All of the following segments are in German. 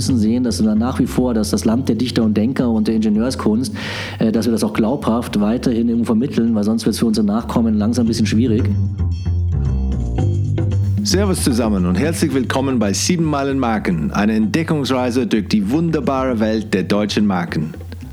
müssen sehen, dass wir nach wie vor, dass das Land der Dichter und Denker und der Ingenieurskunst, äh, dass wir das auch glaubhaft weiterhin irgendwo vermitteln, weil sonst wird es für unsere Nachkommen langsam ein bisschen schwierig. Servus zusammen und herzlich willkommen bei 7 Meilen Marken, eine Entdeckungsreise durch die wunderbare Welt der deutschen Marken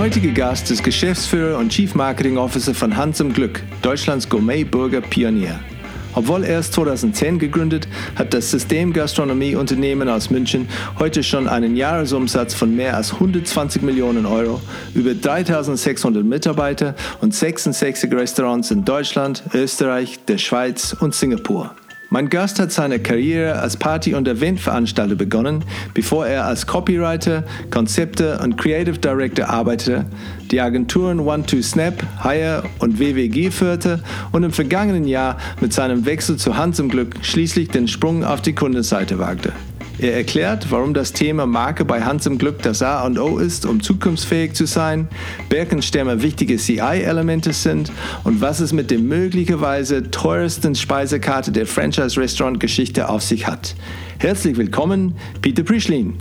Mein heutiger Gast ist Geschäftsführer und Chief Marketing Officer von Hans im Glück, Deutschlands Gourmet-Burger Pionier. Obwohl erst 2010 gegründet, hat das System Gastronomie Unternehmen aus München heute schon einen Jahresumsatz von mehr als 120 Millionen Euro, über 3600 Mitarbeiter und 66 Restaurants in Deutschland, Österreich, der Schweiz und Singapur. Mein Gast hat seine Karriere als Party- und Eventveranstalter begonnen, bevor er als Copywriter, Konzepte und Creative Director arbeitete, die Agenturen One2Snap, Hire und WWG führte und im vergangenen Jahr mit seinem Wechsel zu Hans im Glück schließlich den Sprung auf die Kundenseite wagte. Er erklärt, warum das Thema Marke bei Hans im Glück das A und O ist, um zukunftsfähig zu sein, Birkenstämmer wichtige CI-Elemente sind und was es mit der möglicherweise teuersten Speisekarte der Franchise-Restaurant-Geschichte auf sich hat. Herzlich willkommen, Peter Prischlin.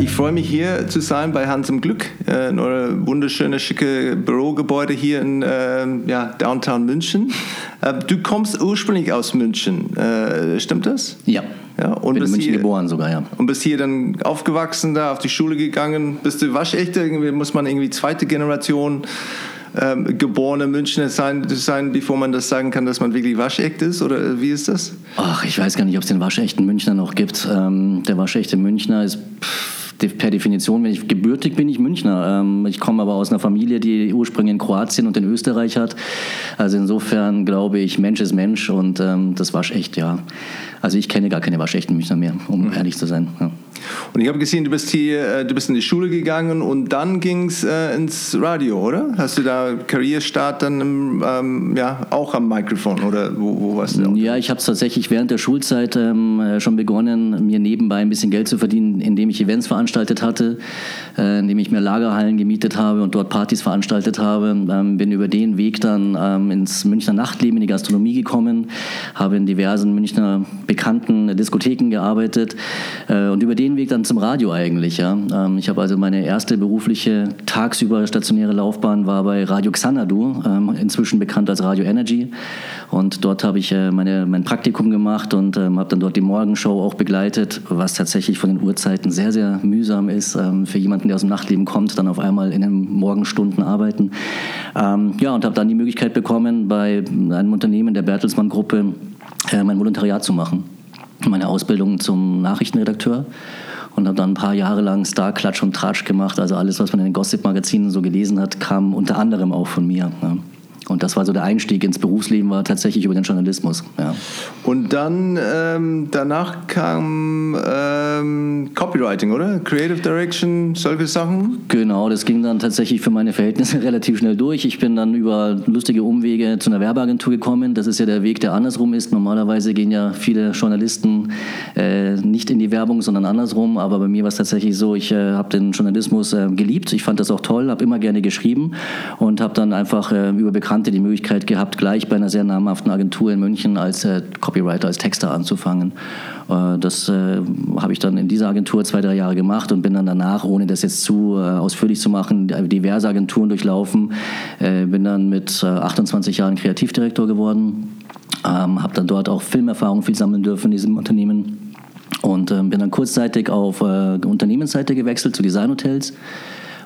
Ich freue mich hier zu sein bei Hans im Glück, äh, in eurem wunderschöne, schicke Bürogebäude hier in äh, ja, Downtown München. Äh, du kommst ursprünglich aus München, stimmt das? Ja. Ja, und Bin bist in München hier, geboren sogar, ja. Und bist hier dann aufgewachsen, da auf die Schule gegangen. Bist du waschechte? Irgendwie muss man irgendwie zweite Generation ähm, geborene Münchner sein, sein, bevor man das sagen kann, dass man wirklich waschecht ist? Oder wie ist das? Ach, ich weiß gar nicht, ob es den waschechten Münchner noch gibt. Ähm, der waschechte Münchner ist pff, per Definition, wenn ich gebürtig bin, ich Münchner. Ähm, ich komme aber aus einer Familie, die Ursprünge in Kroatien und in Österreich hat. Also insofern glaube ich, Mensch ist Mensch und ähm, das waschecht, ja. Also ich kenne gar keine waschechten Münchner mehr, um ehrlich zu sein. Ja. Und ich habe gesehen, du bist hier, äh, du bist in die Schule gegangen und dann ging es äh, ins Radio, oder? Hast du da Karrierestart dann im, ähm, ja, auch am Mikrofon oder wo, wo warst du? Ja, ich habe es tatsächlich während der Schulzeit ähm, äh, schon begonnen, mir nebenbei ein bisschen Geld zu verdienen, indem ich Events veranstaltet hatte, äh, indem ich mir Lagerhallen gemietet habe und dort Partys veranstaltet habe. Ähm, bin über den Weg dann ähm, ins Münchner Nachtleben, in die Gastronomie gekommen, habe in diversen Münchner bekannten Diskotheken gearbeitet äh, und über den Weg dann zum Radio eigentlich. Ja. Ähm, ich habe also meine erste berufliche tagsüber stationäre Laufbahn war bei Radio Xanadu, ähm, inzwischen bekannt als Radio Energy. Und dort habe ich äh, meine, mein Praktikum gemacht und ähm, habe dann dort die Morgenshow auch begleitet, was tatsächlich von den Uhrzeiten sehr, sehr mühsam ist ähm, für jemanden, der aus dem Nachtleben kommt, dann auf einmal in den Morgenstunden arbeiten. Ähm, ja, und habe dann die Möglichkeit bekommen, bei einem Unternehmen der Bertelsmann Gruppe äh, mein Volontariat zu machen meine Ausbildung zum Nachrichtenredakteur und habe dann ein paar Jahre lang Star, Klatsch und Tratsch gemacht. Also alles, was man in den Gossip-Magazinen so gelesen hat, kam unter anderem auch von mir. Ja. Und das war so der Einstieg ins Berufsleben, war tatsächlich über den Journalismus. Ja. Und dann ähm, danach kam ähm, Copywriting, oder? Creative Direction, solche Sachen? Genau, das ging dann tatsächlich für meine Verhältnisse relativ schnell durch. Ich bin dann über lustige Umwege zu einer Werbeagentur gekommen. Das ist ja der Weg, der andersrum ist. Normalerweise gehen ja viele Journalisten äh, nicht in die Werbung, sondern andersrum. Aber bei mir war es tatsächlich so, ich äh, habe den Journalismus äh, geliebt. Ich fand das auch toll, habe immer gerne geschrieben und habe dann einfach äh, über Bekannte die Möglichkeit gehabt, gleich bei einer sehr namhaften Agentur in München als äh, Copywriter, als Texter anzufangen. Äh, das äh, habe ich dann in dieser Agentur zwei, drei Jahre gemacht und bin dann danach, ohne das jetzt zu äh, ausführlich zu machen, diverse Agenturen durchlaufen. bin dann mit 28 Jahren Kreativdirektor geworden, ähm, habe dann dort auch Filmerfahrung viel sammeln dürfen in diesem Unternehmen und bin dann kurzzeitig auf Unternehmensseite gewechselt zu Designhotels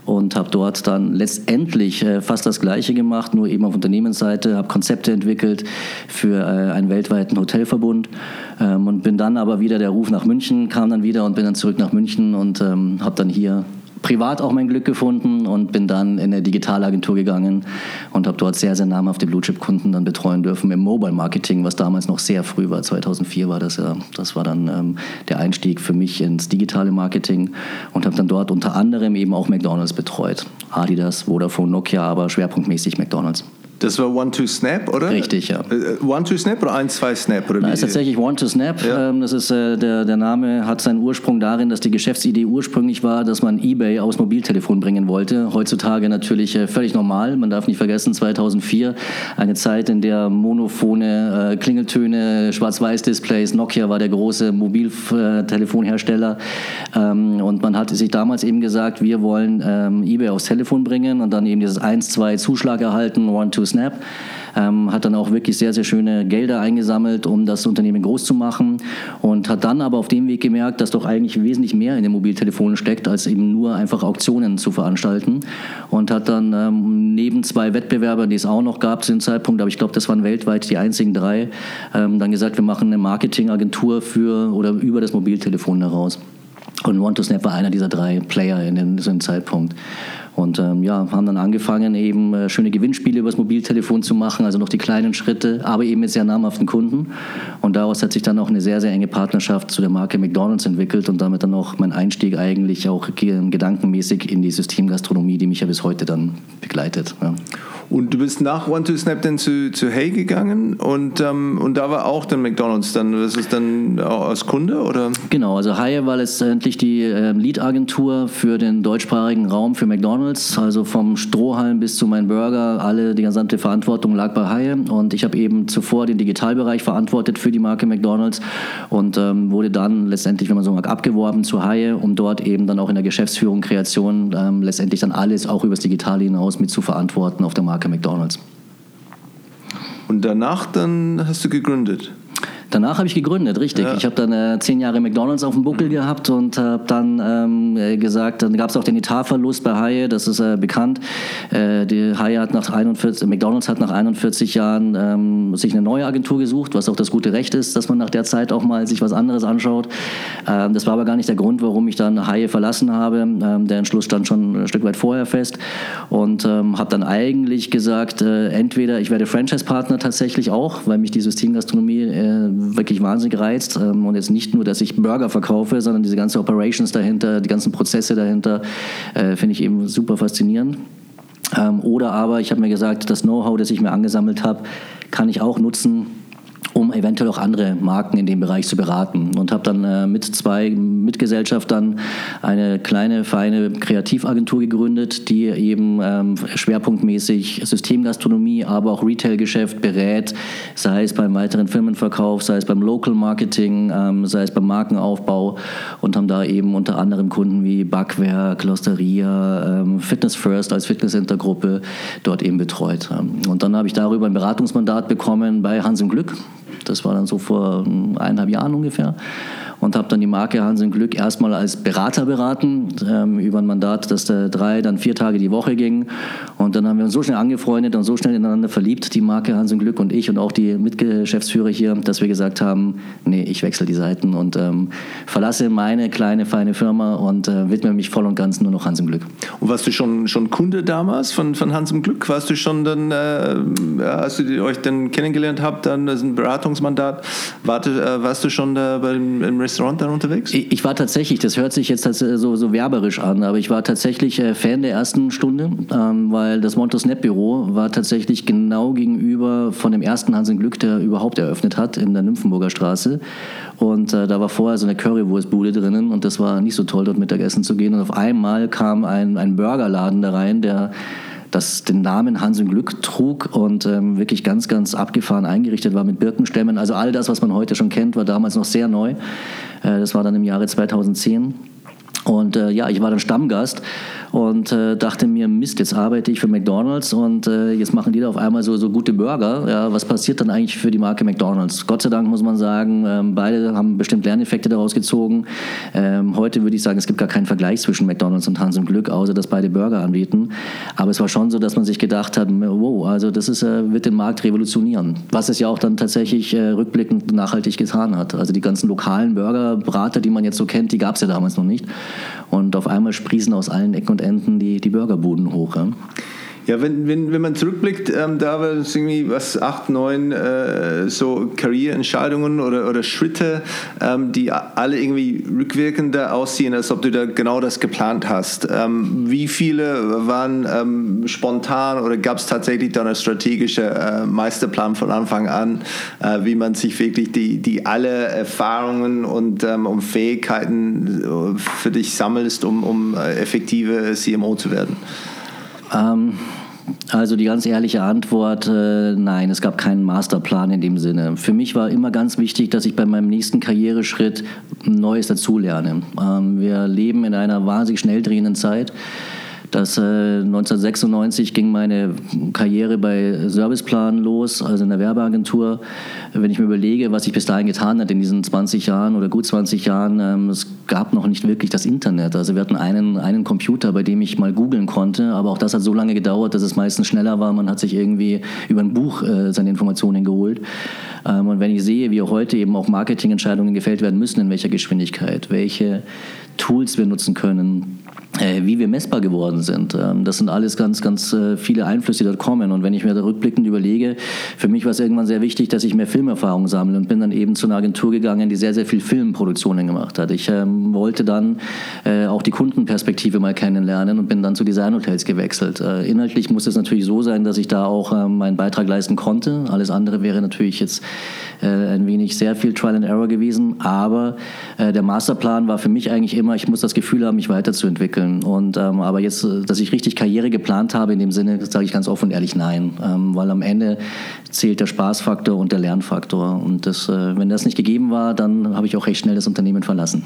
und habe dort dann letztendlich äh, fast das Gleiche gemacht, nur eben auf Unternehmensseite, habe Konzepte entwickelt für äh, einen weltweiten Hotelverbund ähm, und bin dann aber wieder der Ruf nach München, kam dann wieder und bin dann zurück nach München und ähm, habe dann hier privat auch mein Glück gefunden und bin dann in eine Digitalagentur gegangen und habe dort sehr, sehr namhafte Blue-Chip-Kunden dann betreuen dürfen im Mobile-Marketing, was damals noch sehr früh war. 2004 war das ja. Das war dann ähm, der Einstieg für mich ins digitale Marketing und habe dann dort unter anderem eben auch McDonalds betreut. Adidas, Vodafone, Nokia, aber schwerpunktmäßig McDonalds. Das war One-to-Snap, oder? Richtig, ja. Äh, One-to-Snap oder 1-2-Snap? Das ist tatsächlich One-to-Snap. Ja. Ähm, das ist, äh, der, der Name hat seinen Ursprung darin, dass die Geschäftsidee ursprünglich war, dass man Ebay aus Mobiltelefon bringen wollte. Heutzutage natürlich äh, völlig normal. Man darf nicht vergessen, 2004, eine Zeit, in der monophone Klingeltöne, Schwarz-Weiß-Displays, Nokia war der große Mobiltelefonhersteller. Ähm, und man hatte sich damals eben gesagt, wir wollen ähm, Ebay aufs Telefon bringen und dann eben dieses 1-2 Zuschlag erhalten, One-to Snap. Ähm, hat dann auch wirklich sehr, sehr schöne Gelder eingesammelt, um das Unternehmen groß zu machen und hat dann aber auf dem Weg gemerkt, dass doch eigentlich wesentlich mehr in den Mobiltelefonen steckt, als eben nur einfach Auktionen zu veranstalten und hat dann ähm, neben zwei Wettbewerbern, die es auch noch gab zu dem Zeitpunkt, aber ich glaube, das waren weltweit die einzigen drei, ähm, dann gesagt, wir machen eine Marketingagentur für oder über das Mobiltelefon heraus. Und One2Snap war einer dieser drei Player in dem Zeitpunkt. Und ähm, ja, haben dann angefangen, eben äh, schöne Gewinnspiele übers Mobiltelefon zu machen, also noch die kleinen Schritte, aber eben mit sehr namhaften Kunden. Und daraus hat sich dann auch eine sehr, sehr enge Partnerschaft zu der Marke McDonalds entwickelt und damit dann auch mein Einstieg eigentlich auch gedankenmäßig in die Systemgastronomie, die mich ja bis heute dann begleitet. Ja. Und du bist nach One to Snap dann zu, zu Hey gegangen und, ähm, und da war auch dann McDonalds dann, was ist dann als Kunde oder? Genau, also Hey war letztendlich die äh, Lead-Agentur für den deutschsprachigen Raum für McDonalds, also vom Strohhalm bis zu meinem Burger, alle, die gesamte Verantwortung lag bei Haie und ich habe eben zuvor den Digitalbereich verantwortet für die Marke McDonalds und ähm, wurde dann letztendlich, wenn man so mag, abgeworben zu Haie, um dort eben dann auch in der Geschäftsführung, Kreation ähm, letztendlich dann alles auch übers Digitale hinaus mit zu verantworten auf der Marke McDonald's. Und danach dann hast du gegründet? Danach habe ich gegründet, richtig. Ja. Ich habe dann äh, zehn Jahre McDonalds auf dem Buckel mhm. gehabt und habe dann ähm, äh, gesagt, dann gab es auch den Etatverlust bei Haie, das ist äh, bekannt. Äh, die Haie hat nach 41, McDonalds hat nach 41 Jahren ähm, sich eine neue Agentur gesucht, was auch das gute Recht ist, dass man nach der Zeit auch mal sich was anderes anschaut. Ähm, das war aber gar nicht der Grund, warum ich dann Haie verlassen habe. Ähm, der Entschluss stand schon ein Stück weit vorher fest und ähm, habe dann eigentlich gesagt, äh, entweder ich werde Franchise-Partner tatsächlich auch, weil mich die Systemgastronomie äh, wirklich wahnsinnig reizt. Ähm, und jetzt nicht nur, dass ich Burger verkaufe, sondern diese ganzen Operations dahinter, die ganzen Prozesse dahinter, äh, finde ich eben super faszinierend. Ähm, oder aber ich habe mir gesagt, das Know-how, das ich mir angesammelt habe, kann ich auch nutzen, um eventuell auch andere Marken in dem Bereich zu beraten. Und habe dann äh, mit zwei Mitgesellschaftern eine kleine, feine Kreativagentur gegründet, die eben ähm, schwerpunktmäßig Systemgastronomie, aber auch Retailgeschäft berät, sei es beim weiteren Firmenverkauf, sei es beim Local Marketing, ähm, sei es beim Markenaufbau und haben da eben unter anderem Kunden wie Backwerk, Losteria, ähm, Fitness First als Fitnesscenter-Gruppe dort eben betreut. Und dann habe ich darüber ein Beratungsmandat bekommen bei Hans im Glück. Das war dann so vor eineinhalb Jahren ungefähr und habe dann die Marke Hansen Glück erstmal als Berater beraten, ähm, über ein Mandat, das da drei, dann vier Tage die Woche ging. Und dann haben wir uns so schnell angefreundet und so schnell ineinander verliebt, die Marke Hansen Glück und ich und auch die Mitgeschäftsführer hier, dass wir gesagt haben, nee, ich wechsle die Seiten und ähm, verlasse meine kleine, feine Firma und äh, widme mich voll und ganz nur noch Hansen Glück. Und warst du schon, schon Kunde damals von, von Hansen Glück? Warst du schon dann, äh, als ihr euch dann kennengelernt habt, dann ist ein Beratungsmandat, warst, äh, warst du schon da beim, im Restaurant dann unterwegs? Ich, ich, war tatsächlich, das hört sich jetzt so, so werberisch an, aber ich war tatsächlich äh, Fan der ersten Stunde, ähm, weil das Montosnet Büro war tatsächlich genau gegenüber von dem ersten Hansen Glück, der überhaupt eröffnet hat, in der Nymphenburger Straße. Und äh, da war vorher so eine Currywurstbude drinnen und das war nicht so toll, dort Mittagessen zu gehen. Und auf einmal kam ein, ein Burgerladen da rein, der das den Namen Hans im Glück trug und ähm, wirklich ganz, ganz abgefahren eingerichtet war mit Birkenstämmen. Also all das, was man heute schon kennt, war damals noch sehr neu. Äh, das war dann im Jahre 2010. Und äh, ja, ich war dann Stammgast und äh, dachte mir, Mist, jetzt arbeite ich für McDonalds und äh, jetzt machen die da auf einmal so, so gute Burger. Ja, was passiert dann eigentlich für die Marke McDonalds? Gott sei Dank muss man sagen, ähm, beide haben bestimmt Lerneffekte daraus gezogen. Ähm, heute würde ich sagen, es gibt gar keinen Vergleich zwischen McDonalds und Hans im Glück, außer dass beide Burger anbieten. Aber es war schon so, dass man sich gedacht hat, wow, also das ist, äh, wird den Markt revolutionieren. Was es ja auch dann tatsächlich äh, rückblickend nachhaltig getan hat. Also die ganzen lokalen Burgerbrater, die man jetzt so kennt, die gab es ja damals noch nicht. Und auf einmal sprießen aus allen Ecken und Enden die, die Burgerbuden hoch. Ja. Ja, wenn, wenn, wenn man zurückblickt, ähm, da war es irgendwie was, acht, neun äh, so Karriereentscheidungen oder, oder Schritte, ähm, die alle irgendwie rückwirkender aussehen, als ob du da genau das geplant hast. Ähm, wie viele waren ähm, spontan oder gab es tatsächlich da einen strategischen äh, Meisterplan von Anfang an, äh, wie man sich wirklich die, die alle Erfahrungen und ähm, um Fähigkeiten äh, für dich sammelst, um, um äh, effektive CMO zu werden? Ähm, also die ganz ehrliche Antwort, äh, nein, es gab keinen Masterplan in dem Sinne. Für mich war immer ganz wichtig, dass ich bei meinem nächsten Karriereschritt Neues dazulerne. Ähm, wir leben in einer wahnsinnig schnell drehenden Zeit. Das, äh, 1996 ging meine Karriere bei Serviceplan los, also in der Werbeagentur. Wenn ich mir überlege, was ich bis dahin getan hat in diesen 20 Jahren oder gut 20 Jahren, ähm, es gab noch nicht wirklich das Internet. Also wir hatten einen, einen Computer, bei dem ich mal googeln konnte, aber auch das hat so lange gedauert, dass es meistens schneller war. Man hat sich irgendwie über ein Buch äh, seine Informationen geholt. Ähm, und wenn ich sehe, wie heute eben auch Marketingentscheidungen gefällt werden müssen, in welcher Geschwindigkeit, welche Tools wir nutzen können, wie wir messbar geworden sind. Ähm, das sind alles ganz, ganz äh, viele Einflüsse, die dort kommen. Und wenn ich mir da rückblickend überlege, für mich war es irgendwann sehr wichtig, dass ich mehr Filmerfahrung sammle und bin dann eben zu einer Agentur gegangen, die sehr, sehr viel Filmproduktionen gemacht hat. Ich ähm, wollte dann äh, auch die Kundenperspektive mal kennenlernen und bin dann zu Designhotels gewechselt. Äh, inhaltlich muss es natürlich so sein, dass ich da auch äh, meinen Beitrag leisten konnte. Alles andere wäre natürlich jetzt äh, ein wenig sehr viel Trial and Error gewesen. Aber der Masterplan war für mich eigentlich immer, ich muss das Gefühl haben, mich weiterzuentwickeln entwickeln. Und, ähm, aber jetzt, äh, dass ich richtig Karriere geplant habe, in dem Sinne sage ich ganz offen und ehrlich nein. Ähm, weil am Ende zählt der Spaßfaktor und der Lernfaktor. Und das, äh, wenn das nicht gegeben war, dann habe ich auch recht schnell das Unternehmen verlassen.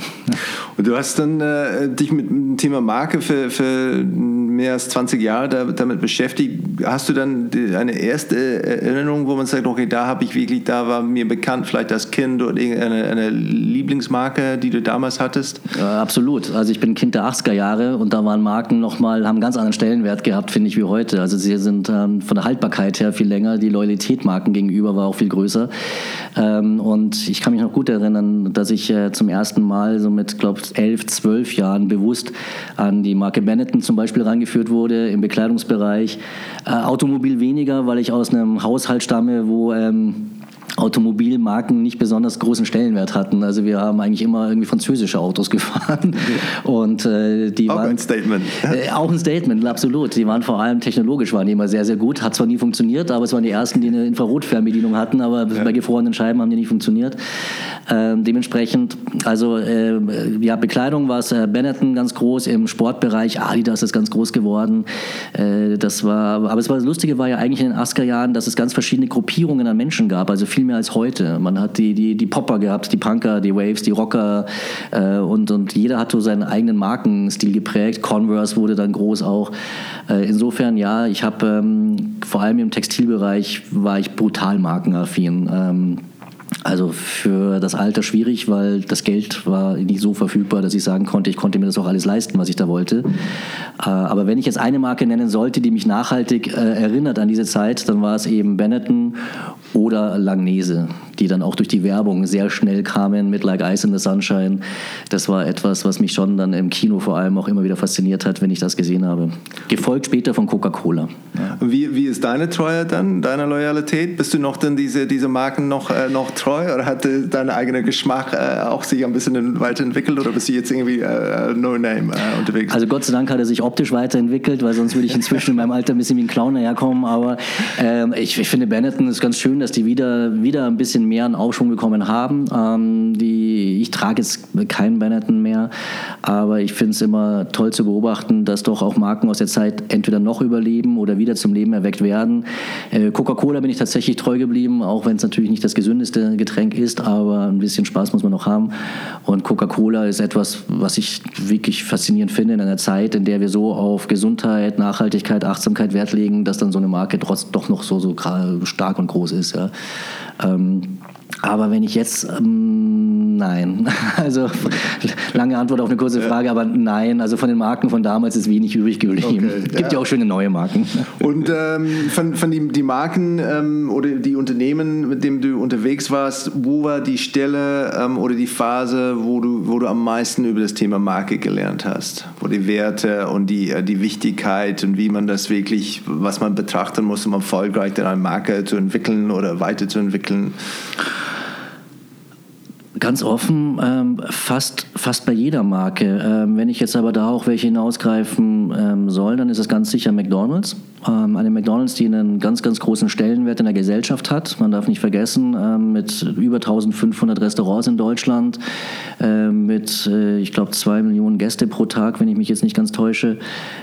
Und du hast dann äh, dich mit dem Thema Marke für, für mehr als 20 Jahre damit beschäftigt. Hast du dann eine erste Erinnerung, wo man sagt, okay, da habe ich wirklich, da war mir bekannt, vielleicht als Kind oder irgendeine eine Lieblingsmarke, die du damals hattest? Äh, absolut. Also ich bin Kind der 80er Jahre und da waren Marken nochmal, haben ganz anderen Stellenwert gehabt, finde ich, wie heute. Also sie sind ähm, von der Haltbarkeit her viel länger, die Loyalität Marken gegenüber war auch viel größer. Ähm, und ich kann mich noch gut erinnern, dass ich äh, zum ersten Mal so mit, glaube ich, elf, zwölf Jahren bewusst an die Marke Benetton zum Beispiel rangeführt wurde im Bekleidungsbereich. Äh, Automobil weniger, weil ich aus einem Haushalt stamme, wo ähm, Automobilmarken nicht besonders großen Stellenwert hatten. Also wir haben eigentlich immer irgendwie französische Autos gefahren. Und äh, die auch waren, ein Statement. Äh, auch ein Statement, absolut. Die waren vor allem technologisch waren die immer sehr, sehr gut. Hat zwar nie funktioniert, aber es waren die ersten, die eine Infrarotfernbedienung hatten, aber ja. bei gefrorenen Scheiben haben die nicht funktioniert. Ähm, dementsprechend, also äh, ja, Bekleidung war es äh, Benetton ganz groß, im Sportbereich Adidas ist ganz groß geworden. Äh, das war, aber das, war, das Lustige war ja eigentlich in den 80er Jahren, dass es ganz verschiedene Gruppierungen an Menschen gab, also viel mehr als heute. Man hat die, die, die Popper gehabt, die Punker, die Waves, die Rocker äh, und, und jeder hat so seinen eigenen Markenstil geprägt. Converse wurde dann groß auch. Äh, insofern ja, ich habe ähm, vor allem im Textilbereich war ich brutal markenaffin. Ähm, also für das Alter schwierig, weil das Geld war nicht so verfügbar, dass ich sagen konnte, ich konnte mir das auch alles leisten, was ich da wollte. Äh, aber wenn ich jetzt eine Marke nennen sollte, die mich nachhaltig äh, erinnert an diese Zeit, dann war es eben Benetton oder Langnese, die dann auch durch die Werbung sehr schnell kamen mit Like Ice in the Sunshine. Das war etwas, was mich schon dann im Kino vor allem auch immer wieder fasziniert hat, wenn ich das gesehen habe. Gefolgt später von Coca-Cola. Wie, wie ist deine Treue dann, deine Loyalität? Bist du noch denn diese, diese Marken noch, äh, noch treu oder hat dein eigener Geschmack äh, auch sich ein bisschen weiterentwickelt oder bist du jetzt irgendwie äh, No Name äh, unterwegs? Also Gott sei Dank hat er sich optisch weiterentwickelt, weil sonst würde ich inzwischen in meinem Alter ein bisschen wie ein Clown herkommen. Aber ähm, ich, ich finde Benetton ist ganz schön, dass die wieder, wieder ein bisschen mehr einen Aufschwung bekommen haben. Ähm, die, ich trage jetzt keinen Benetton mehr, aber ich finde es immer toll zu beobachten, dass doch auch Marken aus der Zeit entweder noch überleben oder wieder zum Leben erweckt werden. Äh, Coca-Cola bin ich tatsächlich treu geblieben, auch wenn es natürlich nicht das gesündeste Getränk ist, aber ein bisschen Spaß muss man noch haben. Und Coca-Cola ist etwas, was ich wirklich faszinierend finde in einer Zeit, in der wir so auf Gesundheit, Nachhaltigkeit, Achtsamkeit Wert legen, dass dann so eine Marke trotz doch noch so, so stark und groß ist. Ja. Ähm, aber wenn ich jetzt ähm, nein. Also lange Antwort auf eine kurze Frage, aber nein. Also von den Marken von damals ist wenig übrig geblieben. Okay, Gibt ja. ja. auch schöne neue Marken. Und ähm, von, von die, die Marken ähm, oder die Unternehmen, mit denen du unterwegs warst, wo war die Stelle ähm, oder die Phase, wo du, wo du am meisten über das Thema Marke gelernt hast? Wo die Werte und die, äh, die Wichtigkeit und wie man das wirklich, was man betrachten muss, um erfolgreich eine Marke zu entwickeln oder weiterzuentwickeln? Ganz offen, ähm, fast, fast bei jeder Marke. Ähm, wenn ich jetzt aber da auch welche hinausgreifen ähm, soll, dann ist es ganz sicher McDonald's. Ähm, eine McDonald's, die einen ganz, ganz großen Stellenwert in der Gesellschaft hat. Man darf nicht vergessen, ähm, mit über 1500 Restaurants in Deutschland, äh, mit, äh, ich glaube, zwei Millionen Gäste pro Tag, wenn ich mich jetzt nicht ganz täusche,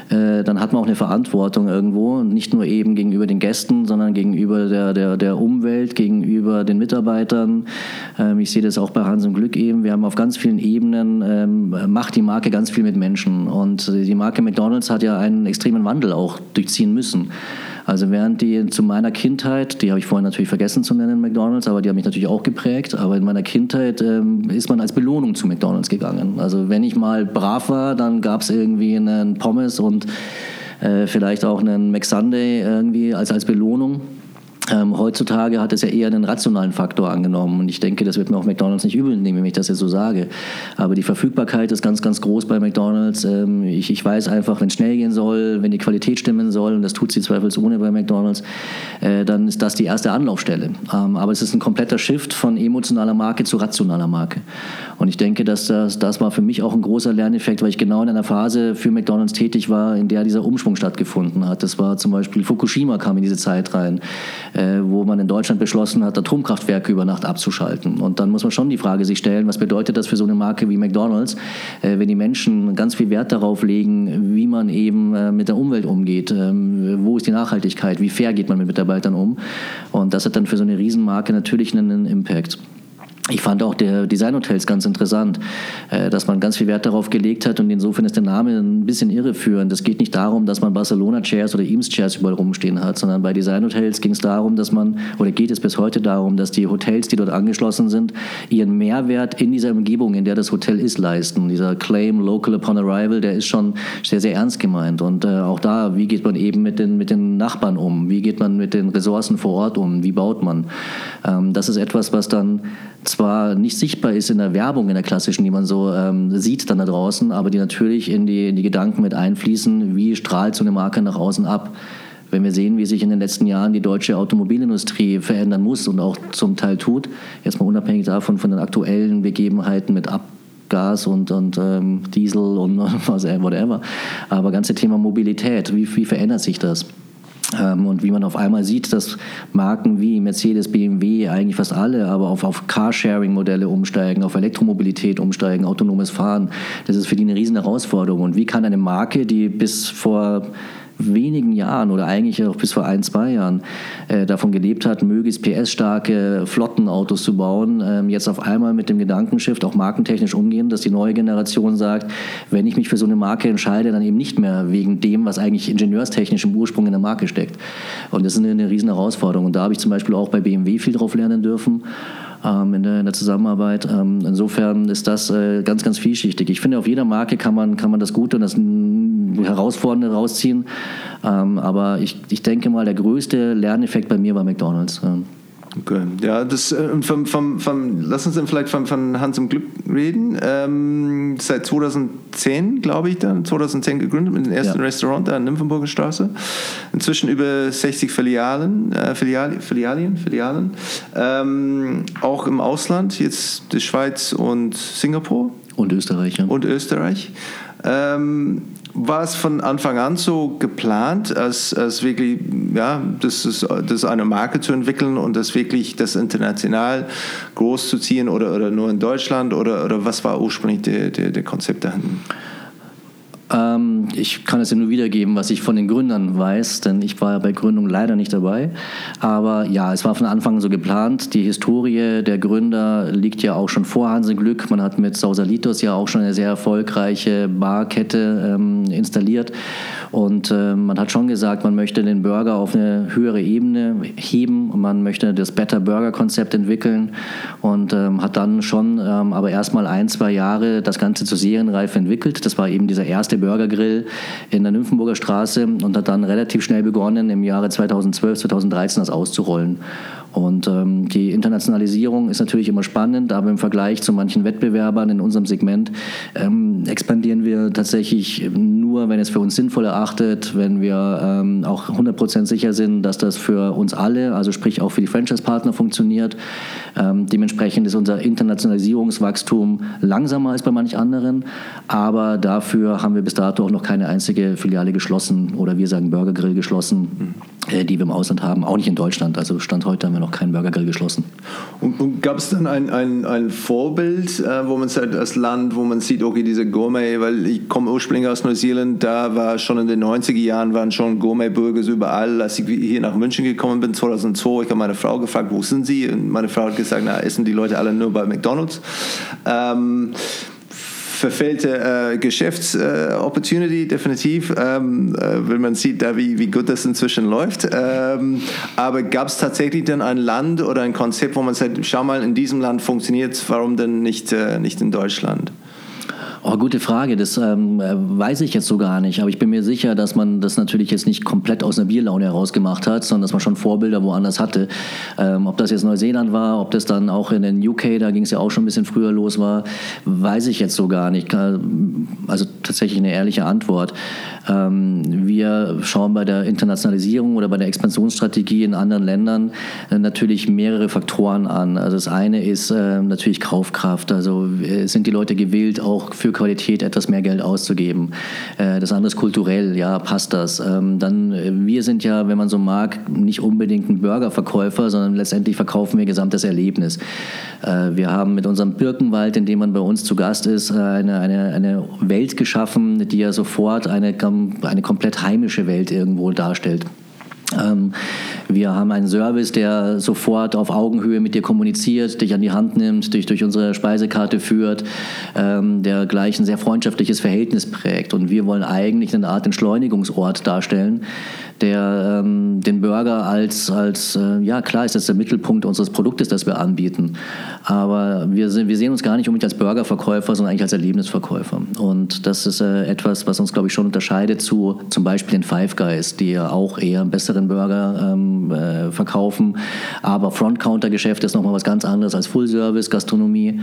äh, dann hat man auch eine Verantwortung irgendwo. Nicht nur eben gegenüber den Gästen, sondern gegenüber der, der, der Umwelt, gegenüber den Mitarbeitern. Ähm, ich sehe das auch bei Hans im Glück eben. Wir haben auf ganz vielen Ebenen, macht die Marke ganz viel mit Menschen. Und die Marke McDonald's hat ja einen extremen Wandel auch durchziehen müssen müssen. Also während die zu meiner Kindheit, die habe ich vorhin natürlich vergessen zu nennen, McDonald's, aber die haben mich natürlich auch geprägt, aber in meiner Kindheit ähm, ist man als Belohnung zu McDonald's gegangen. Also wenn ich mal brav war, dann gab es irgendwie einen Pommes und äh, vielleicht auch einen McSunday irgendwie als, als Belohnung. Ähm, heutzutage hat es ja eher einen rationalen Faktor angenommen und ich denke, das wird mir auch McDonald's nicht übel nehmen, wenn ich das jetzt so sage. Aber die Verfügbarkeit ist ganz, ganz groß bei McDonald's. Ähm, ich, ich weiß einfach, wenn es schnell gehen soll, wenn die Qualität stimmen soll, und das tut sie zweifelsohne bei McDonald's, äh, dann ist das die erste Anlaufstelle. Ähm, aber es ist ein kompletter Shift von emotionaler Marke zu rationaler Marke. Und ich denke, dass das, das war für mich auch ein großer Lerneffekt, weil ich genau in einer Phase für McDonald's tätig war, in der dieser Umschwung stattgefunden hat. Das war zum Beispiel Fukushima kam in diese Zeit rein wo man in Deutschland beschlossen hat, Atomkraftwerke über Nacht abzuschalten. Und dann muss man schon die Frage sich stellen, was bedeutet das für so eine Marke wie McDonald's, äh, wenn die Menschen ganz viel Wert darauf legen, wie man eben äh, mit der Umwelt umgeht, ähm, wo ist die Nachhaltigkeit, wie fair geht man mit Mitarbeitern um. Und das hat dann für so eine Riesenmarke natürlich einen Impact. Ich fand auch der Designhotels ganz interessant, äh, dass man ganz viel Wert darauf gelegt hat und insofern ist der Name ein bisschen irreführend. Es geht nicht darum, dass man Barcelona-Chairs oder Eames-Chairs überall rumstehen hat, sondern bei Designhotels ging es darum, dass man, oder geht es bis heute darum, dass die Hotels, die dort angeschlossen sind, ihren Mehrwert in dieser Umgebung, in der das Hotel ist, leisten. Dieser Claim Local Upon Arrival, der ist schon sehr, sehr ernst gemeint. Und äh, auch da, wie geht man eben mit den, mit den Nachbarn um? Wie geht man mit den Ressourcen vor Ort um? Wie baut man? Ähm, das ist etwas, was dann zwar nicht sichtbar ist in der Werbung, in der klassischen, die man so ähm, sieht dann da draußen, aber die natürlich in die, in die Gedanken mit einfließen, wie strahlt so eine Marke nach außen ab. Wenn wir sehen, wie sich in den letzten Jahren die deutsche Automobilindustrie verändern muss und auch zum Teil tut, jetzt mal unabhängig davon von den aktuellen Begebenheiten mit Abgas und, und ähm, Diesel und was, whatever. Aber ganze Thema Mobilität, wie, wie verändert sich das? Ähm, und wie man auf einmal sieht, dass Marken wie Mercedes, BMW, eigentlich fast alle, aber auf, auf Carsharing-Modelle umsteigen, auf Elektromobilität umsteigen, autonomes Fahren, das ist für die eine riesen Herausforderung. Und wie kann eine Marke, die bis vor wenigen Jahren oder eigentlich auch bis vor ein, zwei Jahren äh, davon gelebt hat, möglichst PS-starke Flottenautos zu bauen, ähm, jetzt auf einmal mit dem Gedankenshift auch markentechnisch umgehen, dass die neue Generation sagt, wenn ich mich für so eine Marke entscheide, dann eben nicht mehr wegen dem, was eigentlich ingenieurstechnisch im Ursprung in der Marke steckt. Und das ist eine, eine riesen Herausforderung. Und da habe ich zum Beispiel auch bei BMW viel drauf lernen dürfen ähm, in, der, in, der, Zusammenarbeit. Ähm, insofern ist das äh, ganz, ganz vielschichtig. Ich finde, auf jeder Marke kann man, kann man das Gute und das Herausfordernde rausziehen. Ähm, aber ich, ich denke mal, der größte Lerneffekt bei mir war McDonalds. Okay. Ja, das, äh, vom, vom, vom, lass uns dann vielleicht von, von Hans im Glück reden. Ähm, seit 2010, glaube ich, dann 2010 gegründet mit dem ersten ja. Restaurant da in Nymphenburger Straße. Inzwischen über 60 Filialen, äh, Filial, Filialien, Filialen. Ähm, auch im Ausland, jetzt die Schweiz und Singapur. Und Österreich, ja. Und Österreich. Ähm, war es von Anfang an so geplant, als, als wirklich, ja, das ist, das eine Marke zu entwickeln und das wirklich das international groß zu ziehen oder, oder nur in Deutschland oder, oder was war ursprünglich der, der, der Konzept dahinter? Ähm, ich kann es ja nur wiedergeben, was ich von den Gründern weiß, denn ich war bei Gründung leider nicht dabei. Aber ja, es war von Anfang so geplant. Die Historie der Gründer liegt ja auch schon vor Hansen Glück. Man hat mit Sausalitos ja auch schon eine sehr erfolgreiche Barkette ähm, installiert. Und äh, man hat schon gesagt, man möchte den Burger auf eine höhere Ebene heben. Man möchte das Better Burger Konzept entwickeln und ähm, hat dann schon ähm, aber erstmal ein, zwei Jahre das Ganze zur Serienreife entwickelt. Das war eben dieser erste Burger Grill in der Nymphenburger Straße und hat dann relativ schnell begonnen, im Jahre 2012, 2013 das auszurollen. Und ähm, die Internationalisierung ist natürlich immer spannend, aber im Vergleich zu manchen Wettbewerbern in unserem Segment ähm, expandieren wir tatsächlich nur, wenn es für uns sinnvoll erachtet, wenn wir ähm, auch 100% sicher sind, dass das für uns alle, also sprich auch für die Franchise-Partner funktioniert. Ähm, dementsprechend ist unser Internationalisierungswachstum langsamer als bei manch anderen, aber dafür haben wir bis dato auch noch keine einzige Filiale geschlossen oder wir sagen Burger Grill geschlossen, äh, die wir im Ausland haben, auch nicht in Deutschland. Also Stand heute haben wir noch keinen Burger Grill geschlossen. Und, und gab es dann ein, ein, ein Vorbild, äh, wo man sagt, als Land, wo man sieht, okay, diese Gourmet, weil ich komme ursprünglich aus Neuseeland, da war schon in den 90er Jahren waren schon Gourmet-Burgers überall. Als ich hier nach München gekommen bin, 2002, ich habe meine Frau gefragt, wo sind Sie? Und meine Frau hat gesagt, na, essen die Leute alle nur bei McDonalds. Ähm, verfehlte äh, Geschäftsopportunity, äh, definitiv, ähm, äh, wenn man sieht, da, wie, wie gut das inzwischen läuft. Ähm, aber gab es tatsächlich dann ein Land oder ein Konzept, wo man sagt, schau mal, in diesem Land funktioniert es, warum denn nicht, äh, nicht in Deutschland? Oh, gute Frage. Das ähm, weiß ich jetzt so gar nicht. Aber ich bin mir sicher, dass man das natürlich jetzt nicht komplett aus einer Bierlaune heraus gemacht hat, sondern dass man schon Vorbilder woanders hatte. Ähm, ob das jetzt Neuseeland war, ob das dann auch in den UK, da ging es ja auch schon ein bisschen früher los war, weiß ich jetzt so gar nicht. Also tatsächlich eine ehrliche Antwort. Ähm, wir schauen bei der Internationalisierung oder bei der Expansionsstrategie in anderen Ländern äh, natürlich mehrere Faktoren an. Also das eine ist äh, natürlich Kaufkraft. Also äh, sind die Leute gewillt, auch für Qualität etwas mehr Geld auszugeben. Äh, das andere ist kulturell, ja, passt das. Ähm, dann, äh, wir sind ja, wenn man so mag, nicht unbedingt ein Burgerverkäufer, sondern letztendlich verkaufen wir gesamtes Erlebnis. Äh, wir haben mit unserem Birkenwald, in dem man bei uns zu Gast ist, eine, eine, eine Welt geschaffen, die ja sofort eine, eine komplett heimische Welt irgendwo darstellt. Ähm, wir haben einen Service, der sofort auf Augenhöhe mit dir kommuniziert, dich an die Hand nimmt, dich durch unsere Speisekarte führt, ähm, der gleich ein sehr freundschaftliches Verhältnis prägt. Und wir wollen eigentlich eine Art Entschleunigungsort darstellen, der ähm, den Burger als, als äh, ja klar ist das der Mittelpunkt unseres Produktes, das wir anbieten. Aber wir, sind, wir sehen uns gar nicht unbedingt als Burgerverkäufer, sondern eigentlich als Erlebnisverkäufer. Und das ist äh, etwas, was uns, glaube ich, schon unterscheidet zu zum Beispiel den Five Guys, die ja auch eher einen besseren Burger ähm, äh, verkaufen. Aber Front-Counter-Geschäft ist nochmal was ganz anderes als Full-Service-Gastronomie.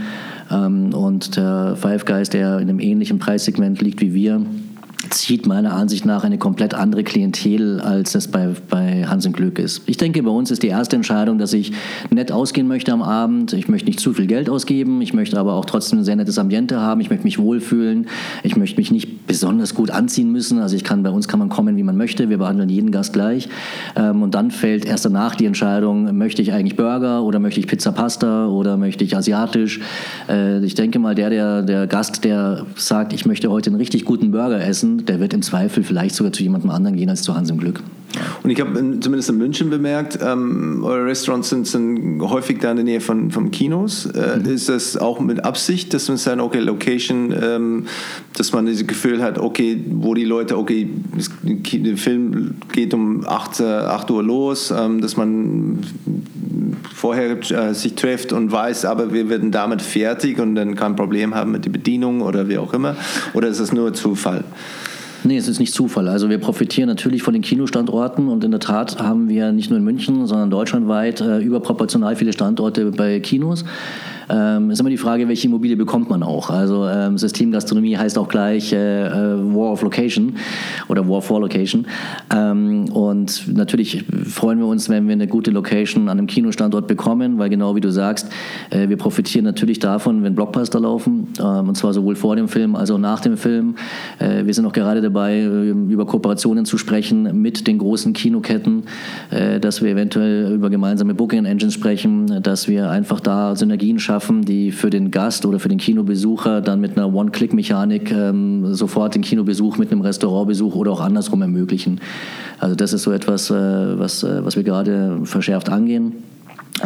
Ähm, und der Five Guys, der in einem ähnlichen Preissegment liegt wie wir, zieht meiner Ansicht nach eine komplett andere Klientel, als es bei, bei Hans Glück ist. Ich denke, bei uns ist die erste Entscheidung, dass ich nett ausgehen möchte am Abend. Ich möchte nicht zu viel Geld ausgeben. Ich möchte aber auch trotzdem ein sehr nettes Ambiente haben. Ich möchte mich wohlfühlen. Ich möchte mich nicht besonders gut anziehen müssen. Also ich kann, bei uns kann man kommen, wie man möchte. Wir behandeln jeden Gast gleich. Ähm, und dann fällt erst danach die Entscheidung, möchte ich eigentlich Burger oder möchte ich Pizza Pasta oder möchte ich asiatisch. Äh, ich denke mal, der, der, der Gast, der sagt, ich möchte heute einen richtig guten Burger essen, der wird im Zweifel vielleicht sogar zu jemandem anderen gehen als zu Hans im Glück. Und ich habe zumindest in München bemerkt, ähm, eure Restaurants sind, sind, häufig da in der Nähe von, von Kinos. Äh, mhm. Ist das auch mit Absicht, dass man sagt, okay, Location, ähm, dass man das Gefühl hat, okay, wo die Leute, okay, der Film geht um 8, 8 Uhr los, ähm, dass man vorher äh, sich trifft und weiß, aber wir werden damit fertig und dann kein Problem haben mit der Bedienung oder wie auch immer? Oder ist das nur Zufall? Nee, es ist nicht Zufall. Also wir profitieren natürlich von den Kinostandorten und in der Tat haben wir nicht nur in München, sondern deutschlandweit äh, überproportional viele Standorte bei Kinos. Ähm, ist immer die Frage, welche Immobilie bekommt man auch. Also ähm, Systemgastronomie heißt auch gleich äh, äh, War of Location oder War for Location. Ähm, und natürlich freuen wir uns, wenn wir eine gute Location an einem Kinostandort bekommen, weil genau wie du sagst, äh, wir profitieren natürlich davon, wenn Blockbuster laufen, ähm, und zwar sowohl vor dem Film als auch nach dem Film. Äh, wir sind auch gerade dabei, äh, über Kooperationen zu sprechen mit den großen Kinoketten, äh, dass wir eventuell über gemeinsame Booking Engines sprechen, dass wir einfach da Synergien schaffen schaffen, die für den Gast oder für den Kinobesucher dann mit einer One-Click-Mechanik ähm, sofort den Kinobesuch mit einem Restaurantbesuch oder auch andersrum ermöglichen. Also das ist so etwas, äh, was, äh, was wir gerade verschärft angehen.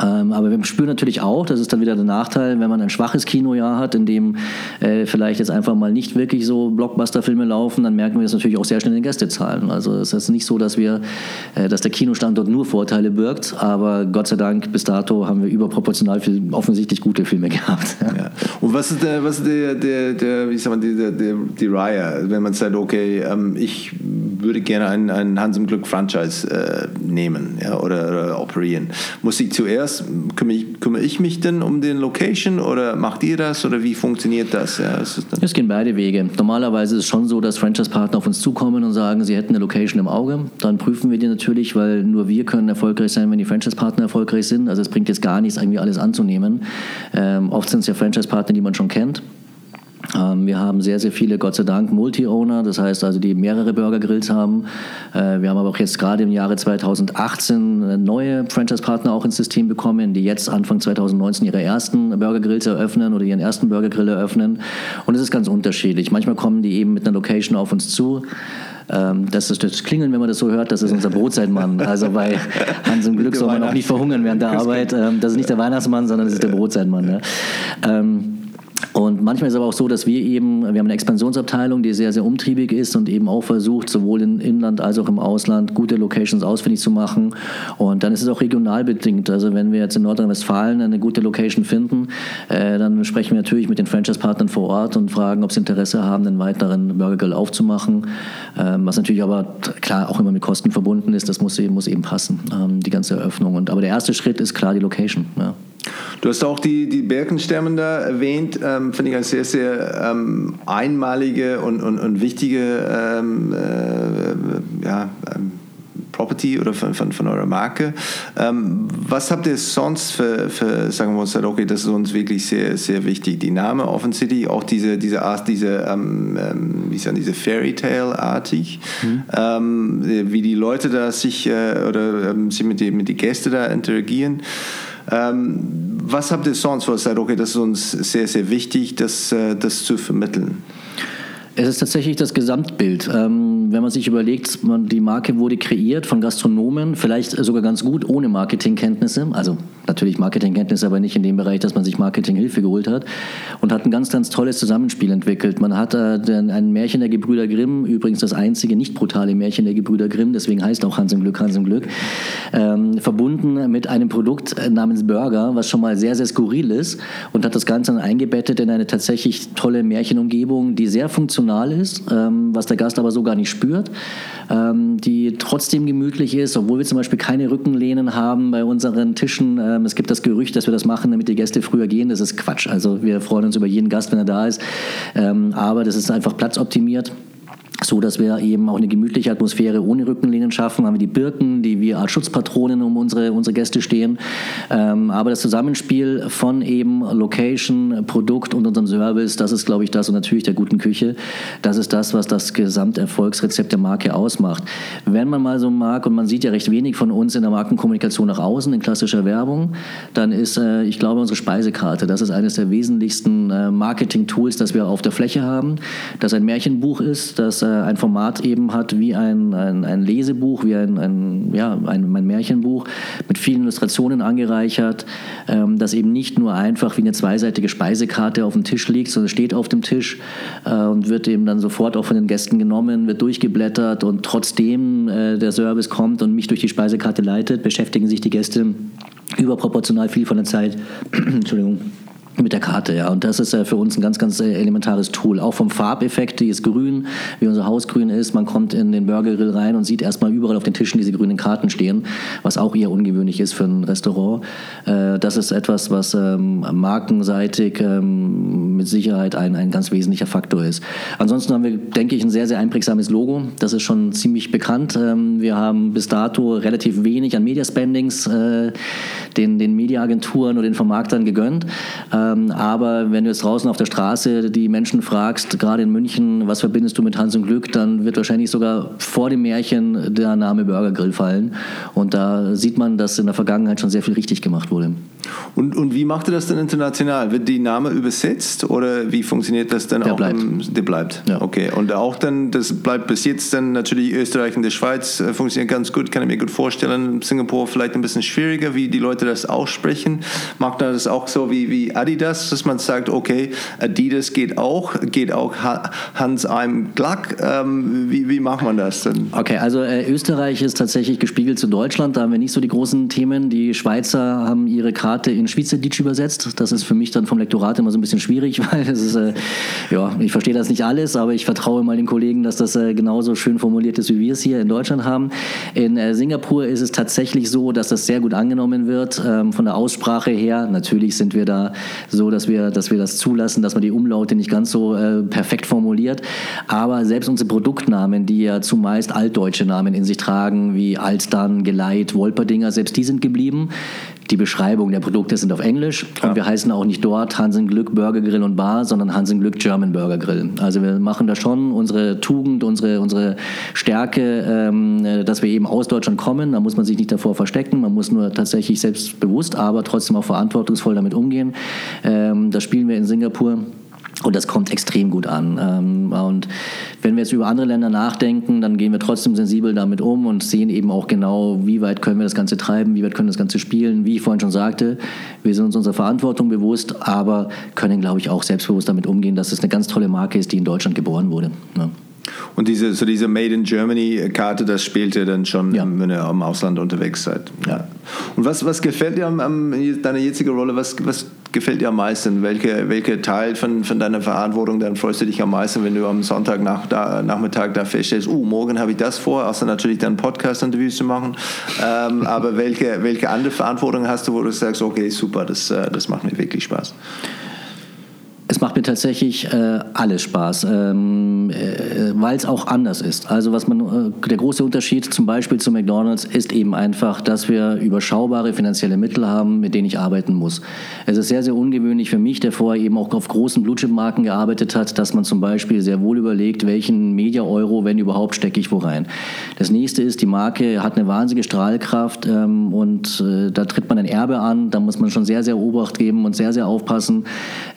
Ähm, aber wir spüren natürlich auch, das ist dann wieder der Nachteil, wenn man ein schwaches Kinojahr hat, in dem äh, vielleicht jetzt einfach mal nicht wirklich so Blockbuster-Filme laufen, dann merken wir das natürlich auch sehr schnell in Gästezahlen. Also es ist nicht so, dass wir, äh, dass der Kinostandort nur Vorteile birgt, aber Gott sei Dank bis dato haben wir überproportional viel offensichtlich gute Filme gehabt. Ja. Und was ist der, was ist der, der, der wie sagt man, der, der, die Reihe, wenn man sagt, okay, ähm, ich würde gerne einen, einen Hans im Glück Franchise äh, nehmen ja, oder, oder operieren. Muss ich zuerst zuerst, kümmere ich, kümmere ich mich denn um den Location oder macht ihr das oder wie funktioniert das? Ja, es gehen beide Wege. Normalerweise ist es schon so, dass Franchise-Partner auf uns zukommen und sagen, sie hätten eine Location im Auge. Dann prüfen wir die natürlich, weil nur wir können erfolgreich sein, wenn die Franchise-Partner erfolgreich sind. Also es bringt jetzt gar nichts, irgendwie alles anzunehmen. Ähm, oft sind es ja Franchise-Partner, die man schon kennt. Ähm, wir haben sehr, sehr viele, Gott sei Dank, Multi-Owner, das heißt also, die mehrere Burger-Grills haben. Äh, wir haben aber auch jetzt gerade im Jahre 2018 neue Franchise-Partner auch ins System bekommen, die jetzt Anfang 2019 ihre ersten Burger-Grills eröffnen oder ihren ersten Burger-Grill eröffnen. Und es ist ganz unterschiedlich. Manchmal kommen die eben mit einer Location auf uns zu. Ähm, das ist das Klingeln, wenn man das so hört, das ist unser Brotzeitmann. Also bei Hans im Glück soll man auch nicht verhungern während der Arbeit. Ähm, das ist nicht der Weihnachtsmann, sondern das ist der Brotzeitmann. Ne? Und manchmal ist es aber auch so, dass wir eben, wir haben eine Expansionsabteilung, die sehr, sehr umtriebig ist und eben auch versucht, sowohl im Inland als auch im Ausland gute Locations ausfindig zu machen. Und dann ist es auch regional bedingt. Also wenn wir jetzt in Nordrhein-Westfalen eine gute Location finden, äh, dann sprechen wir natürlich mit den Franchise-Partnern vor Ort und fragen, ob sie Interesse haben, einen weiteren Burger Grill aufzumachen. Ähm, was natürlich aber klar auch immer mit Kosten verbunden ist, das muss eben, muss eben passen, ähm, die ganze Eröffnung. Und, aber der erste Schritt ist klar die Location. Ja. Du hast auch die, die Birkenstämmen da erwähnt, ähm, finde ich eine sehr, sehr ähm, einmalige und, und, und wichtige ähm, äh, ja, ähm, Property oder von, von, von eurer Marke. Ähm, was habt ihr sonst für, für, sagen wir uns, okay, das ist uns wirklich sehr, sehr wichtig. Die Name Offen City, auch diese, diese Art, diese, ähm, wie sagen, diese Fairy Tale-artig, mhm. wie die Leute da sich äh, oder sich mit den mit die Gäste da interagieren. Ähm, was habt ihr sonst, wo ihr sagt, okay, das ist uns sehr, sehr wichtig, das, äh, das zu vermitteln? Es ist tatsächlich das Gesamtbild. Ähm, wenn man sich überlegt, man, die Marke wurde kreiert von Gastronomen, vielleicht sogar ganz gut ohne Marketingkenntnisse. Also natürlich Marketingkenntnisse, aber nicht in dem Bereich, dass man sich Marketinghilfe geholt hat. Und hat ein ganz, ganz tolles Zusammenspiel entwickelt. Man hat äh, ein Märchen der Gebrüder Grimm, übrigens das einzige nicht brutale Märchen der Gebrüder Grimm, deswegen heißt auch Hans im Glück, Hans im Glück, ähm, verbunden mit einem Produkt namens Burger, was schon mal sehr, sehr skurril ist und hat das Ganze dann eingebettet in eine tatsächlich tolle Märchenumgebung, die sehr funktional ist, ähm, was der Gast aber so gar nicht spürt, ähm, die trotzdem gemütlich ist, obwohl wir zum Beispiel keine Rückenlehnen haben bei unseren Tischen. Ähm, es gibt das Gerücht, dass wir das machen, damit die Gäste früher gehen. Das ist Quatsch. Also wir freuen uns über jeden Gast, wenn er da ist. Ähm, aber das ist einfach platzoptimiert so dass wir eben auch eine gemütliche Atmosphäre ohne Rückenlehnen schaffen. Haben wir die Birken, die wir als Schutzpatronen um unsere, unsere Gäste stehen. Ähm, aber das Zusammenspiel von eben Location, Produkt und unserem Service, das ist, glaube ich, das und natürlich der guten Küche. Das ist das, was das Gesamterfolgsrezept der Marke ausmacht. Wenn man mal so mag, und man sieht ja recht wenig von uns in der Markenkommunikation nach außen, in klassischer Werbung, dann ist, äh, ich glaube, unsere Speisekarte, das ist eines der wesentlichsten äh, Marketing-Tools, das wir auf der Fläche haben, das ein Märchenbuch ist, das äh, ein Format eben hat wie ein, ein, ein Lesebuch, wie ein, ein, ja, ein, ein Märchenbuch mit vielen Illustrationen angereichert, ähm, das eben nicht nur einfach wie eine zweiseitige Speisekarte auf dem Tisch liegt, sondern steht auf dem Tisch äh, und wird eben dann sofort auch von den Gästen genommen, wird durchgeblättert und trotzdem äh, der Service kommt und mich durch die Speisekarte leitet, beschäftigen sich die Gäste überproportional viel von der Zeit. Entschuldigung mit der Karte, ja. Und das ist ja für uns ein ganz, ganz äh, elementares Tool. Auch vom Farbeffekt, die ist grün, wie unser Haus grün ist. Man kommt in den Burgergrill rein und sieht erstmal überall auf den Tischen diese grünen Karten stehen, was auch eher ungewöhnlich ist für ein Restaurant. Äh, das ist etwas, was ähm, markenseitig ähm, mit Sicherheit ein, ein ganz wesentlicher Faktor ist. Ansonsten haben wir, denke ich, ein sehr, sehr einprägsames Logo. Das ist schon ziemlich bekannt. Ähm, wir haben bis dato relativ wenig an Mediaspendings äh, den, den Mediaagenturen oder den Vermarktern gegönnt. Ähm, aber wenn du jetzt draußen auf der Straße die Menschen fragst, gerade in München, was verbindest du mit Hans und Glück, dann wird wahrscheinlich sogar vor dem Märchen der Name Burger Grill fallen. Und da sieht man, dass in der Vergangenheit schon sehr viel richtig gemacht wurde. Und, und wie macht ihr das denn international? Wird die Name übersetzt oder wie funktioniert das dann der auch? Bleibt. Im, der bleibt. Ja. Okay. Und auch dann, das bleibt bis jetzt dann natürlich Österreich und die Schweiz äh, funktioniert ganz gut, kann ich mir gut vorstellen. Singapur vielleicht ein bisschen schwieriger, wie die Leute das aussprechen. Macht man das auch so wie, wie Adidas, dass man sagt, okay, Adidas geht auch, geht auch Hans Eim Glack. Ähm, wie, wie macht man das denn? Okay, also äh, Österreich ist tatsächlich gespiegelt zu Deutschland, da haben wir nicht so die großen Themen. Die Schweizer haben ihre Karte in Schweizerdeutsch übersetzt. Das ist für mich dann vom Lektorat immer so ein bisschen schwierig, weil das ist, äh, ja, ich verstehe das nicht alles, aber ich vertraue mal den Kollegen, dass das äh, genauso schön formuliert ist, wie wir es hier in Deutschland haben. In äh, Singapur ist es tatsächlich so, dass das sehr gut angenommen wird ähm, von der Aussprache her. Natürlich sind wir da so, dass wir, dass wir das zulassen, dass man die Umlaute nicht ganz so äh, perfekt formuliert. Aber selbst unsere Produktnamen, die ja zumeist altdeutsche Namen in sich tragen, wie Alstan, Geleit, Wolperdinger, selbst die sind geblieben. Die Beschreibung der Produkte sind auf Englisch ja. und wir heißen auch nicht dort Hansen Glück Burger Grill und Bar, sondern Hansen Glück German Burger Grill. Also wir machen da schon unsere Tugend, unsere, unsere Stärke, ähm, dass wir eben aus Deutschland kommen. Da muss man sich nicht davor verstecken, man muss nur tatsächlich selbstbewusst, aber trotzdem auch verantwortungsvoll damit umgehen. Ähm, das spielen wir in Singapur. Und das kommt extrem gut an. Ähm, und wenn wir jetzt über andere Länder nachdenken, dann gehen wir trotzdem sensibel damit um und sehen eben auch genau, wie weit können wir das Ganze treiben, wie weit können wir das Ganze spielen. Wie ich vorhin schon sagte, wir sind uns unserer Verantwortung bewusst, aber können, glaube ich, auch selbstbewusst damit umgehen, dass es eine ganz tolle Marke ist, die in Deutschland geboren wurde. Ja. Und diese, so diese Made in Germany-Karte, das spielt ihr dann schon, ja. wenn ihr im Ausland unterwegs seid. Ja. Und was, was gefällt dir an, an deiner jetzigen Rolle? Was, was gefällt dir am meisten? Welcher welche Teil von, von deiner Verantwortung, dann freust du dich am meisten, wenn du am Sonntag nach, da, Nachmittag da feststellst, uh, morgen habe ich das vor, außer natürlich dann Podcast-Interviews zu machen. Ähm, aber welche, welche andere Verantwortung hast du, wo du sagst, okay, super, das, äh, das macht mir wirklich Spaß? Es macht mir tatsächlich äh, alles Spaß, ähm, äh, weil es auch anders ist. Also was man, äh, der große Unterschied zum Beispiel zu McDonald's ist eben einfach, dass wir überschaubare finanzielle Mittel haben, mit denen ich arbeiten muss. Es ist sehr, sehr ungewöhnlich für mich, der vorher eben auch auf großen Blue-Chip-Marken gearbeitet hat, dass man zum Beispiel sehr wohl überlegt, welchen Media-Euro, wenn überhaupt, stecke ich wo rein. Das nächste ist, die Marke hat eine wahnsinnige Strahlkraft ähm, und äh, da tritt man ein Erbe an, da muss man schon sehr, sehr Obacht geben und sehr, sehr aufpassen,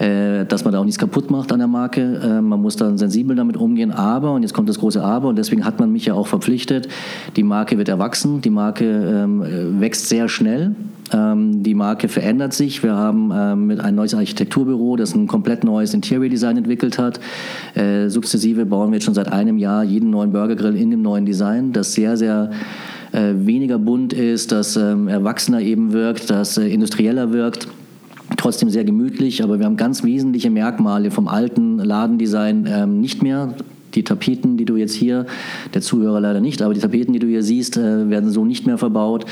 äh, dass man da auch nichts kaputt macht an der Marke. Äh, man muss dann sensibel damit umgehen. Aber, und jetzt kommt das große Aber, und deswegen hat man mich ja auch verpflichtet, die Marke wird erwachsen, die Marke ähm, wächst sehr schnell. Ähm, die Marke verändert sich. Wir haben ähm, mit ein neues Architekturbüro, das ein komplett neues Interior Design entwickelt hat. Äh, sukzessive bauen wir jetzt schon seit einem Jahr jeden neuen Burgergrill in dem neuen Design, das sehr, sehr äh, weniger bunt ist, das ähm, erwachsener eben wirkt, das äh, industrieller wirkt trotzdem sehr gemütlich, aber wir haben ganz wesentliche Merkmale vom alten Ladendesign ähm, nicht mehr. Die Tapeten, die du jetzt hier, der Zuhörer leider nicht, aber die Tapeten, die du hier siehst, äh, werden so nicht mehr verbaut.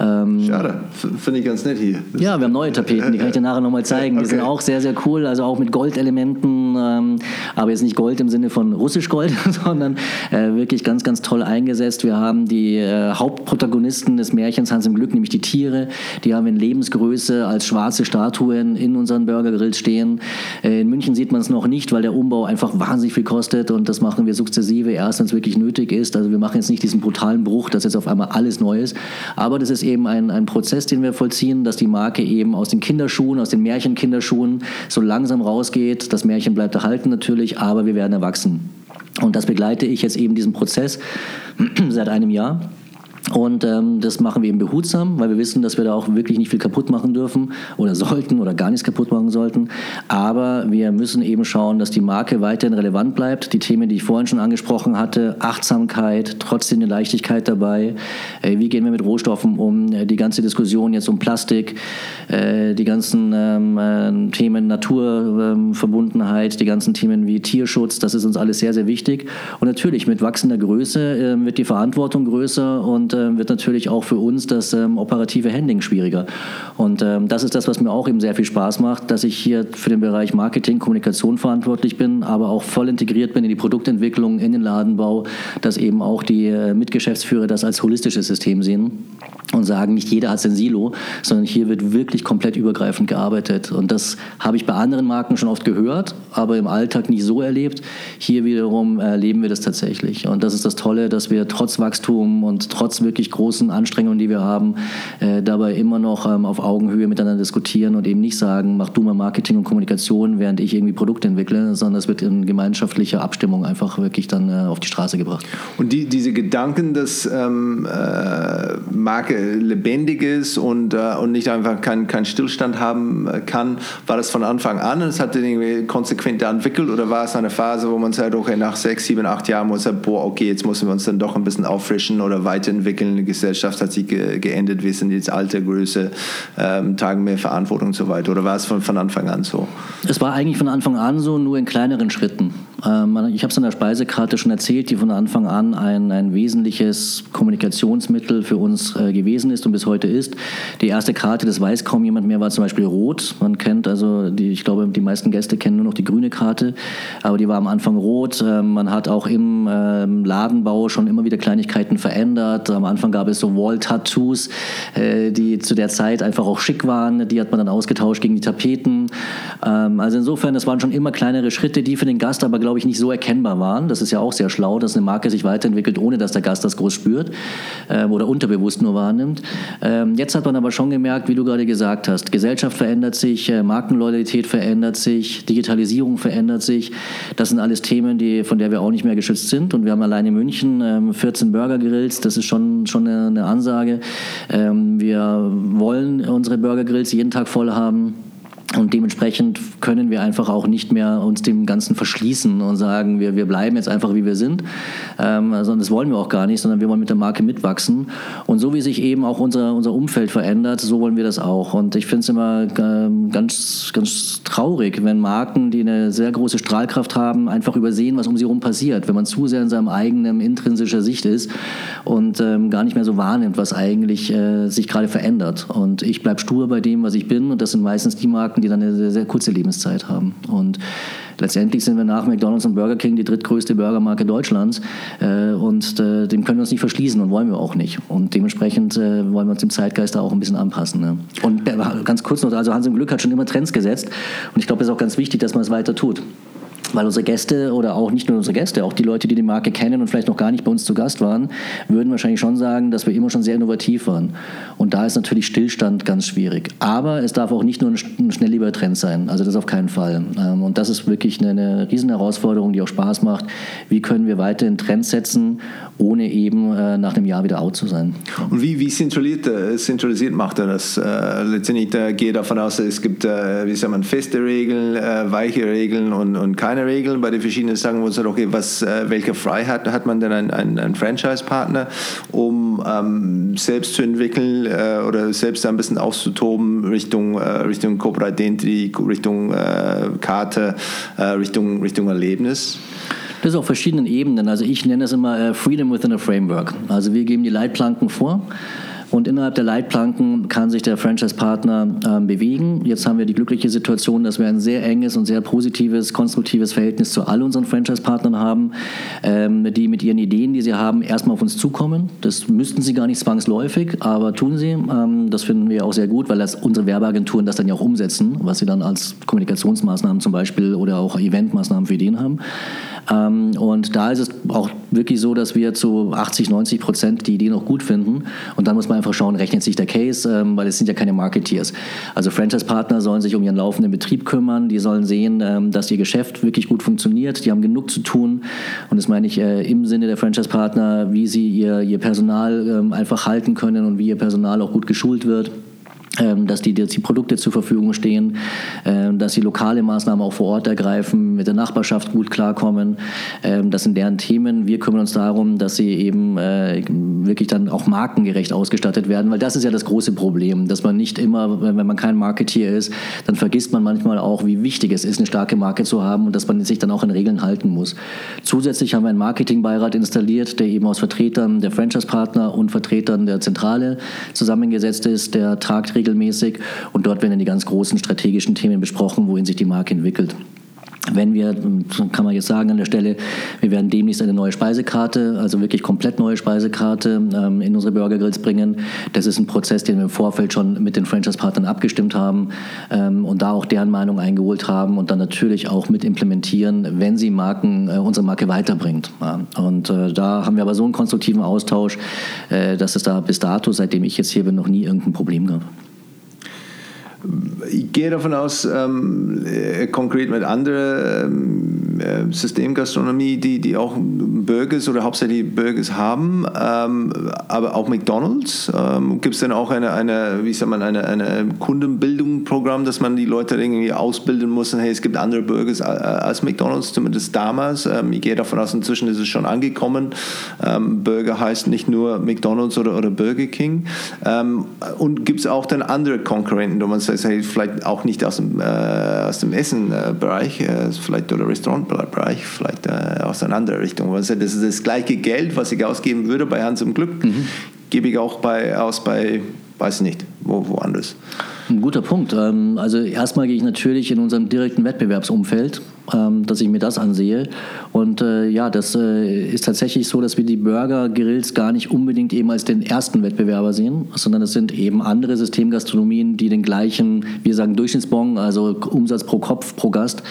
Ähm, Schade, finde ich ganz nett hier. Das ja, wir haben neue Tapeten, die kann ich dir nachher nochmal zeigen. Die okay. sind auch sehr, sehr cool, also auch mit Goldelementen, ähm, aber jetzt nicht Gold im Sinne von russisch Gold, sondern äh, wirklich ganz, ganz toll eingesetzt. Wir haben die äh, Hauptprotagonisten des Märchens Hans im Glück, nämlich die Tiere, die haben in Lebensgröße als schwarze Statuen in unseren Burgergrills stehen. Äh, in München sieht man es noch nicht, weil der Umbau einfach wahnsinnig viel kostet und das machen wir sukzessive erst, wenn es wirklich nötig ist. Also wir machen jetzt nicht diesen brutalen Bruch, dass jetzt auf einmal alles neu ist, aber das ist eben ein, ein Prozess, den wir vollziehen, dass die Marke eben aus den Kinderschuhen, aus den Märchenkinderschuhen so langsam rausgeht. Das Märchen bleibt erhalten natürlich, aber wir werden erwachsen. Und das begleite ich jetzt eben diesen Prozess seit einem Jahr. Und ähm, das machen wir eben behutsam, weil wir wissen, dass wir da auch wirklich nicht viel kaputt machen dürfen oder sollten oder gar nichts kaputt machen sollten. Aber wir müssen eben schauen, dass die Marke weiterhin relevant bleibt. Die Themen, die ich vorhin schon angesprochen hatte, Achtsamkeit, trotzdem eine Leichtigkeit dabei. Äh, wie gehen wir mit Rohstoffen um? Äh, die ganze Diskussion jetzt um Plastik, äh, die ganzen ähm, äh, Themen Naturverbundenheit, ähm, die ganzen Themen wie Tierschutz, das ist uns alles sehr, sehr wichtig. Und natürlich mit wachsender Größe äh, wird die Verantwortung größer und äh, wird natürlich auch für uns das ähm, operative Handling schwieriger. Und ähm, das ist das, was mir auch eben sehr viel Spaß macht, dass ich hier für den Bereich Marketing, Kommunikation verantwortlich bin, aber auch voll integriert bin in die Produktentwicklung, in den Ladenbau, dass eben auch die äh, Mitgeschäftsführer das als holistisches System sehen und sagen, nicht jeder hat sein Silo, sondern hier wird wirklich komplett übergreifend gearbeitet. Und das habe ich bei anderen Marken schon oft gehört, aber im Alltag nicht so erlebt. Hier wiederum erleben wir das tatsächlich. Und das ist das Tolle, dass wir trotz Wachstum und trotz wirklich großen Anstrengungen, die wir haben, äh, dabei immer noch ähm, auf Augenhöhe miteinander diskutieren und eben nicht sagen, mach du mal Marketing und Kommunikation, während ich irgendwie Produkte entwickle, sondern es wird in gemeinschaftlicher Abstimmung einfach wirklich dann äh, auf die Straße gebracht. Und die, diese Gedanken, dass ähm, äh, Marke lebendig ist und, äh, und nicht einfach keinen kein Stillstand haben äh, kann. War das von Anfang an es hat irgendwie konsequent entwickelt oder war es eine Phase, wo man sagt, okay, nach sechs, sieben, acht Jahren muss man boah, okay, jetzt müssen wir uns dann doch ein bisschen auffrischen oder weiterentwickeln. Die Gesellschaft hat sich ge geändert, wir sind jetzt alte Größe, ähm, tragen mehr Verantwortung und so weiter. Oder war es von, von Anfang an so? Es war eigentlich von Anfang an so, nur in kleineren Schritten. Ähm, ich habe es in der Speisekarte schon erzählt, die von Anfang an ein, ein wesentliches Kommunikationsmittel für uns äh, gewesen ist und bis heute ist. Die erste Karte, das weiß kaum jemand mehr, war zum Beispiel rot. Man kennt also, die, ich glaube, die meisten Gäste kennen nur noch die grüne Karte, aber die war am Anfang rot. Ähm, man hat auch im ähm, Ladenbau schon immer wieder Kleinigkeiten verändert. Am Anfang gab es so Wall-Tattoos, äh, die zu der Zeit einfach auch schick waren. Die hat man dann ausgetauscht gegen die Tapeten. Also insofern, das waren schon immer kleinere Schritte, die für den Gast aber, glaube ich, nicht so erkennbar waren. Das ist ja auch sehr schlau, dass eine Marke sich weiterentwickelt, ohne dass der Gast das groß spürt ähm, oder unterbewusst nur wahrnimmt. Ähm, jetzt hat man aber schon gemerkt, wie du gerade gesagt hast, Gesellschaft verändert sich, äh, Markenloyalität verändert sich, Digitalisierung verändert sich. Das sind alles Themen, die, von der wir auch nicht mehr geschützt sind. Und wir haben allein in München ähm, 14 Burger Grills, das ist schon, schon eine, eine Ansage. Ähm, wir wollen unsere Burger Grills jeden Tag voll haben. Und dementsprechend können wir einfach auch nicht mehr uns dem Ganzen verschließen und sagen, wir, wir bleiben jetzt einfach wie wir sind. Ähm, sondern das wollen wir auch gar nicht, sondern wir wollen mit der Marke mitwachsen. Und so wie sich eben auch unser, unser Umfeld verändert, so wollen wir das auch. Und ich finde es immer ähm, ganz, ganz traurig, wenn Marken, die eine sehr große Strahlkraft haben, einfach übersehen, was um sie herum passiert. Wenn man zu sehr in seinem eigenen intrinsischer Sicht ist und ähm, gar nicht mehr so wahrnimmt, was eigentlich äh, sich gerade verändert. Und ich bleibe stur bei dem, was ich bin. Und das sind meistens die Marken, Marken, die dann eine sehr, sehr kurze Lebenszeit haben. Und letztendlich sind wir nach McDonald's und Burger King die drittgrößte Burgermarke Deutschlands äh, und äh, dem können wir uns nicht verschließen und wollen wir auch nicht. Und dementsprechend äh, wollen wir uns dem Zeitgeist da auch ein bisschen anpassen. Ne? Und äh, ganz kurz noch, also Hans im Glück hat schon immer Trends gesetzt und ich glaube, es ist auch ganz wichtig, dass man es weiter tut. Weil unsere Gäste oder auch nicht nur unsere Gäste, auch die Leute, die die Marke kennen und vielleicht noch gar nicht bei uns zu Gast waren, würden wahrscheinlich schon sagen, dass wir immer schon sehr innovativ waren. Und da ist natürlich Stillstand ganz schwierig. Aber es darf auch nicht nur ein schnelllebiger Trend sein. Also das auf keinen Fall. Ähm, und das ist wirklich eine, eine riesen Herausforderung, die auch Spaß macht. Wie können wir weiterhin Trends setzen, ohne eben äh, nach einem Jahr wieder out zu sein? Und wie, wie zentralisiert, äh, zentralisiert macht er das? Äh, letztendlich gehe davon aus, es gibt, wie sagt man, feste Regeln, weiche Regeln und, und keine keine Regeln bei den verschiedenen Sachen, wo man sagt, okay, was, äh, welche Freiheit hat man denn einen, einen Franchise-Partner, um ähm, selbst zu entwickeln äh, oder selbst ein bisschen auszutoben Richtung, äh, Richtung Corporate Identity, Richtung äh, Karte, äh, Richtung, Richtung Erlebnis? Das ist auf verschiedenen Ebenen. Also ich nenne es immer äh, Freedom within a Framework. Also wir geben die Leitplanken vor. Und innerhalb der Leitplanken kann sich der Franchise-Partner äh, bewegen. Jetzt haben wir die glückliche Situation, dass wir ein sehr enges und sehr positives, konstruktives Verhältnis zu all unseren Franchise-Partnern haben, ähm, die mit ihren Ideen, die sie haben, erstmal auf uns zukommen. Das müssten sie gar nicht zwangsläufig, aber tun sie. Ähm, das finden wir auch sehr gut, weil das unsere Werbeagenturen das dann ja auch umsetzen, was sie dann als Kommunikationsmaßnahmen zum Beispiel oder auch Eventmaßnahmen für Ideen haben. Ähm, und da ist es auch wirklich so, dass wir zu 80, 90 Prozent die Idee noch gut finden. Und dann muss man einfach schauen, rechnet sich der Case, ähm, weil es sind ja keine Marketeers. Also Franchise-Partner sollen sich um ihren laufenden Betrieb kümmern, die sollen sehen, ähm, dass ihr Geschäft wirklich gut funktioniert, die haben genug zu tun. Und das meine ich äh, im Sinne der Franchise-Partner, wie sie ihr, ihr Personal einfach halten können und wie ihr Personal auch gut geschult wird. Ähm, dass die, dass die Produkte zur Verfügung stehen, ähm, dass sie lokale Maßnahmen auch vor Ort ergreifen, mit der Nachbarschaft gut klarkommen. Ähm, das sind deren Themen. Wir kümmern uns darum, dass sie eben äh, wirklich dann auch markengerecht ausgestattet werden, weil das ist ja das große Problem, dass man nicht immer, wenn man kein Marketeer ist, dann vergisst man manchmal auch, wie wichtig es ist, eine starke Marke zu haben und dass man sich dann auch in Regeln halten muss. Zusätzlich haben wir einen Marketingbeirat installiert, der eben aus Vertretern der Franchise-Partner und Vertretern der Zentrale zusammengesetzt ist, der tagt regelmäßig und dort werden dann die ganz großen strategischen Themen besprochen, wohin sich die Marke entwickelt. Wenn wir, kann man jetzt sagen an der Stelle, wir werden demnächst eine neue Speisekarte, also wirklich komplett neue Speisekarte ähm, in unsere Burger Grills bringen. Das ist ein Prozess, den wir im Vorfeld schon mit den Franchise-Partnern abgestimmt haben ähm, und da auch deren Meinung eingeholt haben und dann natürlich auch mit implementieren, wenn sie Marken, äh, unsere Marke weiterbringt. Und äh, da haben wir aber so einen konstruktiven Austausch, äh, dass es da bis dato, seitdem ich jetzt hier bin, noch nie irgendein Problem gab. Ich gehe davon aus, ähm, äh, konkret mit anderen ähm, äh, Systemgastronomie, die, die auch Burgers oder hauptsächlich Burgers haben, ähm, aber auch McDonalds. Ähm, Gibt es denn auch eine, eine, wie sagt man, eine, eine Kundenbildungsprogramm, dass man die Leute irgendwie ausbilden muss? Hey, es gibt andere Burgers als McDonalds, zumindest damals. Ähm, ich gehe davon aus, inzwischen ist es schon angekommen. Ähm, Burger heißt nicht nur McDonalds oder, oder Burger King. und gibt es auch dann andere Konkurrenten, wo man sagt, hey, vielleicht auch nicht aus dem, äh, aus dem Essenbereich, äh, vielleicht oder Restaurantbereich, vielleicht äh, aus einer anderen Richtung. das ist das gleiche Geld, was ich ausgeben würde bei Hans im Glück, mhm. gebe ich auch bei, aus bei, weiß ich nicht, wo, woanders. Ein guter Punkt. Ähm, also erstmal gehe ich natürlich in unserem direkten Wettbewerbsumfeld ähm, dass ich mir das ansehe. Und äh, ja, das äh, ist tatsächlich so, dass wir die Burger-Grills gar nicht unbedingt eben als den ersten Wettbewerber sehen, sondern es sind eben andere Systemgastronomien, die den gleichen, wir sagen Durchschnittsbon, also Umsatz pro Kopf, pro Gast,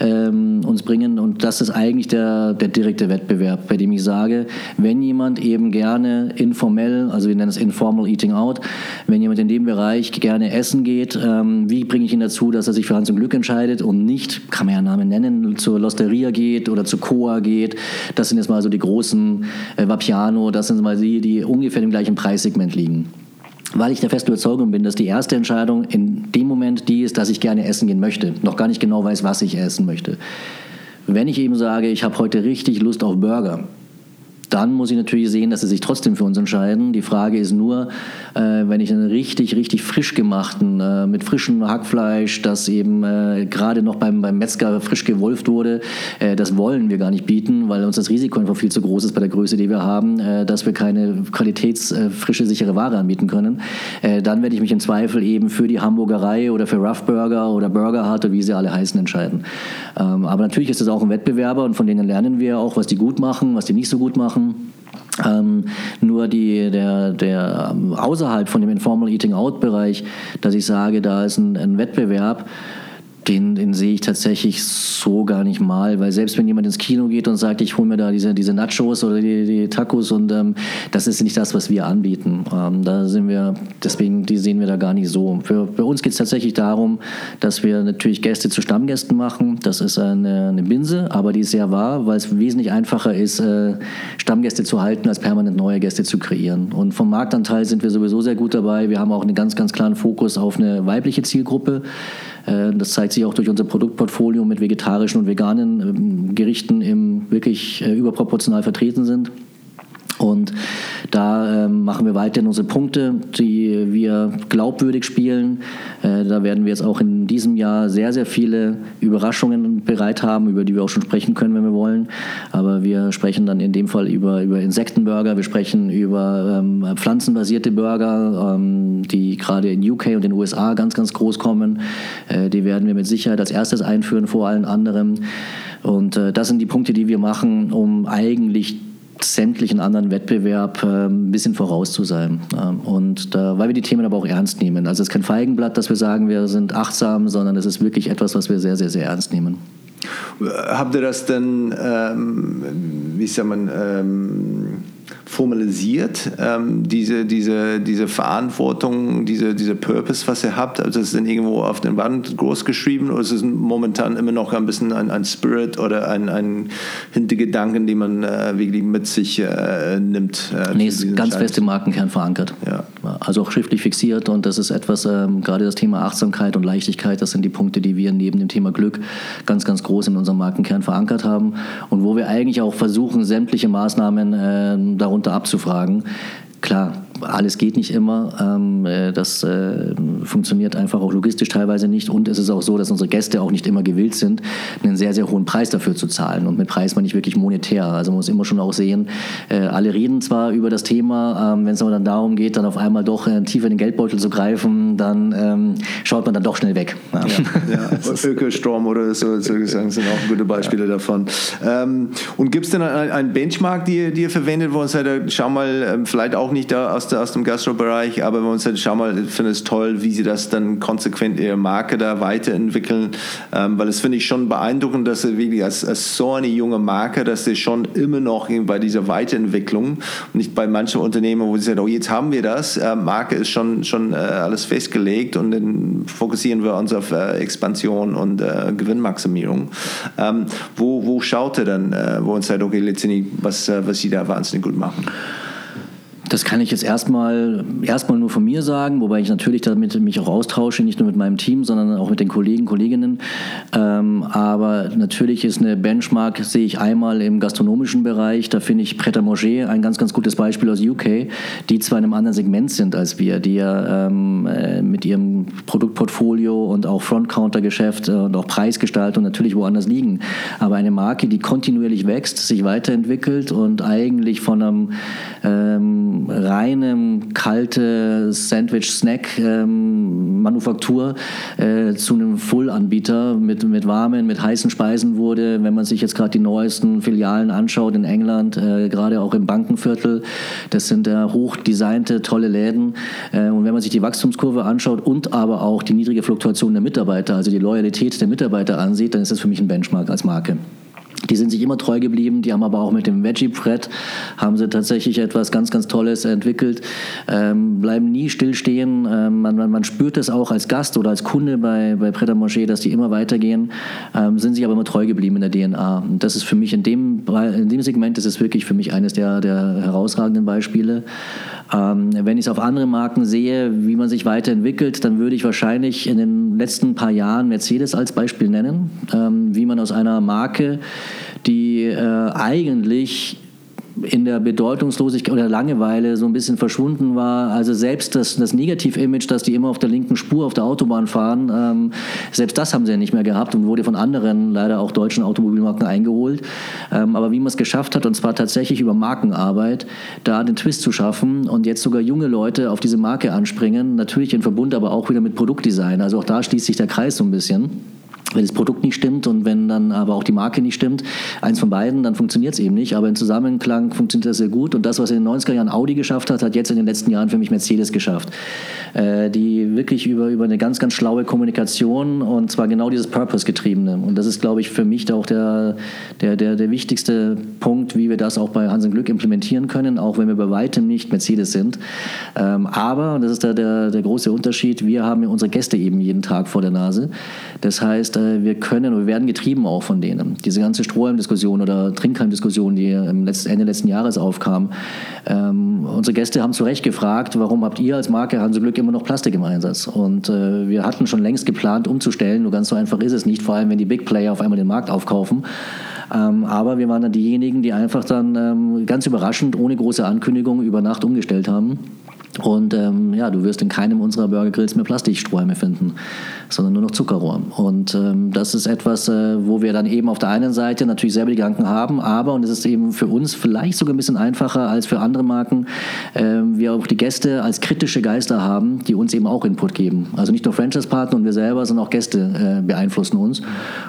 ähm, uns bringen. Und das ist eigentlich der, der direkte Wettbewerb, bei dem ich sage, wenn jemand eben gerne informell, also wir nennen es Informal Eating Out, wenn jemand in dem Bereich gerne essen geht, ähm, wie bringe ich ihn dazu, dass er sich für Hans und Glück entscheidet und nicht, kann man ja Namen nennen, nennen, zur Losteria geht oder zu Coa geht. Das sind jetzt mal so die großen äh, Vapiano, das sind mal die, die ungefähr im gleichen Preissegment liegen weil ich der festen Überzeugung bin, dass die erste Entscheidung in dem Moment die ist, dass ich gerne essen gehen möchte, noch gar nicht genau weiß, was ich essen möchte. Wenn ich eben sage, ich habe heute richtig Lust auf Burger, dann muss ich natürlich sehen, dass sie sich trotzdem für uns entscheiden. Die Frage ist nur, äh, wenn ich einen richtig, richtig frisch gemachten, äh, mit frischem Hackfleisch, das eben äh, gerade noch beim, beim Metzger frisch gewolft wurde, äh, das wollen wir gar nicht bieten, weil uns das Risiko einfach viel zu groß ist bei der Größe, die wir haben, äh, dass wir keine qualitätsfrische, sichere Ware anbieten können. Äh, dann werde ich mich im Zweifel eben für die Hamburgerei oder für Rough Burger oder Burger Hut oder wie sie alle heißen entscheiden. Ähm, aber natürlich ist es auch ein Wettbewerber und von denen lernen wir auch, was die gut machen, was die nicht so gut machen machen. Ähm, nur die, der, der außerhalb von dem Informal Eating Out Bereich, dass ich sage, da ist ein, ein Wettbewerb, den, den sehe ich tatsächlich so gar nicht mal, weil selbst wenn jemand ins Kino geht und sagt, ich hole mir da diese, diese Nachos oder die, die Tacos und ähm, das ist nicht das, was wir anbieten. Ähm, da sind wir, deswegen, die sehen wir da gar nicht so. Für, für uns geht es tatsächlich darum, dass wir natürlich Gäste zu Stammgästen machen. Das ist eine, eine Binse, aber die ist sehr wahr, weil es wesentlich einfacher ist, äh, Stammgäste zu halten, als permanent neue Gäste zu kreieren. Und vom Marktanteil sind wir sowieso sehr gut dabei. Wir haben auch einen ganz, ganz klaren Fokus auf eine weibliche Zielgruppe. Äh, das zeigt sich auch durch unser Produktportfolio mit vegetarischen und veganen ähm, Gerichten im wirklich äh, überproportional vertreten sind. Und da äh, machen wir weiterhin unsere Punkte, die wir glaubwürdig spielen. Äh, da werden wir jetzt auch in diesem Jahr sehr, sehr viele Überraschungen bereit haben, über die wir auch schon sprechen können, wenn wir wollen. Aber wir sprechen dann in dem Fall über, über Insektenburger, wir sprechen über ähm, pflanzenbasierte Burger, ähm, die gerade in UK und den USA ganz, ganz groß kommen. Äh, die werden wir mit Sicherheit als erstes einführen vor allen anderen. Und äh, das sind die Punkte, die wir machen, um eigentlich sämtlichen anderen Wettbewerb äh, ein bisschen voraus zu sein. Ähm, und da, weil wir die Themen aber auch ernst nehmen. Also es ist kein Feigenblatt, dass wir sagen, wir sind achtsam, sondern es ist wirklich etwas, was wir sehr, sehr, sehr ernst nehmen. Habt ihr das denn, ähm, wie sagt man, ähm formalisiert, ähm, diese, diese, diese Verantwortung, diese, diese Purpose, was ihr habt? Also ist es denn irgendwo auf den Wand groß geschrieben oder ist es momentan immer noch ein bisschen ein, ein Spirit oder ein, ein Hintergedanken, den man äh, wirklich mit sich äh, nimmt? Äh, nee, ist ganz fest im Markenkern verankert. Ja. also auch schriftlich fixiert und das ist etwas, ähm, gerade das Thema Achtsamkeit und Leichtigkeit, das sind die Punkte, die wir neben dem Thema Glück ganz, ganz groß in unserem Markenkern verankert haben und wo wir eigentlich auch versuchen, sämtliche Maßnahmen äh, darunter abzufragen. Klar, alles geht nicht immer. Ähm, äh, das äh, funktioniert einfach auch logistisch teilweise nicht. Und es ist auch so, dass unsere Gäste auch nicht immer gewillt sind, einen sehr, sehr hohen Preis dafür zu zahlen. Und mit Preis meine ich wirklich monetär. Also man muss immer schon auch sehen, äh, alle reden zwar über das Thema, ähm, wenn es aber dann darum geht, dann auf einmal doch tiefer in den Geldbeutel zu greifen, dann ähm, schaut man dann doch schnell weg. Ja, ja. Ökostrom oder so, sozusagen sind auch gute Beispiele ja. davon. und gibt es denn einen Benchmark, die, die ihr verwendet, wo ihr sagt, schau mal, vielleicht auch nicht da aus der, aus dem Gastrobereich, aber wenn man sagt, schau mal, finde es toll, wie sie das dann konsequent ihre Marke da weiterentwickeln, ähm, weil das finde ich schon beeindruckend, dass sie wirklich als, als so eine junge Marke, dass sie schon immer noch bei dieser Weiterentwicklung nicht bei manchen Unternehmen, wo sie sagen, oh, jetzt haben wir das, äh, Marke ist schon, schon äh, alles festgelegt und dann fokussieren wir uns auf äh, Expansion und äh, Gewinnmaximierung. Ähm, wo, wo schaut ihr dann, äh, wo uns sagt, okay, letztendlich, was, äh, was sie da wahnsinnig gut machen? Das kann ich jetzt erstmal, erstmal nur von mir sagen, wobei ich natürlich damit mich auch austausche, nicht nur mit meinem Team, sondern auch mit den Kollegen, Kolleginnen. Ähm, aber natürlich ist eine Benchmark, sehe ich einmal im gastronomischen Bereich, da finde ich Pret à Manger ein ganz, ganz gutes Beispiel aus UK, die zwar in einem anderen Segment sind als wir, die ja ähm, äh, mit ihrem Produktportfolio und auch Front-Counter-Geschäft äh, und auch Preisgestaltung natürlich woanders liegen. Aber eine Marke, die kontinuierlich wächst, sich weiterentwickelt und eigentlich von einem ähm, reinem kalte Sandwich-Snack-Manufaktur ähm, äh, zu einem Full-Anbieter mit, mit warmen, mit heißen Speisen wurde. Wenn man sich jetzt gerade die neuesten Filialen anschaut in England, äh, gerade auch im Bankenviertel, das sind äh, hochdesignte, tolle Läden. Äh, und wenn man sich die Wachstumskurve anschaut und aber auch die niedrige Fluktuation der Mitarbeiter, also die Loyalität der Mitarbeiter ansieht, dann ist das für mich ein Benchmark als Marke. Die sind sich immer treu geblieben, die haben aber auch mit dem Veggie-Bread haben sie tatsächlich etwas ganz, ganz Tolles entwickelt, ähm, bleiben nie stillstehen. Ähm, man, man, man, spürt es auch als Gast oder als Kunde bei, bei Pret Manger, dass die immer weitergehen, ähm, sind sich aber immer treu geblieben in der DNA. Und das ist für mich in dem, in dem Segment, das ist wirklich für mich eines der, der herausragenden Beispiele. Ähm, wenn ich es auf andere Marken sehe, wie man sich weiterentwickelt, dann würde ich wahrscheinlich in den letzten paar Jahren Mercedes als Beispiel nennen, ähm, wie man aus einer Marke, die äh, eigentlich in der Bedeutungslosigkeit oder Langeweile so ein bisschen verschwunden war. Also selbst das, das Negativ-Image, dass die immer auf der linken Spur auf der Autobahn fahren, ähm, selbst das haben sie ja nicht mehr gehabt und wurde von anderen, leider auch deutschen Automobilmarken eingeholt. Ähm, aber wie man es geschafft hat, und zwar tatsächlich über Markenarbeit, da den Twist zu schaffen und jetzt sogar junge Leute auf diese Marke anspringen, natürlich in Verbund aber auch wieder mit Produktdesign. Also auch da schließt sich der Kreis so ein bisschen wenn das Produkt nicht stimmt und wenn dann aber auch die Marke nicht stimmt, eins von beiden, dann funktioniert es eben nicht. Aber im Zusammenklang funktioniert das sehr gut. Und das, was in den 90er Jahren Audi geschafft hat, hat jetzt in den letzten Jahren für mich Mercedes geschafft. Äh, die wirklich über, über eine ganz, ganz schlaue Kommunikation und zwar genau dieses Purpose-getriebene. Und das ist, glaube ich, für mich da auch der, der, der, der wichtigste Punkt, wie wir das auch bei Hansen Glück implementieren können, auch wenn wir bei weitem nicht Mercedes sind. Ähm, aber, und das ist da der, der große Unterschied, wir haben unsere Gäste eben jeden Tag vor der Nase. Das heißt, äh, wir können und wir werden getrieben auch von denen. Diese ganze Strohhalm-Diskussion oder Trinkhalm-Diskussion, die Ende letzten Jahres aufkam. Ähm, unsere Gäste haben zu Recht gefragt, warum habt ihr als Marke Hanse Glück immer noch Plastik im Einsatz? Und äh, wir hatten schon längst geplant, umzustellen. Nur ganz so einfach ist es nicht, vor allem wenn die Big Player auf einmal den Markt aufkaufen. Ähm, aber wir waren dann diejenigen, die einfach dann ähm, ganz überraschend, ohne große Ankündigung, über Nacht umgestellt haben. Und ähm, ja, du wirst in keinem unserer Burger Grills mehr Plastiksträume finden, sondern nur noch Zuckerrohr. Und ähm, das ist etwas, äh, wo wir dann eben auf der einen Seite natürlich selber die Gedanken haben, aber, und es ist eben für uns vielleicht sogar ein bisschen einfacher als für andere Marken, äh, wir auch die Gäste als kritische Geister haben, die uns eben auch Input geben. Also nicht nur Franchise-Partner und wir selber, sondern auch Gäste äh, beeinflussen uns.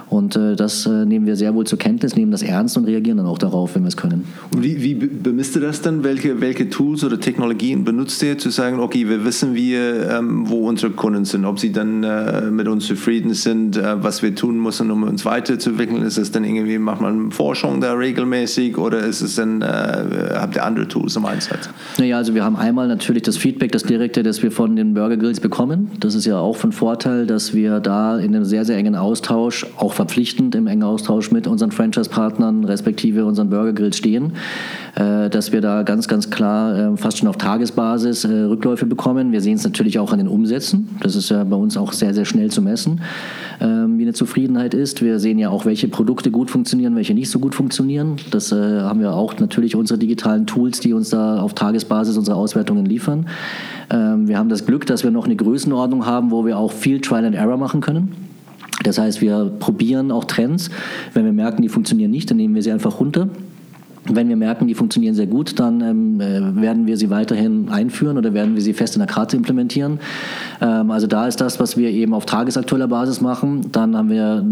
Und äh, das äh, nehmen wir sehr wohl zur Kenntnis, nehmen das ernst und reagieren dann auch darauf, wenn wir es können. Und wie, wie bemisst ihr das dann? Welche, welche Tools oder Technologien benutzt ihr? zu sagen, okay, wir wissen, wie, ähm, wo unsere Kunden sind, ob sie dann äh, mit uns zufrieden sind, äh, was wir tun müssen, um uns weiterzuentwickeln? Ist es dann irgendwie, macht man Forschung da regelmäßig oder ist es dann, äh, habt ihr andere Tools im Einsatz? Naja, also wir haben einmal natürlich das Feedback, das direkte, das wir von den Burger Grills bekommen. Das ist ja auch von Vorteil, dass wir da in einem sehr, sehr engen Austausch, auch verpflichtend im engen Austausch mit unseren Franchise-Partnern respektive unseren Burger Grills stehen, äh, dass wir da ganz, ganz klar äh, fast schon auf Tagesbasis äh, Rückläufe bekommen. Wir sehen es natürlich auch an den Umsätzen. Das ist ja bei uns auch sehr, sehr schnell zu messen, ähm, wie eine Zufriedenheit ist. Wir sehen ja auch, welche Produkte gut funktionieren, welche nicht so gut funktionieren. Das haben wir auch natürlich unsere digitalen Tools, die uns da auf Tagesbasis unsere Auswertungen liefern. Ähm, wir haben das Glück, dass wir noch eine Größenordnung haben, wo wir auch viel Trial and Error machen können. Das heißt, wir probieren auch Trends. Wenn wir merken, die funktionieren nicht, dann nehmen wir sie einfach runter. Wenn wir merken, die funktionieren sehr gut, dann ähm, äh, werden wir sie weiterhin einführen oder werden wir sie fest in der Karte implementieren. Ähm, also da ist das, was wir eben auf tagesaktueller Basis machen. Dann haben wir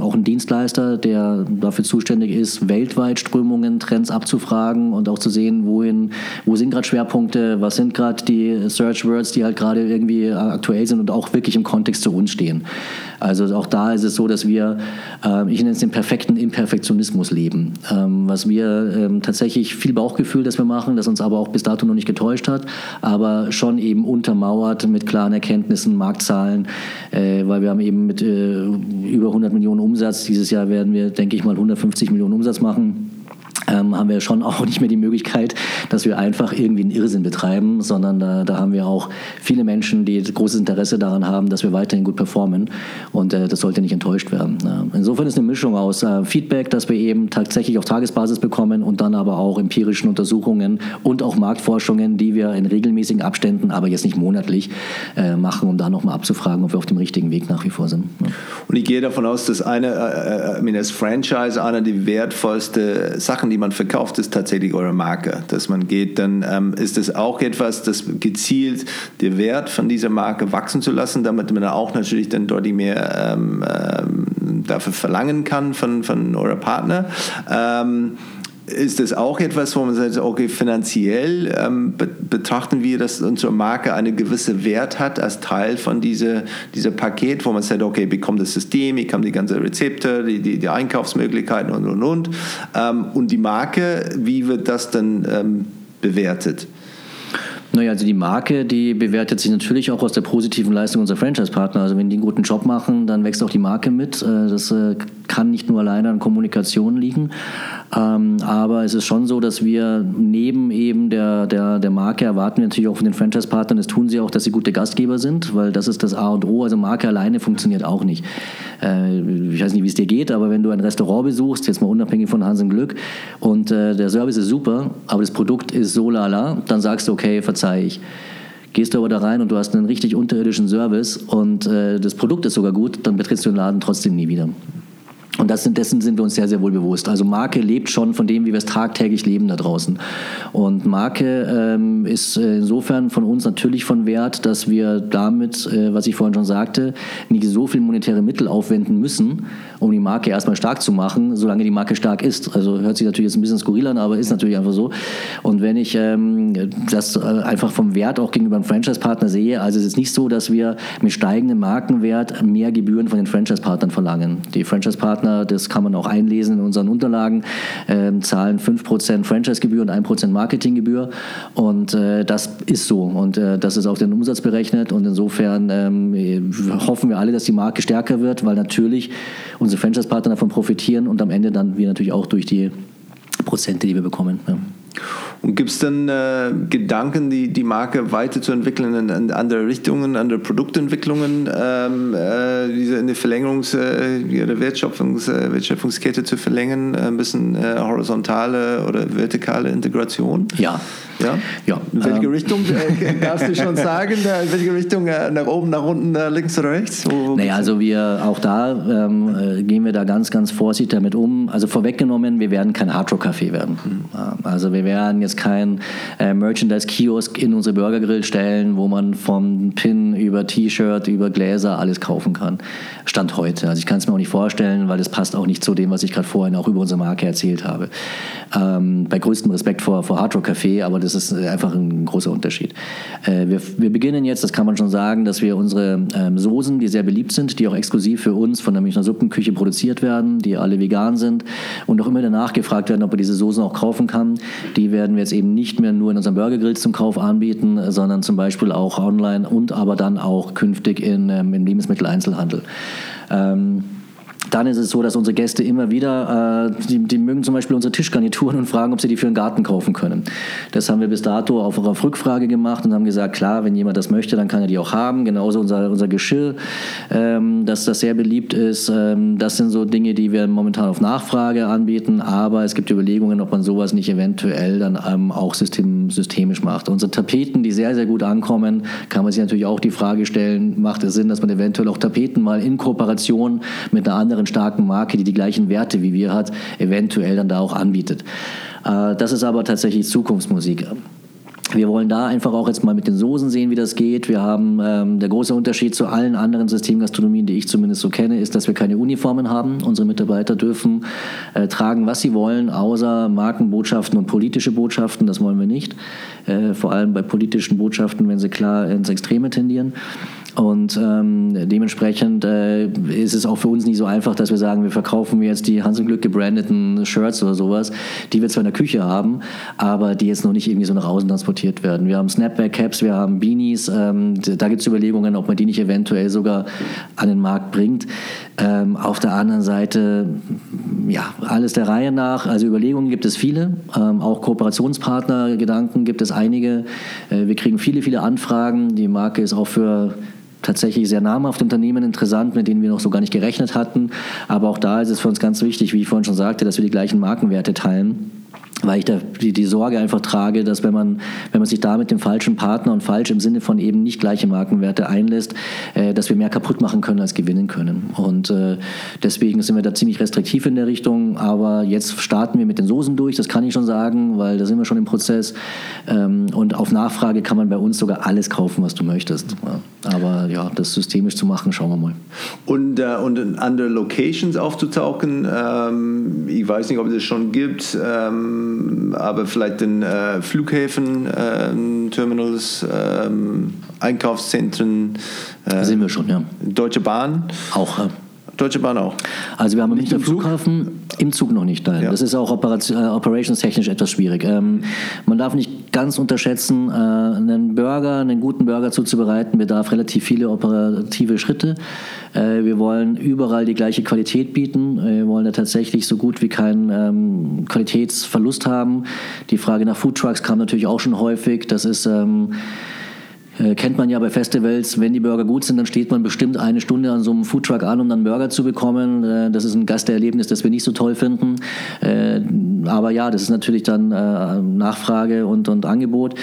auch einen Dienstleister, der dafür zuständig ist, weltweit Strömungen, Trends abzufragen und auch zu sehen, wohin, wo sind gerade Schwerpunkte, was sind gerade die Search Words, die halt gerade irgendwie aktuell sind und auch wirklich im Kontext zu uns stehen. Also auch da ist es so, dass wir, äh, ich nenne es den perfekten Imperfektionismus leben. Ähm, was wir ähm, tatsächlich viel Bauchgefühl, das wir machen, das uns aber auch bis dato noch nicht getäuscht hat, aber schon eben untermauert mit klaren Erkenntnissen, Marktzahlen, äh, weil wir haben eben mit äh, über 100 Millionen Umsatz, dieses Jahr werden wir, denke ich mal, 150 Millionen Umsatz machen ähm, haben wir schon auch nicht mehr die Möglichkeit, dass wir einfach irgendwie einen Irrsinn betreiben, sondern da, da haben wir auch viele Menschen, die großes Interesse daran haben, dass wir weiterhin gut performen und äh, das sollte nicht enttäuscht werden. Äh, insofern ist eine Mischung aus äh, Feedback, das wir eben tatsächlich auf Tagesbasis bekommen und dann aber auch empirischen Untersuchungen und auch Marktforschungen, die wir in regelmäßigen Abständen, aber jetzt nicht monatlich, äh, machen, um da nochmal abzufragen, ob wir auf dem richtigen Weg nach wie vor sind. Ja. Und ich gehe davon aus, dass eine, äh, äh, das Franchise einer der wertvollsten Sachen, die die man verkauft, ist tatsächlich eure Marke. Dass man geht, dann ähm, ist es auch etwas, das gezielt den Wert von dieser Marke wachsen zu lassen, damit man auch natürlich dann deutlich mehr ähm, ähm, dafür verlangen kann von, von eurer Partner. Ähm, ist das auch etwas, wo man sagt, okay, finanziell ähm, betrachten wir, dass unsere Marke eine gewisse Wert hat als Teil von diesem diese Paket, wo man sagt, okay, ich bekomme das System, ich bekomme die ganzen Rezepte, die, die, die Einkaufsmöglichkeiten und, und, und. Ähm, und die Marke, wie wird das dann ähm, bewertet? Naja, also die Marke, die bewertet sich natürlich auch aus der positiven Leistung unserer Franchise-Partner. Also wenn die einen guten Job machen, dann wächst auch die Marke mit. Äh, das äh, kann nicht nur alleine an Kommunikation liegen. Ähm, aber es ist schon so, dass wir neben eben der, der, der Marke erwarten wir natürlich auch von den Franchise-Partnern, das tun sie auch, dass sie gute Gastgeber sind, weil das ist das A und O. Also Marke alleine funktioniert auch nicht. Äh, ich weiß nicht, wie es dir geht, aber wenn du ein Restaurant besuchst, jetzt mal unabhängig von Hans im Glück, und der Service ist super, aber das Produkt ist so lala, dann sagst du, okay, verzeih ich. Gehst du aber da rein und du hast einen richtig unterirdischen Service und äh, das Produkt ist sogar gut, dann betrittst du den Laden trotzdem nie wieder. Und das, dessen sind wir uns sehr, sehr wohl bewusst. Also Marke lebt schon von dem, wie wir es tagtäglich leben da draußen. Und Marke ähm, ist insofern von uns natürlich von Wert, dass wir damit, äh, was ich vorhin schon sagte, nicht so viel monetäre Mittel aufwenden müssen, um die Marke erstmal stark zu machen, solange die Marke stark ist. Also hört sich natürlich jetzt ein bisschen skurril an, aber ist natürlich einfach so. Und wenn ich ähm, das äh, einfach vom Wert auch gegenüber einem Franchise-Partner sehe, also es ist nicht so, dass wir mit steigendem Markenwert mehr Gebühren von den Franchise-Partnern verlangen. Die Franchise-Partner, das kann man auch einlesen in unseren Unterlagen, äh, zahlen 5% Franchise-Gebühr und 1% Marketinggebühr. Und äh, das ist so. Und äh, das ist auf den Umsatz berechnet. Und insofern ähm, hoffen wir alle, dass die Marke stärker wird, weil natürlich unsere Franchise-Partner davon profitieren und am Ende dann wir natürlich auch durch die Prozente, die wir bekommen. Ja. Und gibt es dann äh, Gedanken, die, die Marke weiterzuentwickeln in, in andere Richtungen, andere Produktentwicklungen, ähm, äh, diese in die Verlängerungs, äh, der Wertschöpfungs, äh, Wertschöpfungskette zu verlängern, äh, ein bisschen äh, horizontale oder vertikale Integration? Ja. Ja? ja. In welche ähm. Richtung darfst du schon sagen? In welche Richtung nach oben, nach unten, links oder rechts? Wo, wo naja, also wir auch da ähm, gehen wir da ganz, ganz vorsichtig damit um. Also vorweggenommen, wir werden kein Hardrock-Café werden. Mhm. Also wir werden jetzt kein äh, Merchandise-Kiosk in unsere Burgergrill stellen, wo man vom Pin über T-Shirt, über Gläser alles kaufen kann. Stand heute. Also ich kann es mir auch nicht vorstellen, weil das passt auch nicht zu dem, was ich gerade vorhin auch über unsere Marke erzählt habe. Ähm, bei größtem Respekt vor, vor Hard Rock Café, aber das ist einfach ein großer Unterschied. Äh, wir, wir beginnen jetzt, das kann man schon sagen, dass wir unsere ähm, Soßen, die sehr beliebt sind, die auch exklusiv für uns von der Münchner Suppenküche produziert werden, die alle vegan sind und auch immer danach gefragt werden, ob man diese Soßen auch kaufen kann. Die werden wir jetzt eben nicht mehr nur in unseren Burgergrills zum Kauf anbieten, sondern zum Beispiel auch online und aber dann auch künftig in, ähm, im Lebensmitteleinzelhandel. Ähm, dann ist es so, dass unsere Gäste immer wieder, äh, die, die, mögen zum Beispiel unsere Tischgarnituren und fragen, ob sie die für einen Garten kaufen können. Das haben wir bis dato auf, auf Rückfrage gemacht und haben gesagt, klar, wenn jemand das möchte, dann kann er die auch haben. Genauso unser, unser Geschirr, ähm, dass das sehr beliebt ist. Ähm, das sind so Dinge, die wir momentan auf Nachfrage anbieten, aber es gibt Überlegungen, ob man sowas nicht eventuell dann ähm, auch system, systemisch macht. Unsere Tapeten, die sehr, sehr gut ankommen, kann man sich natürlich auch die Frage stellen, macht es Sinn, dass man eventuell auch Tapeten mal in Kooperation mit einer anderen starken Marke, die die gleichen Werte wie wir hat, eventuell dann da auch anbietet. Äh, das ist aber tatsächlich Zukunftsmusik. Wir wollen da einfach auch jetzt mal mit den Soßen sehen, wie das geht. Wir haben ähm, der große Unterschied zu allen anderen Systemgastronomien, die ich zumindest so kenne, ist, dass wir keine Uniformen haben. Unsere Mitarbeiter dürfen äh, tragen, was sie wollen, außer Markenbotschaften und politische Botschaften. Das wollen wir nicht. Äh, vor allem bei politischen Botschaften, wenn sie klar ins Extreme tendieren. Und ähm, dementsprechend äh, ist es auch für uns nicht so einfach, dass wir sagen, wir verkaufen jetzt die Hans und Glück gebrandeten Shirts oder sowas, die wir zwar in der Küche haben, aber die jetzt noch nicht irgendwie so nach außen transportiert werden. Wir haben Snapback-Caps, wir haben Beanies, ähm, da gibt es Überlegungen, ob man die nicht eventuell sogar an den Markt bringt. Ähm, auf der anderen Seite, ja, alles der Reihe nach. Also Überlegungen gibt es viele, ähm, auch Kooperationspartner-Gedanken gibt es einige. Äh, wir kriegen viele, viele Anfragen. Die Marke ist auch für tatsächlich sehr namhafte Unternehmen interessant, mit denen wir noch so gar nicht gerechnet hatten. Aber auch da ist es für uns ganz wichtig, wie ich vorhin schon sagte, dass wir die gleichen Markenwerte teilen weil ich da die, die, Sorge einfach trage, dass wenn man, wenn man sich da mit dem falschen Partner und falsch im Sinne von eben nicht gleiche Markenwerte einlässt, äh, dass wir mehr kaputt machen können als gewinnen können. Und äh, deswegen sind wir da ziemlich restriktiv in der Richtung. Aber jetzt starten wir mit den Soßen durch, das kann ich schon sagen, weil da sind wir schon im Prozess. Ähm, und auf Nachfrage kann man bei uns sogar alles kaufen, was du möchtest. Aber ja, das systemisch zu machen, schauen wir mal. Und, äh, und andere Locations aufzutauchen, ähm, ich weiß nicht, ob es das schon gibt. Ähm ähm, aber vielleicht in äh, Flughäfen, äh, Terminals, äh, Einkaufszentren. da sind wir schon, ja. Deutsche Bahn. Auch, ja. Deutsche Bahn auch. Also wir haben nicht im Flughafen, im Zug noch nicht. Nein. Ja. Das ist auch äh, operationstechnisch etwas schwierig. Ähm, man darf nicht ganz unterschätzen, äh, einen Burger, einen guten Burger zuzubereiten, bedarf relativ viele operative Schritte. Äh, wir wollen überall die gleiche Qualität bieten. Äh, wir wollen da tatsächlich so gut wie keinen ähm, Qualitätsverlust haben. Die Frage nach Foodtrucks kam natürlich auch schon häufig. Das ist ähm, äh, kennt man ja bei Festivals, wenn die Burger gut sind, dann steht man bestimmt eine Stunde an so einem Foodtruck an, um dann Burger zu bekommen. Äh, das ist ein Gasterlebnis, das wir nicht so toll finden. Äh, aber ja, das ist natürlich dann äh, Nachfrage und, und Angebot.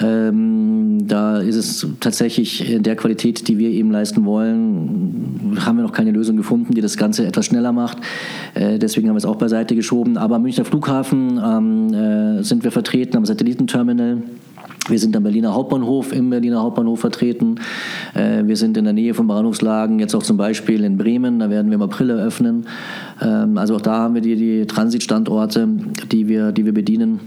Ähm, da ist es tatsächlich in der Qualität, die wir eben leisten wollen, haben wir noch keine Lösung gefunden, die das Ganze etwas schneller macht. Äh, deswegen haben wir es auch beiseite geschoben. Aber am Münchner Flughafen ähm, äh, sind wir vertreten am Satellitenterminal. Wir sind am Berliner Hauptbahnhof, im Berliner Hauptbahnhof vertreten. Äh, wir sind in der Nähe von Bahnhofslagen, jetzt auch zum Beispiel in Bremen, da werden wir im April eröffnen. Ähm, also auch da haben wir die, die Transitstandorte, die wir, die wir bedienen.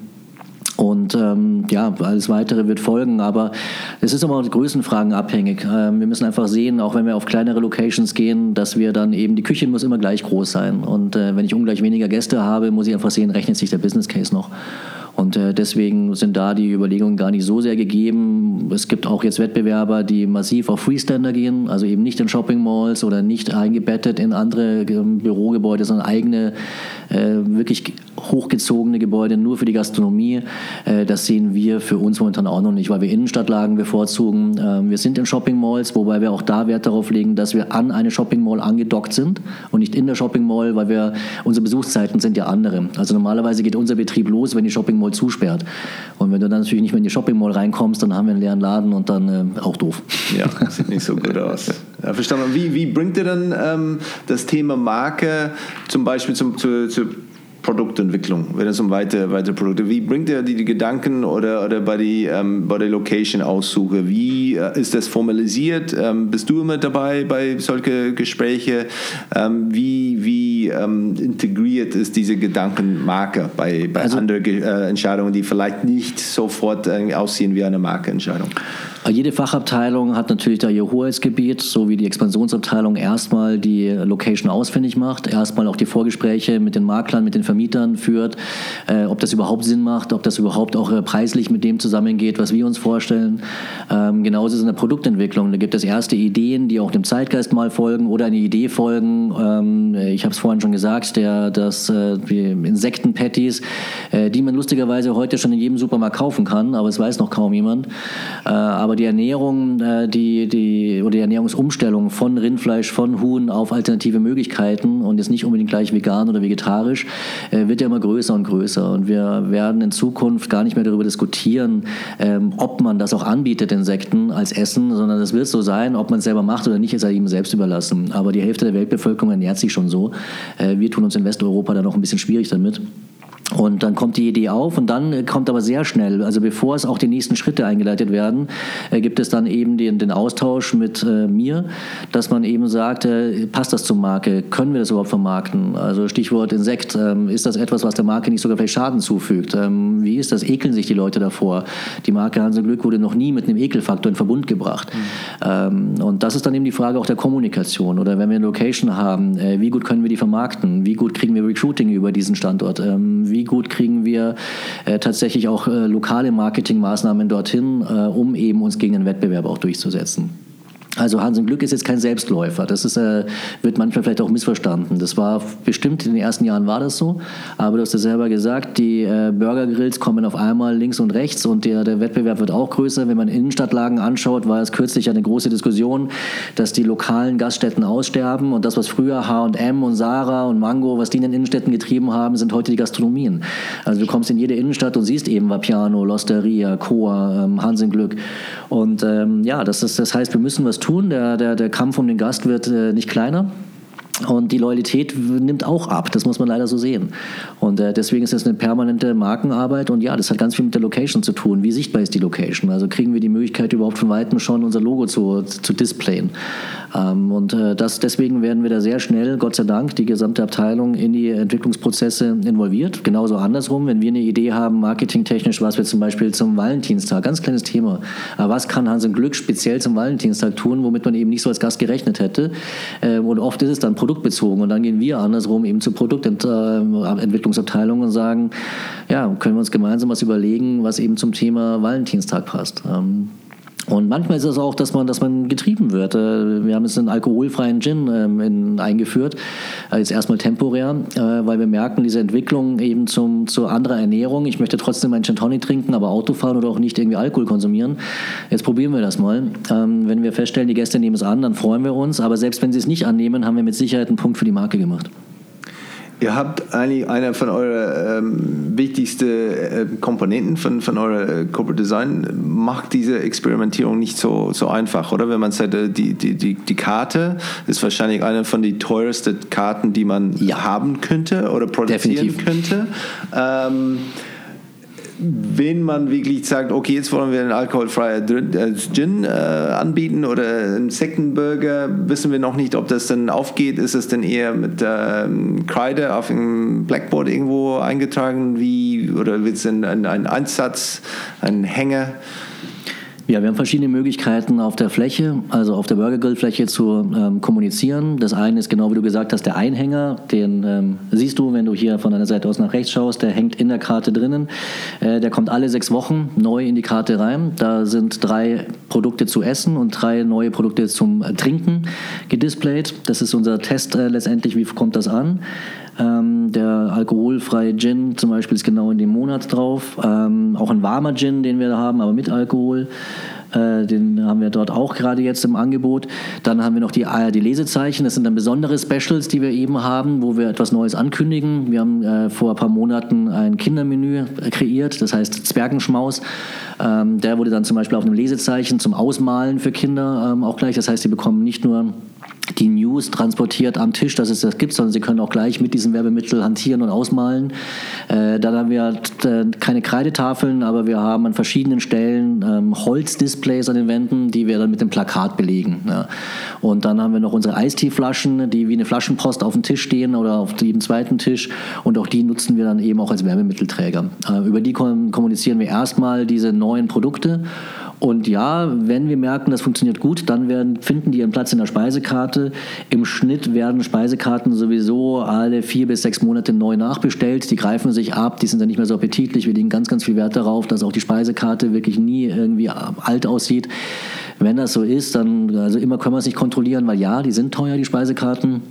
Und ähm, ja, alles Weitere wird folgen, aber es ist immer Größenfragen abhängig. Ähm, wir müssen einfach sehen, auch wenn wir auf kleinere Locations gehen, dass wir dann eben, die Küche muss immer gleich groß sein. Und äh, wenn ich ungleich weniger Gäste habe, muss ich einfach sehen, rechnet sich der Business Case noch. Und äh, deswegen sind da die Überlegungen gar nicht so sehr gegeben. Es gibt auch jetzt Wettbewerber, die massiv auf Freestander gehen, also eben nicht in Shopping Malls oder nicht eingebettet in andere ähm, Bürogebäude, sondern eigene, äh, wirklich hochgezogene Gebäude nur für die Gastronomie. Äh, das sehen wir für uns momentan auch noch nicht, weil wir Innenstadtlagen bevorzugen. Ähm, wir sind in Shopping Malls, wobei wir auch da Wert darauf legen, dass wir an eine Shopping Mall angedockt sind und nicht in der Shopping Mall, weil wir unsere Besuchszeiten sind ja andere. Also normalerweise geht unser Betrieb los, wenn die Shopping Mall zusperrt. Und wenn du dann natürlich nicht mehr in die Shopping Mall reinkommst, dann haben wir einen leeren Laden und dann äh, auch doof. Ja, sieht nicht so gut aus. Ja, verstanden. Wie, wie bringt ihr dann ähm, das Thema Marke zum Beispiel zum, zu, zu Produktentwicklung, wenn es um weitere, weitere Produkte Wie bringt ihr die, die Gedanken oder, oder bei, die, ähm, bei der Location-Aussuche? Wie äh, ist das formalisiert? Ähm, bist du immer dabei bei solchen Gesprächen? Ähm, wie wie ähm, integriert ist diese Gedankenmarke bei, bei also, anderen äh, Entscheidungen, die vielleicht nicht sofort äh, aussehen wie eine Markeentscheidung? Jede Fachabteilung hat natürlich da ihr Hoheitsgebiet, so wie die Expansionsabteilung erstmal die Location ausfindig macht, erstmal auch die Vorgespräche mit den Maklern, mit den Vermietern führt, äh, ob das überhaupt Sinn macht, ob das überhaupt auch äh, preislich mit dem zusammengeht, was wir uns vorstellen. Ähm, genauso ist es in der Produktentwicklung. Da gibt es erste Ideen, die auch dem Zeitgeist mal folgen oder eine Idee folgen. Ähm, ich habe es vorhin schon gesagt, der, das äh, Insektenpatties, äh, die man lustigerweise heute schon in jedem Supermarkt kaufen kann, aber es weiß noch kaum jemand. Äh, aber aber die Ernährung, äh, die, die, oder die Ernährungsumstellung von Rindfleisch, von Huhn auf alternative Möglichkeiten und jetzt nicht unbedingt gleich vegan oder vegetarisch, äh, wird ja immer größer und größer. Und wir werden in Zukunft gar nicht mehr darüber diskutieren, ähm, ob man das auch anbietet, Insekten als Essen, sondern es wird so sein, ob man es selber macht oder nicht, ist ja ihm selbst überlassen. Aber die Hälfte der Weltbevölkerung ernährt sich schon so. Äh, wir tun uns in Westeuropa da noch ein bisschen schwierig damit. Und dann kommt die Idee auf und dann kommt aber sehr schnell, also bevor es auch die nächsten Schritte eingeleitet werden, äh, gibt es dann eben den, den Austausch mit äh, mir, dass man eben sagt, äh, passt das zur Marke, können wir das überhaupt vermarkten? Also Stichwort Insekt, ähm, ist das etwas, was der Marke nicht sogar vielleicht Schaden zufügt? Ähm, wie ist das? Ekeln sich die Leute davor? Die Marke Hanse Glück wurde noch nie mit einem Ekelfaktor in Verbund gebracht. Mhm. Ähm, und das ist dann eben die Frage auch der Kommunikation. Oder wenn wir eine Location haben, äh, wie gut können wir die vermarkten? Wie gut kriegen wir Recruiting über diesen Standort? Ähm, wie gut kriegen wir äh, tatsächlich auch äh, lokale Marketingmaßnahmen dorthin, äh, um eben uns gegen den Wettbewerb auch durchzusetzen. Also Hansen Glück ist jetzt kein Selbstläufer. Das ist, äh, wird manchmal vielleicht auch missverstanden. Das war bestimmt in den ersten Jahren war das so. Aber du hast ja selber gesagt, die äh, Burgergrills kommen auf einmal links und rechts und der, der Wettbewerb wird auch größer. Wenn man Innenstadtlagen anschaut, war es kürzlich eine große Diskussion, dass die lokalen Gaststätten aussterben und das, was früher H&M und Sarah und Mango, was die in den Innenstädten getrieben haben, sind heute die Gastronomien. Also du kommst in jede Innenstadt und siehst eben Vapiano, Losteria, Coa, ähm, Hansen Glück. Und ähm, ja, das, ist, das heißt, wir müssen was tun tun. Der, der, der Kampf um den Gast wird äh, nicht kleiner. Und die Loyalität nimmt auch ab, das muss man leider so sehen. Und äh, deswegen ist das eine permanente Markenarbeit und ja, das hat ganz viel mit der Location zu tun. Wie sichtbar ist die Location? Also kriegen wir die Möglichkeit überhaupt von Weitem schon unser Logo zu, zu displayen. Ähm, und äh, das, deswegen werden wir da sehr schnell, Gott sei Dank, die gesamte Abteilung in die Entwicklungsprozesse involviert. Genauso andersrum, wenn wir eine Idee haben, marketingtechnisch, was wir zum Beispiel zum Valentinstag, ganz kleines Thema, aber was kann Hans und Glück speziell zum Valentinstag tun, womit man eben nicht so als Gast gerechnet hätte. Äh, und oft ist es dann produktbezogen und dann gehen wir andersrum eben zur Produktentwicklungsabteilung und sagen, ja, können wir uns gemeinsam was überlegen, was eben zum Thema Valentinstag passt. Und manchmal ist es auch, dass man, dass man getrieben wird. Äh, wir haben jetzt einen alkoholfreien Gin ähm, in, eingeführt, jetzt erstmal temporär, äh, weil wir merken, diese Entwicklung eben zum, zu anderer Ernährung. Ich möchte trotzdem einen Gin Tonic trinken, aber Auto fahren oder auch nicht irgendwie Alkohol konsumieren. Jetzt probieren wir das mal. Ähm, wenn wir feststellen, die Gäste nehmen es an, dann freuen wir uns. Aber selbst wenn sie es nicht annehmen, haben wir mit Sicherheit einen Punkt für die Marke gemacht. Ihr habt eigentlich einer von euren ähm, wichtigsten äh, Komponenten von, von eurem äh, Corporate Design, macht diese Experimentierung nicht so, so einfach, oder? Wenn man sagt, äh, die, die, die, die Karte ist wahrscheinlich eine von den teuersten Karten, die man ja. haben könnte oder produzieren Definitiv. könnte. Ähm, wenn man wirklich sagt, okay, jetzt wollen wir einen alkoholfreien äh, Gin äh, anbieten oder einen Sektenburger, wissen wir noch nicht, ob das dann aufgeht. Ist es denn eher mit ähm, Kreide auf dem Blackboard irgendwo eingetragen, wie oder wird es denn ein Einsatz, ein Hänger? Ja, wir haben verschiedene Möglichkeiten auf der Fläche, also auf der Burgergrillfläche zu ähm, kommunizieren. Das eine ist genau wie du gesagt hast, der Einhänger, den ähm, siehst du, wenn du hier von deiner Seite aus nach rechts schaust, der hängt in der Karte drinnen. Äh, der kommt alle sechs Wochen neu in die Karte rein. Da sind drei Produkte zu essen und drei neue Produkte zum Trinken gedisplayt. Das ist unser Test äh, letztendlich, wie kommt das an. Ähm, der alkoholfreie Gin zum Beispiel ist genau in dem Monat drauf. Ähm, auch ein warmer Gin, den wir da haben, aber mit Alkohol. Äh, den haben wir dort auch gerade jetzt im Angebot. Dann haben wir noch die ARD-Lesezeichen. Das sind dann besondere Specials, die wir eben haben, wo wir etwas Neues ankündigen. Wir haben äh, vor ein paar Monaten ein Kindermenü kreiert, das heißt Zwergenschmaus. Ähm, der wurde dann zum Beispiel auf einem Lesezeichen zum Ausmalen für Kinder ähm, auch gleich. Das heißt, sie bekommen nicht nur die News transportiert am Tisch, dass es das gibt, sondern sie können auch gleich mit diesem Werbemittel hantieren und ausmalen. Äh, dann haben wir äh, keine Kreidetafeln, aber wir haben an verschiedenen Stellen ähm, Holzdisplays an den Wänden, die wir dann mit dem Plakat belegen. Ja. Und dann haben wir noch unsere Eisteeflaschen, die wie eine Flaschenpost auf dem Tisch stehen oder auf jedem zweiten Tisch. Und auch die nutzen wir dann eben auch als Werbemittelträger. Äh, über die kommunizieren wir erstmal diese neuen Produkte und ja, wenn wir merken, das funktioniert gut, dann werden, finden die ihren Platz in der Speisekarte. Im Schnitt werden Speisekarten sowieso alle vier bis sechs Monate neu nachbestellt. Die greifen sich ab, die sind dann nicht mehr so appetitlich. Wir legen ganz, ganz viel Wert darauf, dass auch die Speisekarte wirklich nie irgendwie alt aussieht. Wenn das so ist, dann, also immer können wir es nicht kontrollieren, weil ja, die sind teuer, die Speisekarten.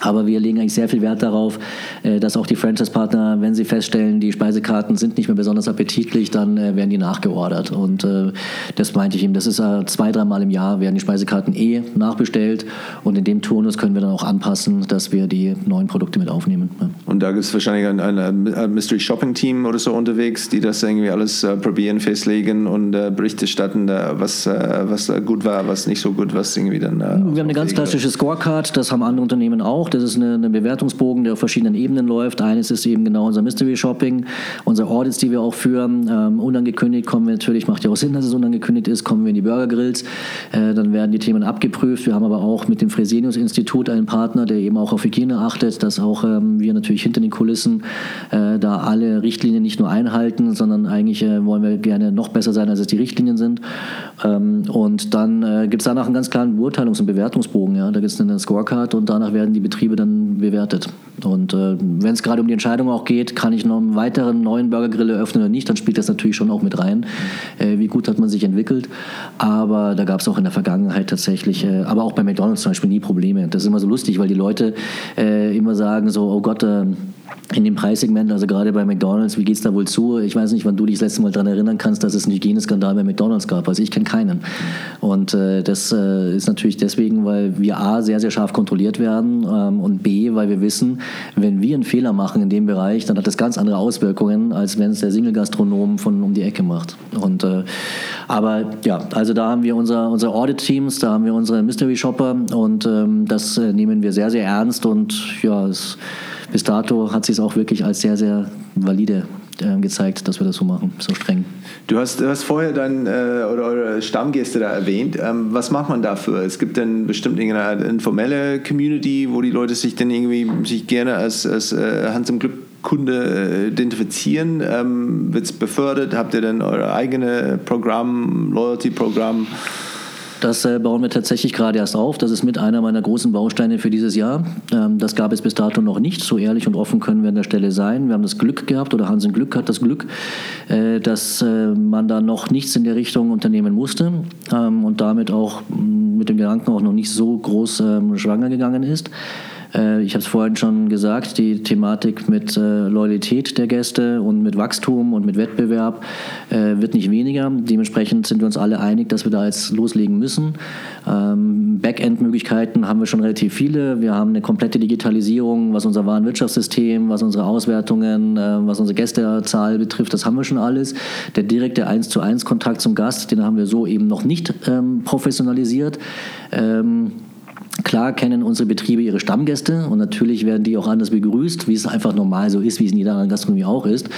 Aber wir legen eigentlich sehr viel Wert darauf, äh, dass auch die Franchise-Partner, wenn sie feststellen, die Speisekarten sind nicht mehr besonders appetitlich, dann äh, werden die nachgeordert. Und äh, das meinte ich ihm, das ist zwei, dreimal im Jahr werden die Speisekarten eh nachbestellt. Und in dem Turnus können wir dann auch anpassen, dass wir die neuen Produkte mit aufnehmen. Und da gibt es wahrscheinlich ein, ein, Mystery Shopping Team oder so unterwegs, die das irgendwie alles probieren, festlegen und Berichte statten, was, was gut war, was nicht so gut, was irgendwie dann. wir haben eine ganz klassische Scorecard, das haben andere Unternehmen auch. Das ist eine, eine Bewertungsbogen, der auf verschiedenen Ebenen läuft. Eines ist eben genau unser Mystery Shopping, unsere Audits, die wir auch führen. Ähm, unangekündigt kommen wir natürlich, macht ja auch Sinn, dass es unangekündigt ist, kommen wir in die Burger Grills. Äh, dann werden die Themen abgeprüft. Wir haben aber auch mit dem Fresenius Institut einen Partner, der eben auch auf Hygiene achtet, dass auch ähm, wir natürlich hinter den Kulissen äh, da alle Richtlinien nicht nur einhalten, sondern eigentlich äh, wollen wir gerne noch besser sein, als es die Richtlinien sind. Ähm, und dann äh, gibt es danach einen ganz klaren Beurteilungs- und Bewertungsbogen. Ja? Da gibt es eine Scorecard und danach werden die Betriebe dann bewertet. Und äh, wenn es gerade um die Entscheidung auch geht, kann ich noch einen weiteren neuen Burgergrill eröffnen oder nicht, dann spielt das natürlich schon auch mit rein. Äh, wie gut hat man sich entwickelt. Aber da gab es auch in der Vergangenheit tatsächlich, äh, aber auch bei McDonalds zum Beispiel nie Probleme. Das ist immer so lustig, weil die Leute äh, immer sagen so, oh Gott, äh, in dem Preissegment, also gerade bei McDonalds, wie geht es da wohl zu? Ich weiß nicht, wann du dich das letzte Mal daran erinnern kannst, dass es einen Hygieneskandal bei McDonalds gab. Also ich kenne keinen. Und äh, das äh, ist natürlich deswegen, weil wir A, sehr, sehr scharf kontrolliert werden ähm, und B, weil wir wissen, wenn wir einen Fehler machen in dem Bereich, dann hat das ganz andere Auswirkungen, als wenn es der Single-Gastronom von um die Ecke macht. Und, äh, aber ja, also da haben wir unser, unsere Audit-Teams, da haben wir unsere Mystery-Shopper und ähm, das äh, nehmen wir sehr, sehr ernst und ja, es bis dato hat sich es auch wirklich als sehr, sehr valide äh, gezeigt, dass wir das so machen, so streng. Du hast, du hast vorher dann äh, oder eure Stammgäste da erwähnt. Ähm, was macht man dafür? Es gibt dann bestimmt eine informelle Community, wo die Leute sich dann irgendwie sich gerne als, als äh, Hans im Glück Kunde äh, identifizieren? Ähm, Wird es befördert? Habt ihr dann eure eigene Programm, Loyalty-Programm? Das äh, bauen wir tatsächlich gerade erst auf. Das ist mit einer meiner großen Bausteine für dieses Jahr. Ähm, das gab es bis dato noch nicht. So ehrlich und offen können wir an der Stelle sein. Wir haben das Glück gehabt, oder Hansen Glück hat das Glück, äh, dass äh, man da noch nichts in der Richtung unternehmen musste ähm, und damit auch mm, mit dem Gedanken auch noch nicht so groß ähm, schwanger gegangen ist. Äh, ich habe es vorhin schon gesagt, die Thematik mit äh, Loyalität der Gäste und mit Wachstum und mit Wettbewerb äh, wird nicht weniger. Dementsprechend sind wir uns alle einig, dass wir da jetzt loslegen müssen. Ähm, Backend-Möglichkeiten haben wir schon relativ viele. Wir haben eine komplette Digitalisierung, was unser Warenwirtschaftssystem, was unsere Auswertungen, was unsere Gästezahl betrifft, das haben wir schon alles. Der direkte 1 zu 1 Kontakt zum Gast, den haben wir so eben noch nicht ähm, professionalisiert. Ähm, Klar kennen unsere Betriebe ihre Stammgäste und natürlich werden die auch anders begrüßt, wie es einfach normal so ist, wie es in jeder Gastronomie auch ist.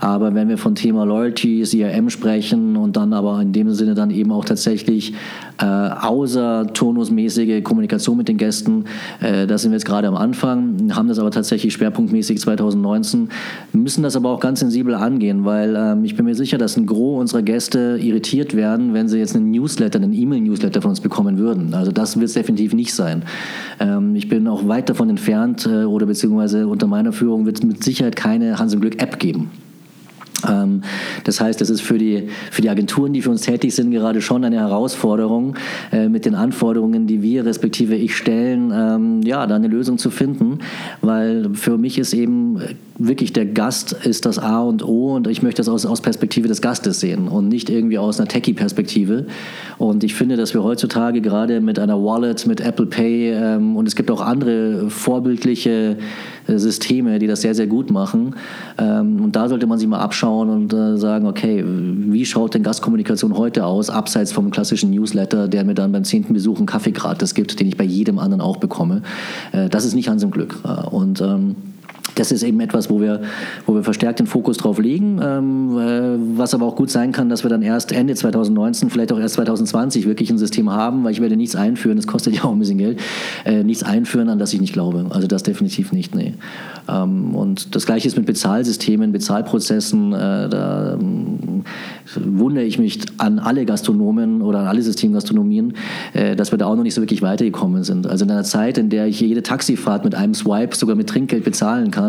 Aber wenn wir von Thema Loyalty, CRM sprechen und dann aber in dem Sinne dann eben auch tatsächlich äh, außer turnusmäßige Kommunikation mit den Gästen, äh, da sind wir jetzt gerade am Anfang, haben das aber tatsächlich schwerpunktmäßig 2019, müssen das aber auch ganz sensibel angehen, weil ähm, ich bin mir sicher, dass ein Gros unserer Gäste irritiert werden, wenn sie jetzt einen Newsletter, einen E-Mail-Newsletter von uns bekommen würden. Also das wird es definitiv nicht sein sein. Ähm, ich bin auch weit davon entfernt äh, oder beziehungsweise unter meiner Führung wird es mit Sicherheit keine Hans im Glück App geben. Ähm, das heißt, es ist für die, für die Agenturen, die für uns tätig sind, gerade schon eine Herausforderung, äh, mit den Anforderungen, die wir respektive ich stellen, ähm, ja, da eine Lösung zu finden, weil für mich ist eben wirklich der Gast ist das A und O und ich möchte das aus, aus Perspektive des Gastes sehen und nicht irgendwie aus einer Techie-Perspektive. Und ich finde, dass wir heutzutage gerade mit einer Wallet, mit Apple Pay ähm, und es gibt auch andere vorbildliche äh, Systeme, die das sehr, sehr gut machen. Ähm, und da sollte man sich mal abschauen und äh, sagen, okay, wie schaut denn Gastkommunikation heute aus, abseits vom klassischen Newsletter, der mir dann beim zehnten Besuch einen Kaffee gratis gibt, den ich bei jedem anderen auch bekomme. Äh, das ist nicht Hans im Glück. Und ähm, das ist eben etwas, wo wir, wo wir verstärkt den Fokus drauf legen, ähm, äh, was aber auch gut sein kann, dass wir dann erst Ende 2019, vielleicht auch erst 2020 wirklich ein System haben, weil ich werde nichts einführen, das kostet ja auch ein bisschen Geld, äh, nichts einführen, an das ich nicht glaube. Also das definitiv nicht, nee. Ähm, und das gleiche ist mit Bezahlsystemen, Bezahlprozessen, äh, da ähm, wundere ich mich an alle Gastronomen oder an alle Systemgastronomien, äh, dass wir da auch noch nicht so wirklich weitergekommen sind. Also in einer Zeit, in der ich jede Taxifahrt mit einem Swipe sogar mit Trinkgeld bezahlen kann,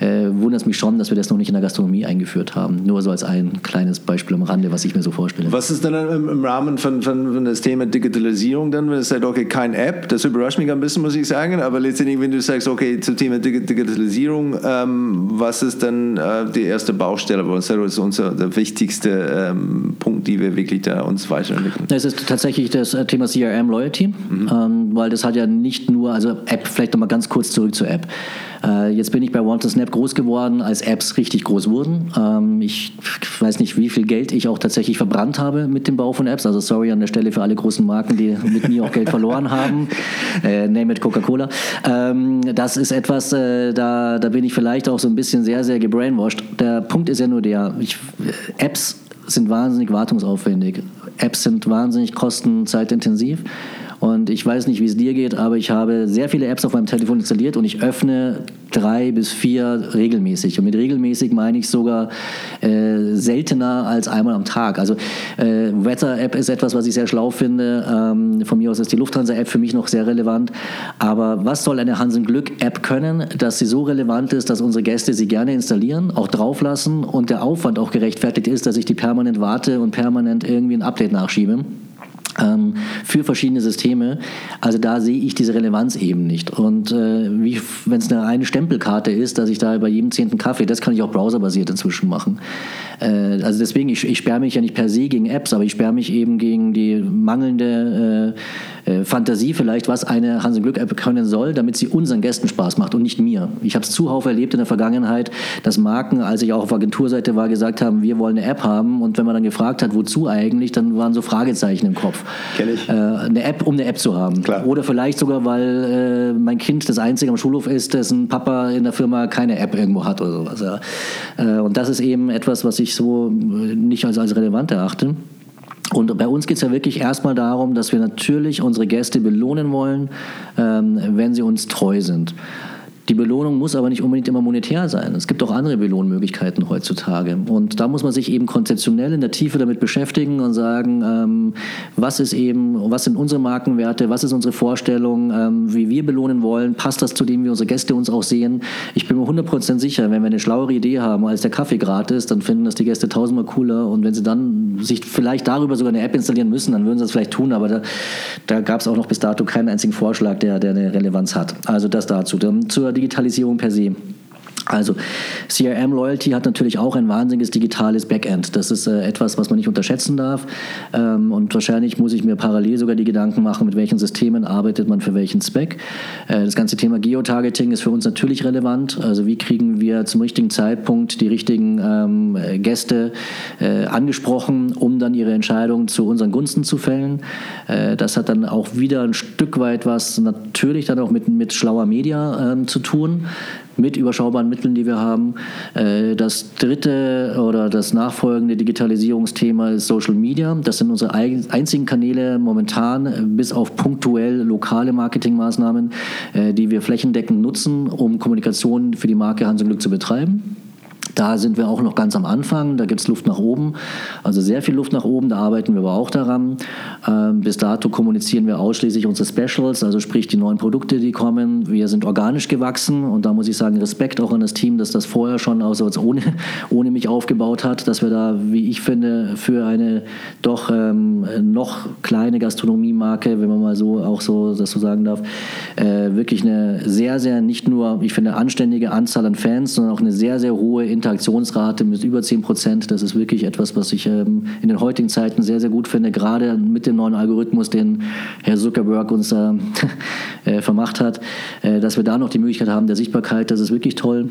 äh, wundert es mich schon, dass wir das noch nicht in der Gastronomie eingeführt haben. Nur so als ein kleines Beispiel am Rande, was ich mir so vorstelle. Was ist denn im, Rahmen von, von, von, das Thema Digitalisierung dann, wenn du sagst, okay, kein App, das überrascht mich ein bisschen, muss ich sagen, aber letztendlich, wenn du sagst, okay, zum Thema Digitalisierung, ähm, was ist dann äh, die erste Baustelle bei uns? Das ist unser der wichtigste ähm, Punkt, die wir wirklich da uns weiterentwickeln. Es ist tatsächlich das äh, Thema CRM Loyalty, mhm. ähm, weil das hat ja nicht nur, also App, vielleicht nochmal ganz kurz zurück zur App. Äh, jetzt bin ich bei One Snap groß geworden, als Apps richtig groß wurden. Ähm, ich weiß nicht, wie viel Geld ich auch tatsächlich verbrannt habe mit dem Bau von Apps. Also sorry an der Stelle für alle großen Marken, die mit mir auch Geld verloren haben. Äh, name it Coca-Cola. Ähm, das ist etwas, äh, da, da bin ich vielleicht auch so ein bisschen sehr, sehr gebrainwashed. Der Punkt ist ja nur der, ich, Apps sind wahnsinnig wartungsaufwendig. Apps sind wahnsinnig kostenzeitintensiv. Und ich weiß nicht, wie es dir geht, aber ich habe sehr viele Apps auf meinem Telefon installiert und ich öffne drei bis vier regelmäßig. Und mit regelmäßig meine ich sogar äh, seltener als einmal am Tag. Also äh, Wetter-App ist etwas, was ich sehr schlau finde. Ähm, von mir aus ist die Lufthansa-App für mich noch sehr relevant. Aber was soll eine Hansen Glück-App können, dass sie so relevant ist, dass unsere Gäste sie gerne installieren, auch drauflassen und der Aufwand auch gerechtfertigt ist, dass ich die permanent warte und permanent irgendwie ein Update nachschiebe? Ähm, für verschiedene Systeme. Also da sehe ich diese Relevanz eben nicht. Und äh, wenn es eine reine Stempelkarte ist, dass ich da bei jedem zehnten Kaffee, das kann ich auch browserbasiert inzwischen machen. Äh, also deswegen, ich, ich sperre mich ja nicht per se gegen Apps, aber ich sperre mich eben gegen die mangelnde äh, äh Fantasie vielleicht, was eine Hansen Glück App können soll, damit sie unseren Gästen Spaß macht und nicht mir. Ich habe es zuhauf erlebt in der Vergangenheit, dass Marken, als ich auch auf Agenturseite war, gesagt haben, wir wollen eine App haben und wenn man dann gefragt hat, wozu eigentlich, dann waren so Fragezeichen im Kopf. Kenn ich. Äh, eine App, um eine App zu haben. Klar. Oder vielleicht sogar, weil äh, mein Kind das einzige am Schulhof ist, dessen Papa in der Firma keine App irgendwo hat oder sowas. Ja. Äh, und das ist eben etwas, was ich ich so äh, nicht als, als relevant erachte. Und bei uns geht es ja wirklich erstmal darum, dass wir natürlich unsere Gäste belohnen wollen, ähm, wenn sie uns treu sind. Die Belohnung muss aber nicht unbedingt immer monetär sein. Es gibt auch andere Belohnmöglichkeiten heutzutage. Und da muss man sich eben konzeptionell in der Tiefe damit beschäftigen und sagen, ähm, was ist eben, was sind unsere Markenwerte, was ist unsere Vorstellung, ähm, wie wir belohnen wollen, passt das zu dem, wie unsere Gäste uns auch sehen. Ich bin mir 100% sicher, wenn wir eine schlauere Idee haben, als der Kaffee gratis, dann finden das die Gäste tausendmal cooler. Und wenn sie dann sich vielleicht darüber sogar eine App installieren müssen, dann würden sie das vielleicht tun. Aber da, da gab es auch noch bis dato keinen einzigen Vorschlag, der, der eine Relevanz hat. Also das dazu. Dann zur Digitalisierung per se. Also CRM Loyalty hat natürlich auch ein wahnsinniges digitales Backend. Das ist äh, etwas, was man nicht unterschätzen darf. Ähm, und wahrscheinlich muss ich mir parallel sogar die Gedanken machen, mit welchen Systemen arbeitet man für welchen Zweck. Äh, das ganze Thema Geotargeting ist für uns natürlich relevant. Also wie kriegen wir zum richtigen Zeitpunkt die richtigen ähm, Gäste äh, angesprochen, um dann ihre Entscheidung zu unseren Gunsten zu fällen. Äh, das hat dann auch wieder ein Stück weit was natürlich dann auch mit, mit schlauer Media ähm, zu tun mit überschaubaren Mitteln, die wir haben. Äh, das dritte oder das nachfolgende Digitalisierungsthema ist Social Media. Das sind unsere einzigen Kanäle momentan, bis auf punktuell lokale Marketingmaßnahmen, äh, die wir flächendeckend nutzen, um Kommunikation für die Marke Hans und Glück zu betreiben. Da sind wir auch noch ganz am Anfang, da gibt es Luft nach oben, also sehr viel Luft nach oben, da arbeiten wir aber auch daran. Ähm, bis dato kommunizieren wir ausschließlich unsere Specials, also sprich die neuen Produkte, die kommen. Wir sind organisch gewachsen und da muss ich sagen, Respekt auch an das Team, das das vorher schon also ohne, ohne mich aufgebaut hat, dass wir da, wie ich finde, für eine doch ähm, noch kleine Gastronomiemarke, wenn man mal so auch so das so sagen darf, äh, wirklich eine sehr, sehr nicht nur, ich finde, anständige Anzahl an Fans, sondern auch eine sehr, sehr hohe Inter Interaktionsrate mit über 10 Prozent. Das ist wirklich etwas, was ich ähm, in den heutigen Zeiten sehr, sehr gut finde, gerade mit dem neuen Algorithmus, den Herr Zuckerberg uns äh, vermacht hat, äh, dass wir da noch die Möglichkeit haben der Sichtbarkeit. Das ist wirklich toll.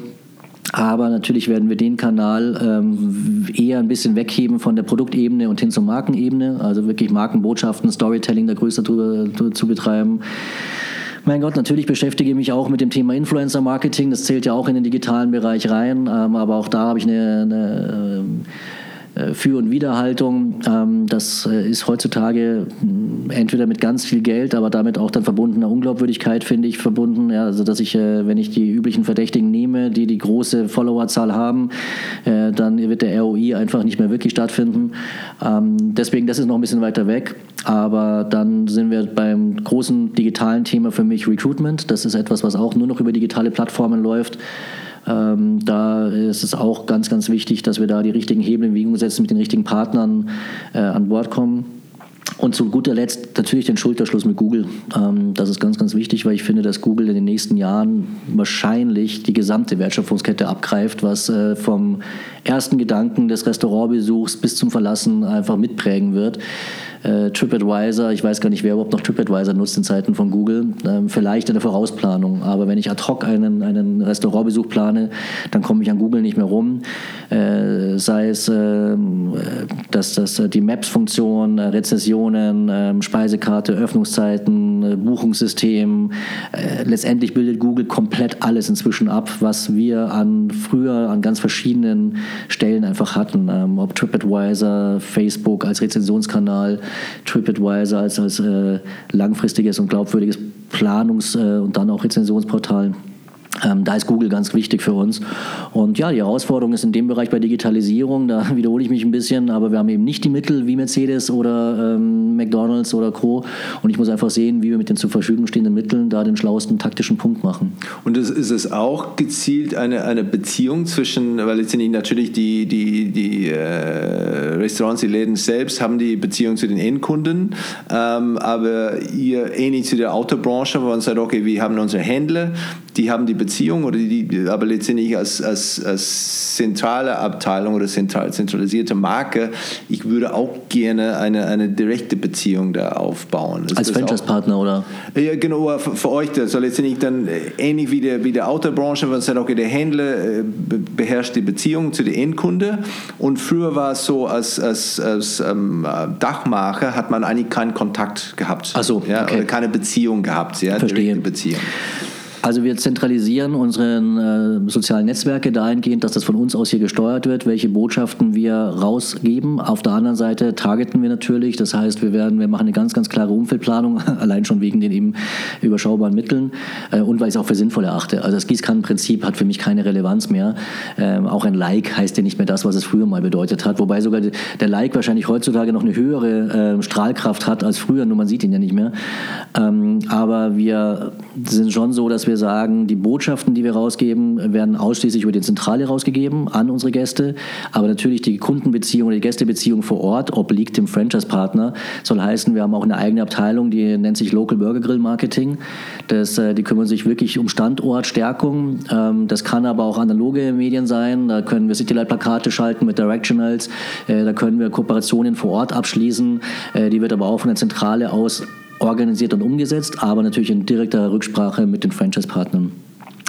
Aber natürlich werden wir den Kanal ähm, eher ein bisschen wegheben von der Produktebene und hin zur Markenebene. Also wirklich Markenbotschaften, Storytelling da größer zu, zu betreiben. Mein Gott, natürlich beschäftige ich mich auch mit dem Thema Influencer Marketing. Das zählt ja auch in den digitalen Bereich rein. Ähm, aber auch da habe ich eine, eine für- und Widerhaltung. Ähm, das äh, ist heutzutage hm, entweder mit ganz viel Geld, aber damit auch dann verbundener Unglaubwürdigkeit, finde ich, verbunden. Ja, also, dass ich, äh, wenn ich die üblichen Verdächtigen nehme, die die große Followerzahl haben, dann wird der ROI einfach nicht mehr wirklich stattfinden. Ähm, deswegen, das ist noch ein bisschen weiter weg. Aber dann sind wir beim großen digitalen Thema für mich Recruitment. Das ist etwas, was auch nur noch über digitale Plattformen läuft. Ähm, da ist es auch ganz, ganz wichtig, dass wir da die richtigen Hebel in Bewegung setzen, mit den richtigen Partnern äh, an Bord kommen. Und zu guter Letzt natürlich den Schulterschluss mit Google. Ähm, das ist ganz, ganz wichtig, weil ich finde, dass Google in den nächsten Jahren wahrscheinlich die gesamte Wertschöpfungskette abgreift, was äh, vom ersten Gedanken des Restaurantbesuchs bis zum Verlassen einfach mitprägen wird äh, TripAdvisor, ich weiß gar nicht, wer überhaupt noch TripAdvisor nutzt in Zeiten von Google, ähm, vielleicht in der Vorausplanung. Aber wenn ich ad hoc einen, einen Restaurantbesuch plane, dann komme ich an Google nicht mehr rum. Äh, sei es, äh, dass, dass die Maps-Funktion, äh, Rezessionen, ähm, Speisekarte, Öffnungszeiten, äh, Buchungssystem, äh, letztendlich bildet Google komplett alles inzwischen ab, was wir an früher an ganz verschiedenen Stellen einfach hatten. Ähm, ob TripAdvisor, Facebook als Rezensionskanal, TripAdvisor als, als äh, langfristiges und glaubwürdiges Planungs- äh, und dann auch Rezensionsportal. Ähm, da ist Google ganz wichtig für uns. Und ja, die Herausforderung ist in dem Bereich bei Digitalisierung, da wiederhole ich mich ein bisschen, aber wir haben eben nicht die Mittel wie Mercedes oder ähm, McDonalds oder Co. Und ich muss einfach sehen, wie wir mit den zur Verfügung stehenden Mitteln da den schlauesten taktischen Punkt machen. Und ist, ist es auch gezielt eine, eine Beziehung zwischen, weil jetzt sind natürlich die, die, die äh, Restaurants, die Läden selbst haben die Beziehung zu den Endkunden, ähm, aber ihr ähnlich zu der Autobranche, wo man sagt, okay, wir haben unsere Händler, die haben die Beziehung oder die, aber letztendlich als, als, als zentrale Abteilung oder zentral, zentralisierte Marke, ich würde auch gerne eine, eine direkte Beziehung da aufbauen. Ist als Franchise-Partner oder? Ja, genau, für, für euch das. soll letztendlich dann äh, ähnlich wie der, wie der Autobranche, wenn man sagt, okay, der Händler äh, beherrscht die Beziehung zu der Endkunde und früher war es so, als, als, als ähm, Dachmacher hat man eigentlich keinen Kontakt gehabt. Ach so, ja, okay. oder keine Beziehung gehabt, ja, Verstehe. direkte Beziehung. Also wir zentralisieren unsere äh, sozialen Netzwerke dahingehend, dass das von uns aus hier gesteuert wird, welche Botschaften wir rausgeben. Auf der anderen Seite targeten wir natürlich, das heißt, wir werden, wir machen eine ganz, ganz klare Umfeldplanung, allein schon wegen den eben überschaubaren Mitteln äh, und weil ich es auch für sinnvoll erachte. Also das Gießkannenprinzip hat für mich keine Relevanz mehr. Ähm, auch ein Like heißt ja nicht mehr das, was es früher mal bedeutet hat, wobei sogar der Like wahrscheinlich heutzutage noch eine höhere äh, Strahlkraft hat als früher, nur man sieht ihn ja nicht mehr. Ähm, aber wir sind schon so, dass wir wir sagen, die Botschaften, die wir rausgeben, werden ausschließlich über die Zentrale rausgegeben an unsere Gäste. Aber natürlich die Kundenbeziehung oder die Gästebeziehung vor Ort obliegt dem Franchise-Partner. Soll heißen, wir haben auch eine eigene Abteilung, die nennt sich Local Burger Grill Marketing. Das, äh, die kümmern sich wirklich um Standortstärkung. Ähm, das kann aber auch analoge Medien sein. Da können wir Citylight-Plakate schalten mit Directionals. Äh, da können wir Kooperationen vor Ort abschließen. Äh, die wird aber auch von der Zentrale aus organisiert und umgesetzt, aber natürlich in direkter Rücksprache mit den Franchise-Partnern.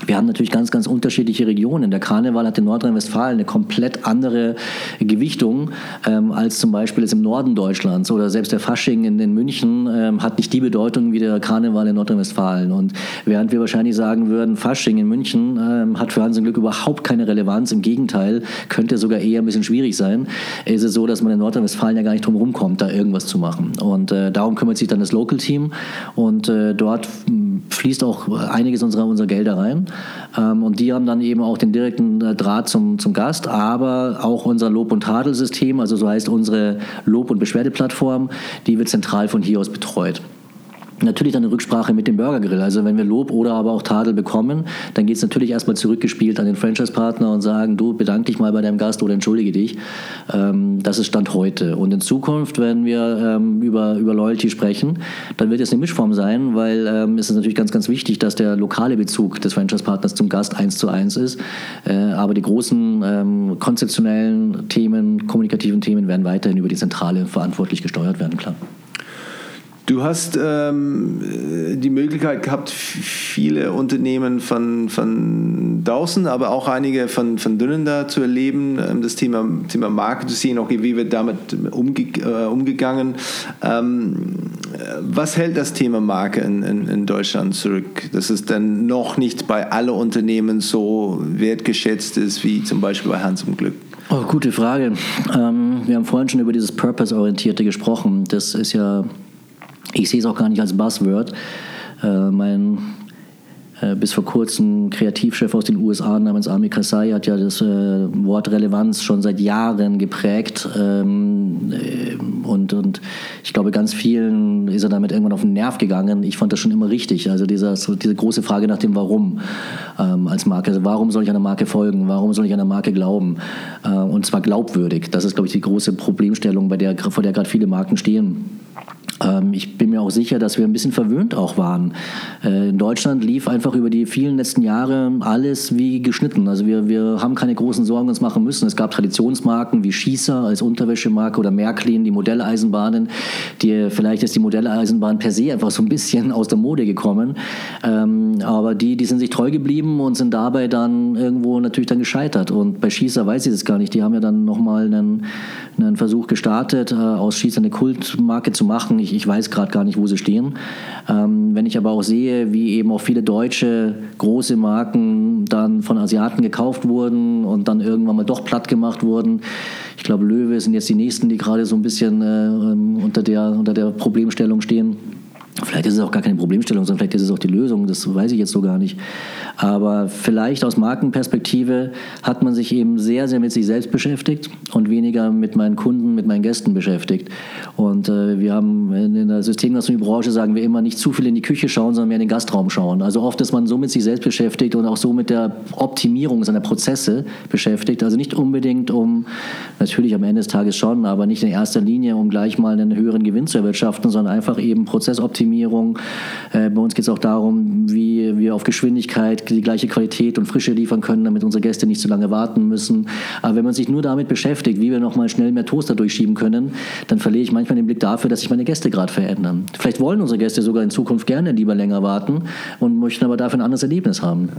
Wir haben natürlich ganz, ganz unterschiedliche Regionen. Der Karneval hat in Nordrhein-Westfalen eine komplett andere Gewichtung ähm, als zum Beispiel jetzt im Norden Deutschlands oder selbst der Fasching in, in München ähm, hat nicht die Bedeutung wie der Karneval in Nordrhein-Westfalen. Und während wir wahrscheinlich sagen würden, Fasching in München ähm, hat für Hans und Glück überhaupt keine Relevanz, im Gegenteil, könnte sogar eher ein bisschen schwierig sein, ist es so, dass man in Nordrhein-Westfalen ja gar nicht drum rumkommt, da irgendwas zu machen. Und äh, darum kümmert sich dann das Local Team und äh, dort fließt auch einiges unserer, unserer Gelder rein. Ähm, und die haben dann eben auch den direkten äh, Draht zum, zum Gast, aber auch unser Lob- und Tadelsystem, also so heißt unsere Lob- und Beschwerdeplattform, die wird zentral von hier aus betreut. Natürlich dann eine Rücksprache mit dem Burgergrill. Also wenn wir Lob oder aber auch Tadel bekommen, dann geht es natürlich erstmal zurückgespielt an den Franchise-Partner und sagen, du bedank dich mal bei deinem Gast oder entschuldige dich. Ähm, das ist Stand heute. Und in Zukunft, wenn wir ähm, über, über Loyalty sprechen, dann wird es eine Mischform sein, weil ähm, es ist natürlich ganz, ganz wichtig, dass der lokale Bezug des Franchise-Partners zum Gast eins zu eins ist. Äh, aber die großen ähm, konzeptionellen Themen, kommunikativen Themen werden weiterhin über die Zentrale verantwortlich gesteuert werden, klar. Du hast ähm, die Möglichkeit gehabt, viele Unternehmen von, von draußen, aber auch einige von, von drinnen da zu erleben. Ähm, das Thema, Thema Marke zu sehen, okay, wie wird damit umge äh, umgegangen. Ähm, was hält das Thema Marke in, in, in, Deutschland zurück? Dass es dann noch nicht bei allen Unternehmen so wertgeschätzt ist, wie zum Beispiel bei Hans im Glück? Oh, gute Frage. Ähm, wir haben vorhin schon über dieses Purpose-Orientierte gesprochen. Das ist ja ich sehe es auch gar nicht als Buzzword. Äh, mein äh, bis vor kurzem Kreativchef aus den USA namens Ami Kasai hat ja das äh, Wort Relevanz schon seit Jahren geprägt. Ähm, äh, und, und ich glaube, ganz vielen ist er damit irgendwann auf den Nerv gegangen. Ich fand das schon immer richtig. Also dieser, diese große Frage nach dem Warum ähm, als Marke. Also warum soll ich einer Marke folgen? Warum soll ich einer Marke glauben? Äh, und zwar glaubwürdig. Das ist, glaube ich, die große Problemstellung, bei der, vor der gerade viele Marken stehen. Ähm, ich bin mir auch sicher, dass wir ein bisschen verwöhnt auch waren. Äh, in Deutschland lief einfach über die vielen letzten Jahre alles wie geschnitten. Also wir, wir haben keine großen Sorgen uns machen müssen. Es gab Traditionsmarken wie Schießer als Unterwäschemarke oder Märklin, die Modelleisenbahnen. Die, vielleicht ist die Modelleisenbahn per se einfach so ein bisschen aus der Mode gekommen. Ähm, aber die, die sind sich treu geblieben und sind dabei dann irgendwo natürlich dann gescheitert. Und bei Schießer weiß ich das gar nicht. Die haben ja dann nochmal einen, einen Versuch gestartet, äh, aus Schießer eine Kultmarke zu machen ich, ich weiß gerade gar nicht, wo sie stehen. Ähm, wenn ich aber auch sehe, wie eben auch viele deutsche große Marken dann von Asiaten gekauft wurden und dann irgendwann mal doch platt gemacht wurden. Ich glaube, Löwe sind jetzt die nächsten, die gerade so ein bisschen äh, ähm, unter, der, unter der Problemstellung stehen. Vielleicht ist es auch gar keine Problemstellung, sondern vielleicht ist es auch die Lösung, das weiß ich jetzt so gar nicht. Aber vielleicht aus Markenperspektive hat man sich eben sehr, sehr mit sich selbst beschäftigt und weniger mit meinen Kunden, mit meinen Gästen beschäftigt. Und äh, wir haben in der Systemgastronomiebranche sagen wir immer nicht zu viel in die Küche schauen, sondern mehr in den Gastraum schauen. Also oft ist man so mit sich selbst beschäftigt und auch so mit der Optimierung seiner Prozesse beschäftigt. Also nicht unbedingt um, natürlich am Ende des Tages schon, aber nicht in erster Linie, um gleich mal einen höheren Gewinn zu erwirtschaften, sondern einfach eben Prozessoptimierung. Äh, bei uns geht es auch darum, wie wir auf Geschwindigkeit die gleiche Qualität und Frische liefern können, damit unsere Gäste nicht so lange warten müssen. Aber wenn man sich nur damit beschäftigt, wie wir noch mal schnell mehr Toaster durchschieben können, dann verliere ich manchmal den Blick dafür, dass sich meine Gäste gerade verändern. Vielleicht wollen unsere Gäste sogar in Zukunft gerne lieber länger warten und möchten aber dafür ein anderes Erlebnis haben.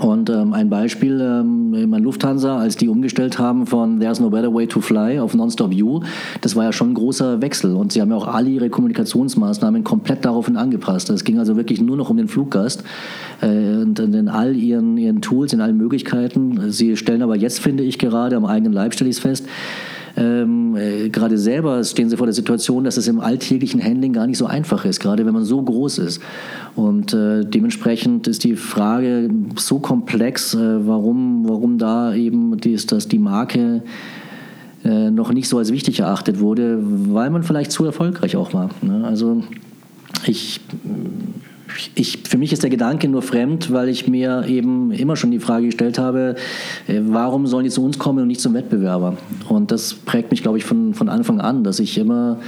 Und ähm, ein Beispiel, ähm, in Lufthansa, als die umgestellt haben von There's no better way to fly auf Nonstop You, das war ja schon ein großer Wechsel. Und sie haben ja auch alle ihre Kommunikationsmaßnahmen komplett daraufhin angepasst. Es ging also wirklich nur noch um den Fluggast äh, und in all ihren, ihren Tools, in allen Möglichkeiten. Sie stellen aber jetzt, finde ich gerade, am eigenen Leib stelle ich es fest, ähm, äh, gerade selber stehen sie vor der Situation, dass es im alltäglichen Handling gar nicht so einfach ist, gerade wenn man so groß ist. Und äh, dementsprechend ist die Frage so komplex, äh, warum, warum da eben die, ist, dass die Marke äh, noch nicht so als wichtig erachtet wurde, weil man vielleicht zu erfolgreich auch war. Ne? Also ich ich, für mich ist der Gedanke nur fremd, weil ich mir eben immer schon die Frage gestellt habe, äh, warum sollen die zu uns kommen und nicht zum Wettbewerber? Und das prägt mich, glaube ich, von, von Anfang an, dass ich immer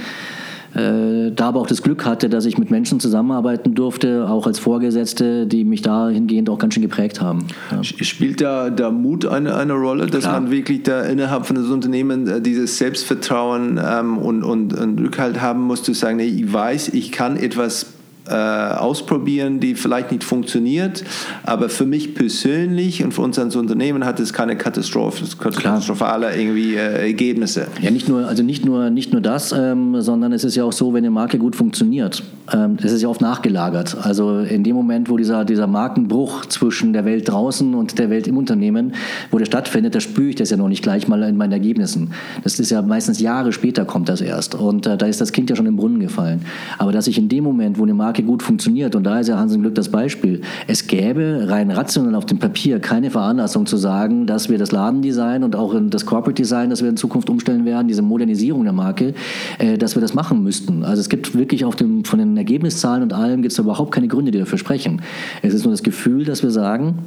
äh, da aber auch das Glück hatte, dass ich mit Menschen zusammenarbeiten durfte, auch als Vorgesetzte, die mich dahingehend auch ganz schön geprägt haben. Ja. Spielt da der Mut eine, eine Rolle, dass Klar. man wirklich da innerhalb von das Unternehmen äh, dieses Selbstvertrauen ähm, und, und, und Rückhalt haben muss, zu sagen, nee, ich weiß, ich kann etwas äh, ausprobieren, die vielleicht nicht funktioniert. Aber für mich persönlich und für uns als Unternehmen hat es keine Katastrophe, katastrophale irgendwie äh, Ergebnisse. Ja, nicht nur, also nicht nur, nicht nur das, ähm, sondern es ist ja auch so, wenn eine Marke gut funktioniert, ähm, das ist ja oft nachgelagert. Also in dem Moment, wo dieser, dieser Markenbruch zwischen der Welt draußen und der Welt im Unternehmen, wo der stattfindet, da spüre ich das ja noch nicht gleich mal in meinen Ergebnissen. Das ist ja meistens Jahre später kommt das erst. Und äh, da ist das Kind ja schon im Brunnen gefallen. Aber dass ich in dem Moment, wo eine Marke Marke gut funktioniert, und da ist ja Hansen Glück das Beispiel, es gäbe rein rational auf dem Papier keine Veranlassung zu sagen, dass wir das Ladendesign und auch das Corporate Design, das wir in Zukunft umstellen werden, diese Modernisierung der Marke, äh, dass wir das machen müssten. Also es gibt wirklich auf dem, von den Ergebniszahlen und allem gibt es überhaupt keine Gründe, die dafür sprechen. Es ist nur das Gefühl, dass wir sagen,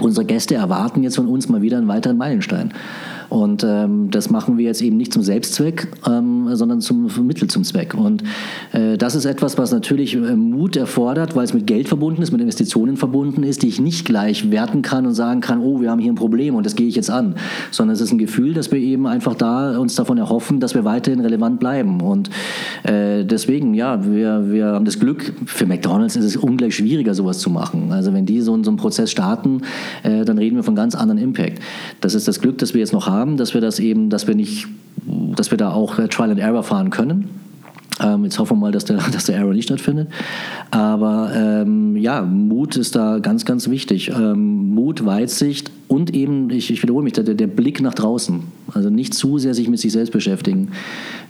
unsere Gäste erwarten jetzt von uns mal wieder einen weiteren Meilenstein. Und ähm, das machen wir jetzt eben nicht zum Selbstzweck, ähm, sondern zum Mittel zum Zweck. Und das ist etwas, was natürlich äh, Mut erfordert, weil es mit Geld verbunden ist, mit Investitionen verbunden ist, die ich nicht gleich werten kann und sagen kann, oh, wir haben hier ein Problem und das gehe ich jetzt an. Sondern es ist ein Gefühl, dass wir eben einfach da uns davon erhoffen, dass wir weiterhin relevant bleiben. Und äh, deswegen, ja, wir, wir haben das Glück, für McDonalds ist es ungleich schwieriger, sowas zu machen. Also wenn die so, so einen Prozess starten, äh, dann reden wir von ganz anderen Impact. Das ist das Glück, das wir jetzt noch haben dass wir das eben, dass wir nicht, dass wir da auch äh, Trial and Error fahren können. Ähm, jetzt hoffen wir mal, dass der, dass der Error nicht stattfindet. Aber ähm, ja, Mut ist da ganz, ganz wichtig. Ähm, Mut, Weitsicht und eben, ich, ich wiederhole mich, der, der Blick nach draußen. Also nicht zu sehr sich mit sich selbst beschäftigen.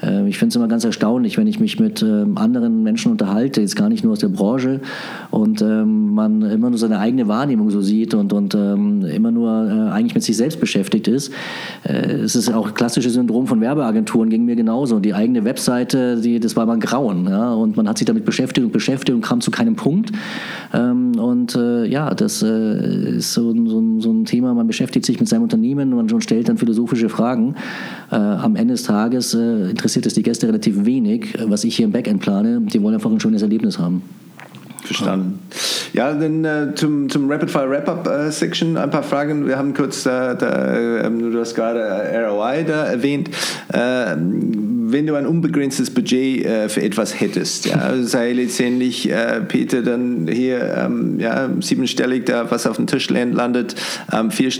Äh, ich finde es immer ganz erstaunlich, wenn ich mich mit ähm, anderen Menschen unterhalte, jetzt gar nicht nur aus der Branche, und ähm, man immer nur seine eigene Wahrnehmung so sieht und, und ähm, immer nur äh, eigentlich mit sich selbst beschäftigt ist. Äh, es ist auch klassisches Syndrom von Werbeagenturen, ging mir genauso. Die eigene Webseite, die, das war immer ein Grauen. Ja? Und man hat sich damit beschäftigt und beschäftigt und kam zu keinem Punkt. und ja, das ist so, so, so ein Thema, man beschäftigt sich mit seinem Unternehmen und stellt dann philosophische Fragen. am Ende des Tages interessiert interessiert es die Gäste relativ wenig, was ich hier im Backend plane. Die wollen einfach ein schönes Erlebnis haben. Verstanden. Ja, dann äh, zum, zum Rapid Fire Wrap-Up äh, Section ein paar Fragen. Wir haben kurz, äh, da, ähm, du hast gerade ROI da erwähnt. Wenn du ein unbegrenztes Budget äh, für etwas hättest, ja, sei letztendlich, äh, Peter, dann hier ähm, ja, siebenstellig da was auf dem Tisch landet, ähm, viel,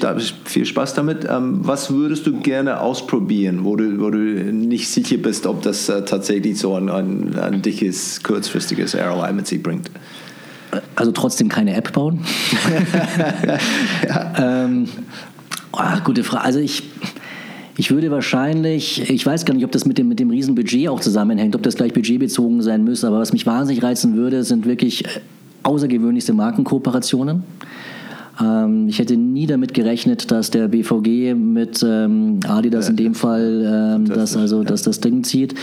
viel Spaß damit. Ähm, was würdest du gerne ausprobieren, wo du, wo du nicht sicher bist, ob das äh, tatsächlich so ein, ein, ein dickes, kurzfristiges ROI mit sich bringt? Also trotzdem keine App bauen. ja. ähm, oh, gute Frage. Also ich ich würde wahrscheinlich, ich weiß gar nicht, ob das mit dem, mit dem Riesenbudget auch zusammenhängt, ob das gleich budgetbezogen sein müsste, aber was mich wahnsinnig reizen würde, sind wirklich äh, außergewöhnlichste Markenkooperationen. Ähm, ich hätte nie damit gerechnet, dass der BVG mit ähm, Adidas ja, in dem Fall ähm, das, also, dass das Ding zieht.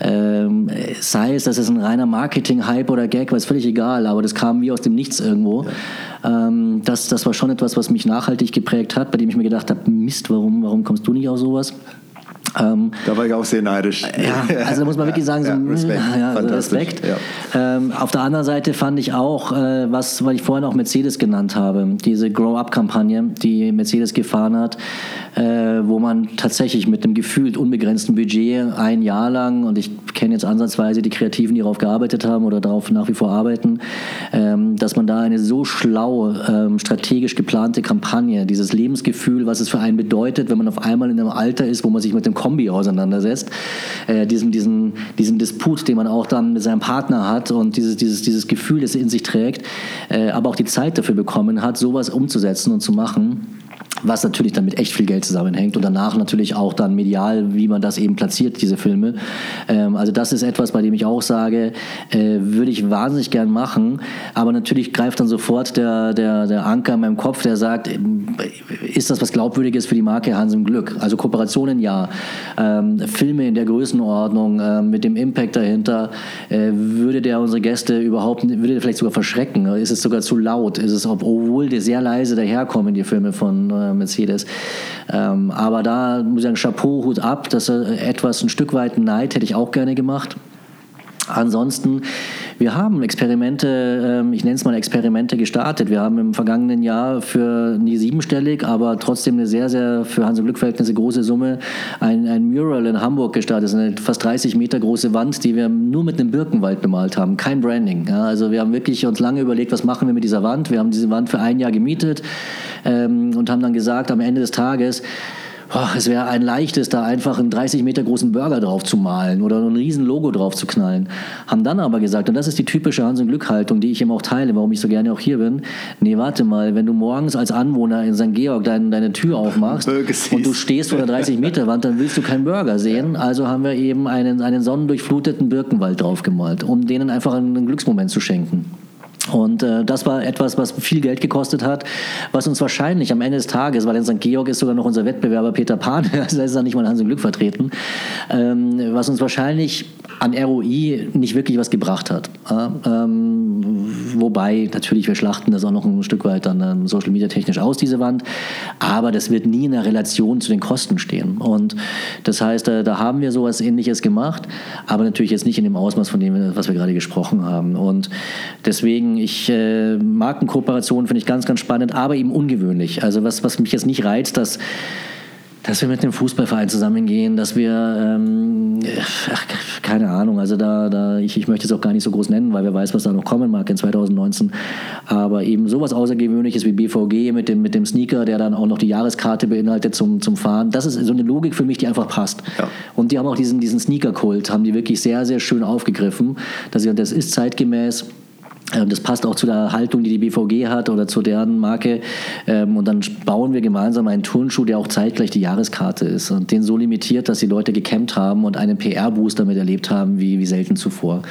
Ähm, sei es, dass es ein reiner Marketing-Hype oder Gag, war ist völlig egal, aber das kam wie aus dem Nichts irgendwo. Ja. Ähm, das, das war schon etwas, was mich nachhaltig geprägt hat, bei dem ich mir gedacht habe, Mist, warum, warum kommst du nicht auf sowas? Ähm, da war ich auch sehr neidisch. Ja, also da muss man wirklich sagen, so, ja, Respekt. Ja, Respekt. Ja. Ähm, auf der anderen Seite fand ich auch, äh, was, was ich vorhin auch Mercedes genannt habe, diese Grow-Up-Kampagne, die Mercedes gefahren hat, äh, wo man tatsächlich mit einem gefühlt unbegrenzten Budget ein Jahr lang, und ich kenne jetzt ansatzweise die Kreativen, die darauf gearbeitet haben oder darauf nach wie vor arbeiten, ähm, dass man da eine so schlau, ähm, strategisch geplante Kampagne, dieses Lebensgefühl, was es für einen bedeutet, wenn man auf einmal in einem Alter ist, wo man sich mit dem Kombi auseinandersetzt, äh, diesen, diesen, diesen Disput, den man auch dann mit seinem Partner hat und dieses, dieses, dieses Gefühl, das er in sich trägt, äh, aber auch die Zeit dafür bekommen hat, sowas umzusetzen und zu machen was natürlich dann mit echt viel Geld zusammenhängt und danach natürlich auch dann medial, wie man das eben platziert, diese Filme. Ähm, also das ist etwas, bei dem ich auch sage, äh, würde ich wahnsinnig gern machen, aber natürlich greift dann sofort der, der, der Anker in meinem Kopf, der sagt, ist das was Glaubwürdiges für die Marke Hans im Glück? Also Kooperationen ja, ähm, Filme in der Größenordnung äh, mit dem Impact dahinter, äh, würde der unsere Gäste überhaupt, würde der vielleicht sogar verschrecken? Ist es sogar zu laut? Ist es, obwohl die sehr leise daherkommen, die Filme von äh, Mercedes. Ähm, aber da muss ich sagen, Chapeau, Hut ab, dass er etwas ein Stück weit Neid hätte ich auch gerne gemacht. Ansonsten, wir haben Experimente, ähm, ich nenne es mal Experimente gestartet. Wir haben im vergangenen Jahr für nie siebenstellig, aber trotzdem eine sehr, sehr für Hans- und Glück-Verhältnisse große Summe ein, ein Mural in Hamburg gestartet. Das ist eine fast 30 Meter große Wand, die wir nur mit einem Birkenwald bemalt haben. Kein Branding. Also wir haben wirklich uns lange überlegt, was machen wir mit dieser Wand. Wir haben diese Wand für ein Jahr gemietet ähm, und haben dann gesagt, am Ende des Tages, boah, es wäre ein leichtes, da einfach einen 30 Meter großen Burger drauf zu malen oder ein riesen Logo drauf zu knallen. Haben dann aber gesagt, und das ist die typische Hans- und Glück-Haltung, die ich eben auch teile, warum ich so gerne auch hier bin. Nee, warte mal, wenn du morgens als Anwohner in St. Georg dein, deine Tür aufmachst und du stehst vor der 30 Meter Wand, dann willst du keinen Burger sehen. Also haben wir eben einen, einen sonnendurchfluteten Birkenwald draufgemalt, um denen einfach einen Glücksmoment zu schenken. Und äh, das war etwas, was viel Geld gekostet hat, was uns wahrscheinlich am Ende des Tages, weil in St. Georg ist sogar noch unser Wettbewerber Peter Pan, also ist er nicht mal Hans im Glück vertreten, ähm, was uns wahrscheinlich an ROI nicht wirklich was gebracht hat. Ähm, wobei, natürlich, wir schlachten das auch noch ein Stück weit dann ähm, Social Media technisch aus, diese Wand, aber das wird nie in der Relation zu den Kosten stehen. Und das heißt, da, da haben wir sowas ähnliches gemacht, aber natürlich jetzt nicht in dem Ausmaß, von dem, was wir gerade gesprochen haben. Und deswegen, ich äh, Markenkooperationen finde ich ganz, ganz spannend, aber eben ungewöhnlich. Also was, was mich jetzt nicht reizt, dass dass wir mit dem Fußballverein zusammengehen, dass wir, ähm, ach, keine Ahnung, also da, da ich, ich möchte es auch gar nicht so groß nennen, weil wer weiß, was da noch kommen mag in 2019, aber eben sowas Außergewöhnliches wie BVG mit dem, mit dem Sneaker, der dann auch noch die Jahreskarte beinhaltet zum, zum Fahren, das ist so eine Logik für mich, die einfach passt. Ja. Und die haben auch diesen, diesen Sneaker-Kult, haben die wirklich sehr, sehr schön aufgegriffen, dass sie, das ist zeitgemäß, das passt auch zu der Haltung, die die BVG hat oder zu deren Marke. Ähm, und dann bauen wir gemeinsam einen Turnschuh, der auch zeitgleich die Jahreskarte ist und den so limitiert, dass die Leute gecampt haben und einen PR-Boost damit erlebt haben, wie, wie selten zuvor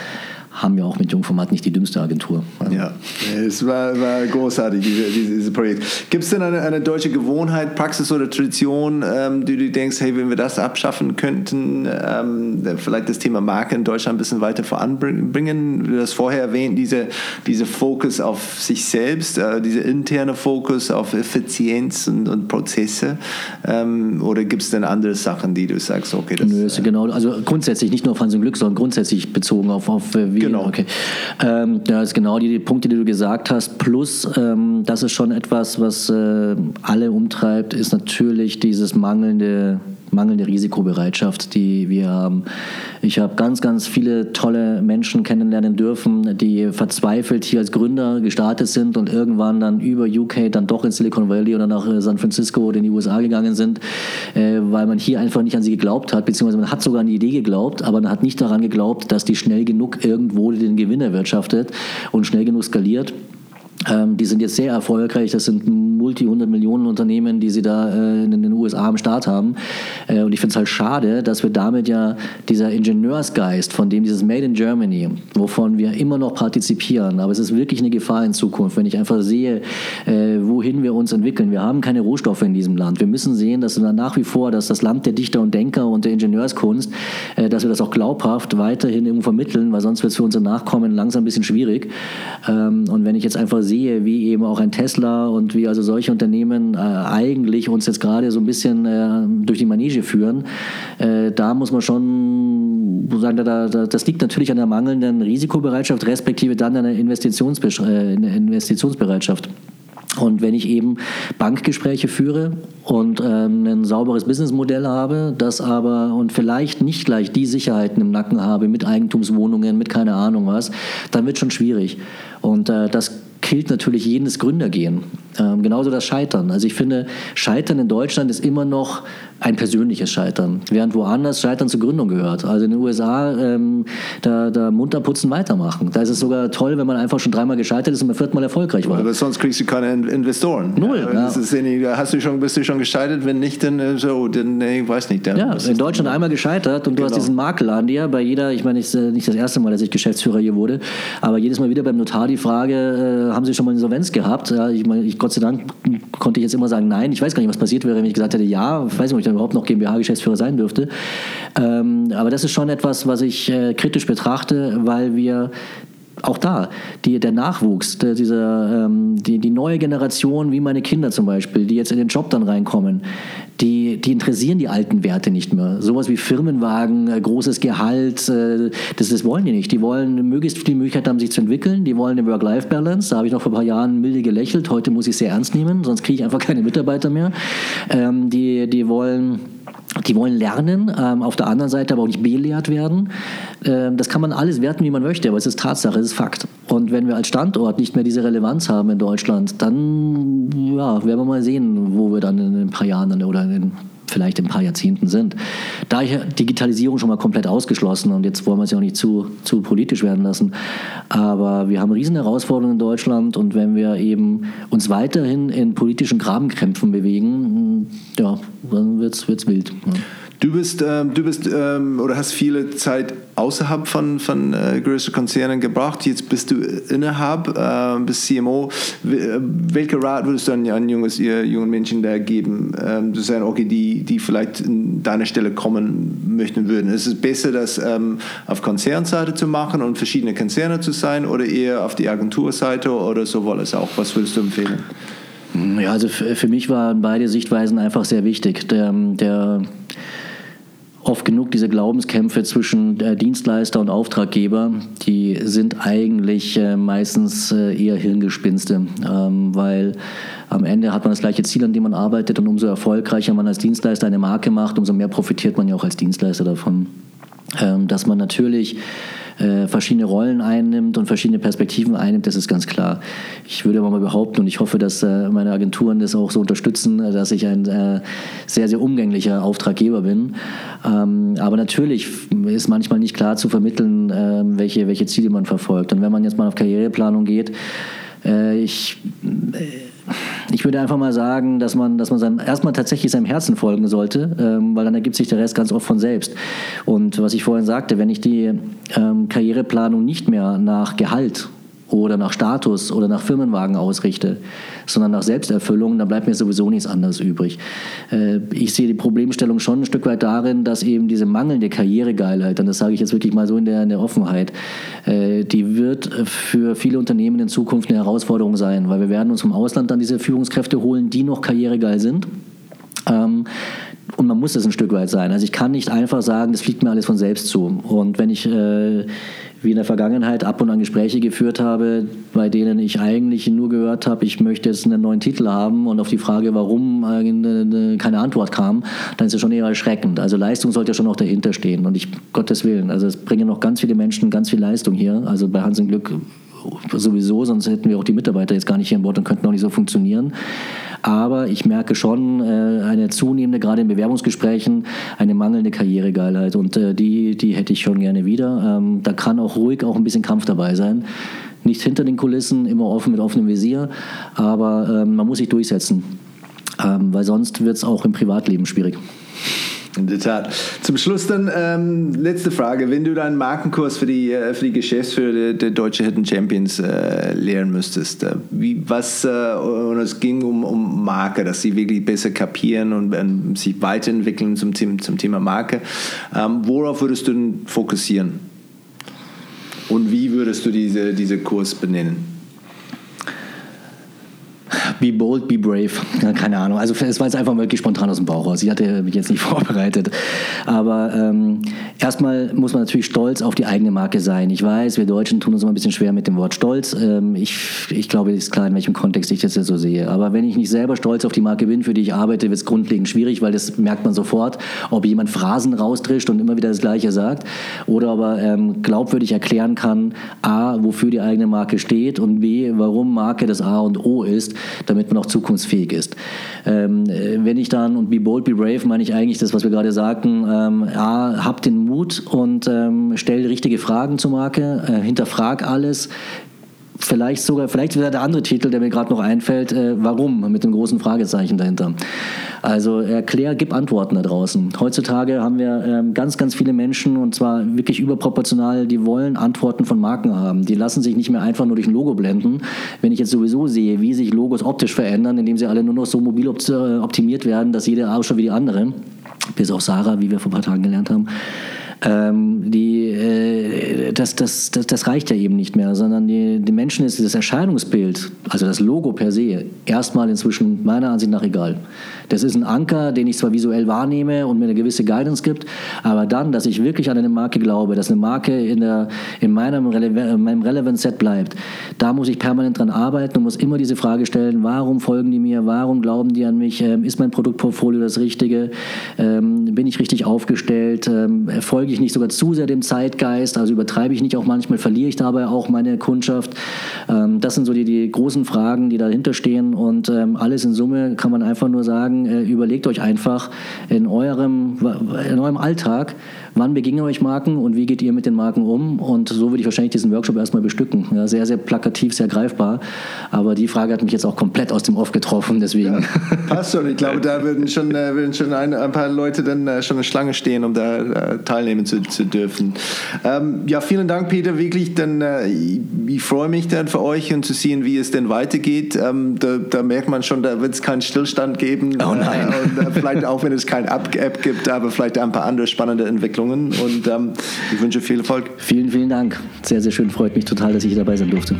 haben wir auch mit Jungformat nicht die dümmste Agentur. Also ja, es war, war großartig, diese, diese Projekt. Gibt es denn eine, eine, deutsche Gewohnheit, Praxis oder Tradition, ähm, die du denkst, hey, wenn wir das abschaffen könnten, ähm, vielleicht das Thema Marke in Deutschland ein bisschen weiter voranbringen? Du hast vorher erwähnt, diese, diese Fokus auf sich selbst, äh, dieser interne Fokus auf Effizienz und, und Prozesse. Ähm, oder gibt es denn andere Sachen, die du sagst, okay, das Nö, ist äh, genau, also grundsätzlich nicht nur auf Hans und Glück, sondern grundsätzlich bezogen auf, auf äh, wie Genau. Okay. Ähm, ja, das ist genau die, die, Punkte, die du gesagt hast. Plus, ähm, das ist schon etwas, was äh, alle umtreibt, ist natürlich dieses mangelnde mangelnde Risikobereitschaft, die wir haben. Ich habe ganz, ganz viele tolle Menschen kennenlernen dürfen, die verzweifelt hier als Gründer gestartet sind und irgendwann dann über UK dann doch in Silicon Valley oder nach äh, San Francisco oder in die USA gegangen sind, äh, weil man hier einfach nicht an sie geglaubt hat, beziehungsweise man hat sogar an die Idee geglaubt, aber man hat nicht daran geglaubt, dass die schnell genug irgendwo den Gewinn erwirtschaftet und schnell genug skaliert. Ähm, die sind jetzt sehr erfolgreich. Das sind Multi-100-Millionen-Unternehmen, die sie da äh, in den USA am Start haben. Äh, und ich finde es halt schade, dass wir damit ja dieser Ingenieursgeist, von dem dieses Made in Germany, wovon wir immer noch partizipieren, aber es ist wirklich eine Gefahr in Zukunft, wenn ich einfach sehe, äh, wohin wir uns entwickeln. Wir haben keine Rohstoffe in diesem Land. Wir müssen sehen, dass wir nach wie vor, dass das Land der Dichter und Denker und der Ingenieurskunst, äh, dass wir das auch glaubhaft weiterhin irgendwo vermitteln, weil sonst wird es für unsere Nachkommen langsam ein bisschen schwierig. Ähm, und wenn ich jetzt einfach sehe, wie eben auch ein Tesla und wie also solche Unternehmen äh, eigentlich uns jetzt gerade so ein bisschen äh, durch die Manege führen, äh, da muss man schon sagen, da, da, das liegt natürlich an der mangelnden Risikobereitschaft, respektive dann an der Investitionsbe äh, Investitionsbereitschaft. Und wenn ich eben Bankgespräche führe und ähm, ein sauberes Businessmodell habe, das aber und vielleicht nicht gleich die Sicherheiten im Nacken habe mit Eigentumswohnungen, mit keine Ahnung was, dann wird schon schwierig. Und äh, das killt natürlich jedes Gründergehen. Ähm, genauso das Scheitern. Also ich finde, Scheitern in Deutschland ist immer noch ein persönliches Scheitern, während woanders Scheitern zur Gründung gehört. Also in den USA, ähm, da, da munter putzen, weitermachen. Da ist es sogar toll, wenn man einfach schon dreimal gescheitert ist und beim vierten Mal erfolgreich war. Aber sonst kriegst du keine Investoren. Null. Ja, ja. hast du schon, bist du schon gescheitert? Wenn nicht, dann äh, so, dann ich weiß nicht. Dann ja, in Deutschland einmal gescheitert und genau. du hast diesen Makel an dir bei jeder, ich meine, es ist äh, nicht das erste Mal, dass ich Geschäftsführer hier wurde, aber jedes Mal wieder beim Notar die Frage, äh, haben Sie schon mal Insolvenz gehabt? Ja, ich meine, ich, Gott sei Dank konnte ich jetzt immer sagen, nein. Ich weiß gar nicht, was passiert wäre, wenn ich gesagt hätte, ja. Ich weiß nicht, ob ich dann überhaupt noch GmbH-Geschäftsführer sein dürfte. Ähm, aber das ist schon etwas, was ich äh, kritisch betrachte, weil wir auch da, die, der Nachwuchs, der, dieser, ähm, die, die neue Generation, wie meine Kinder zum Beispiel, die jetzt in den Job dann reinkommen, die, die interessieren die alten Werte nicht mehr. Sowas wie Firmenwagen, äh, großes Gehalt, äh, das, das wollen die nicht. Die wollen möglichst die Möglichkeit haben, sich zu entwickeln. Die wollen eine Work-Life-Balance. Da habe ich noch vor ein paar Jahren milde gelächelt. Heute muss ich sehr ernst nehmen, sonst kriege ich einfach keine Mitarbeiter mehr. Ähm, die, die wollen die wollen lernen, ähm, auf der anderen Seite aber auch nicht belehrt werden. Ähm, das kann man alles werten, wie man möchte, aber es ist Tatsache, es ist Fakt. Und wenn wir als Standort nicht mehr diese Relevanz haben in Deutschland, dann ja, werden wir mal sehen, wo wir dann in ein paar Jahren oder in vielleicht in ein paar Jahrzehnten sind. Daher Digitalisierung schon mal komplett ausgeschlossen und jetzt wollen wir es ja auch nicht zu, zu politisch werden lassen. Aber wir haben riesen Herausforderungen in Deutschland und wenn wir eben uns weiterhin in politischen Grabenkämpfen bewegen, ja, dann wird es wild. Ja. Du bist, ähm, du bist ähm, oder hast viele Zeit außerhalb von, von äh, größeren Konzernen gebracht. Jetzt bist du innerhalb, äh, bist CMO. Äh, welcher Rat würdest du an, an junges, ihr jungen Menschen da geben, ähm, zu sagen, okay, die, die vielleicht an deiner Stelle kommen möchten würden? Ist es besser, das ähm, auf Konzernseite zu machen und verschiedene Konzerne zu sein oder eher auf die Agenturseite oder sowohl es auch? Was würdest du empfehlen? Ja, also für mich waren beide Sichtweisen einfach sehr wichtig. Der, der oft genug diese Glaubenskämpfe zwischen äh, Dienstleister und Auftraggeber, die sind eigentlich äh, meistens äh, eher Hirngespinste, ähm, weil am Ende hat man das gleiche Ziel, an dem man arbeitet und umso erfolgreicher man als Dienstleister eine Marke macht, umso mehr profitiert man ja auch als Dienstleister davon. Ähm, dass man natürlich äh, verschiedene Rollen einnimmt und verschiedene Perspektiven einnimmt, das ist ganz klar. Ich würde aber mal behaupten und ich hoffe, dass äh, meine Agenturen das auch so unterstützen, äh, dass ich ein äh, sehr, sehr umgänglicher Auftraggeber bin. Ähm, aber natürlich ist manchmal nicht klar zu vermitteln, ähm, welche, welche Ziele man verfolgt. Und wenn man jetzt mal auf Karriereplanung geht, äh, ich ich würde einfach mal sagen, dass man, dass man seinem, erstmal tatsächlich seinem Herzen folgen sollte, ähm, weil dann ergibt sich der Rest ganz oft von selbst. Und was ich vorhin sagte, wenn ich die ähm, Karriereplanung nicht mehr nach Gehalt oder nach Status oder nach Firmenwagen ausrichte, sondern nach Selbsterfüllung, dann bleibt mir sowieso nichts anderes übrig. Äh, ich sehe die Problemstellung schon ein Stück weit darin, dass eben diese mangelnde Karrieregeilheit, und das sage ich jetzt wirklich mal so in der, in der Offenheit, äh, die wird für viele Unternehmen in Zukunft eine Herausforderung sein, weil wir werden uns vom Ausland dann diese Führungskräfte holen, die noch karrieregeil sind. Ähm, und man muss das ein Stück weit sein. Also ich kann nicht einfach sagen, das fliegt mir alles von selbst zu. Und wenn ich äh, wie in der Vergangenheit ab und an Gespräche geführt habe, bei denen ich eigentlich nur gehört habe, ich möchte jetzt einen neuen Titel haben und auf die Frage, warum äh, keine Antwort kam, dann ist es schon eher erschreckend. Also Leistung sollte ja schon auch dahinter stehen und ich, Gottes Willen, also es bringen noch ganz viele Menschen ganz viel Leistung hier. Also bei Hans im Glück sowieso, sonst hätten wir auch die Mitarbeiter jetzt gar nicht hier an Bord und könnten auch nicht so funktionieren. Aber ich merke schon äh, eine zunehmende, gerade in Bewerbungsgesprächen, eine mangelnde Karrieregeilheit. Und äh, die, die hätte ich schon gerne wieder. Ähm, da kann auch ruhig auch ein bisschen Kampf dabei sein. Nicht hinter den Kulissen, immer offen mit offenem Visier, aber ähm, man muss sich durchsetzen. Ähm, weil sonst wird es auch im Privatleben schwierig. In der Tat. Zum Schluss dann ähm, letzte Frage. Wenn du deinen Markenkurs für die, äh, für die Geschäftsführer der, der Deutsche Hidden Champions äh, lehren müsstest, äh, wie, was, äh, und es ging um, um Marke, dass sie wirklich besser kapieren und ähm, sich weiterentwickeln zum, zum Thema Marke. Ähm, worauf würdest du denn fokussieren? Und wie würdest du diese, diese Kurs benennen? Be bold, be brave. Keine Ahnung. Also es war jetzt einfach wirklich spontan aus dem Bauch raus. Ich hatte mich jetzt nicht vorbereitet. Aber ähm, erstmal muss man natürlich stolz auf die eigene Marke sein. Ich weiß, wir Deutschen tun uns immer ein bisschen schwer mit dem Wort Stolz. Ähm, ich, ich glaube, es ist klar, in welchem Kontext ich das jetzt so sehe. Aber wenn ich nicht selber stolz auf die Marke bin, für die ich arbeite, wird es grundlegend schwierig, weil das merkt man sofort, ob jemand Phrasen raustrischt und immer wieder das Gleiche sagt oder aber ähm, glaubwürdig erklären kann, a, wofür die eigene Marke steht und b, warum Marke das A und O ist damit man auch zukunftsfähig ist. Ähm, äh, wenn ich dann, und be bold, be brave, meine ich eigentlich das, was wir gerade sagten, ähm, A, hab den Mut und ähm, stell richtige Fragen zur Marke, äh, hinterfrag alles, vielleicht sogar, vielleicht wäre der andere Titel, der mir gerade noch einfällt, äh, warum, mit dem großen Fragezeichen dahinter. Also erklär, gib Antworten da draußen. Heutzutage haben wir ähm, ganz, ganz viele Menschen und zwar wirklich überproportional, die wollen Antworten von Marken haben. Die lassen sich nicht mehr einfach nur durch ein Logo blenden. Wenn ich jetzt sowieso sehe, wie sich Logos optisch verändern, indem sie alle nur noch so mobil äh, optimiert werden, dass jeder ausschaut wie die andere, bis auch Sarah, wie wir vor ein paar Tagen gelernt haben, ähm, die, äh, das, das, das, das reicht ja eben nicht mehr, sondern die, die Menschen ist das Erscheinungsbild, also das Logo per se, erstmal inzwischen meiner Ansicht nach egal. Das ist ein Anker, den ich zwar visuell wahrnehme und mir eine gewisse Guidance gibt, aber dann, dass ich wirklich an eine Marke glaube, dass eine Marke in, der, in meinem, Rele in meinem Relevant Set bleibt, da muss ich permanent dran arbeiten und muss immer diese Frage stellen, warum folgen die mir, warum glauben die an mich, ähm, ist mein Produktportfolio das Richtige, ähm, bin ich richtig aufgestellt, ähm, folge folge ich nicht sogar zu sehr dem Zeitgeist, also übertreibe ich nicht auch manchmal, verliere ich dabei auch meine Kundschaft. Ähm, das sind so die, die großen Fragen, die dahinter stehen und ähm, alles in Summe kann man einfach nur sagen, äh, überlegt euch einfach in eurem, in eurem Alltag, wann begegnen euch Marken und wie geht ihr mit den Marken um und so würde ich wahrscheinlich diesen Workshop erstmal bestücken. Ja, sehr, sehr plakativ, sehr greifbar, aber die Frage hat mich jetzt auch komplett aus dem Off getroffen, deswegen. Ja, passt schon, ich glaube, da würden schon, äh, würden schon ein, ein, paar Leute dann äh, schon eine Schlange stehen, um da äh, teilnehmen zu, zu dürfen. Ähm, ja, vielen Dank, Peter, wirklich, dann äh, ich, ich, freue mich dann für euch und zu sehen, wie es denn weitergeht. Ähm, da, da, merkt man schon, da wird es keinen Stillstand geben. Oh nein. und äh, vielleicht auch, wenn es keine App gibt, aber vielleicht ein paar andere spannende Entwicklungen und ähm, ich wünsche viel Erfolg. Vielen, vielen Dank. Sehr, sehr schön. Freut mich total, dass ich dabei sein durfte.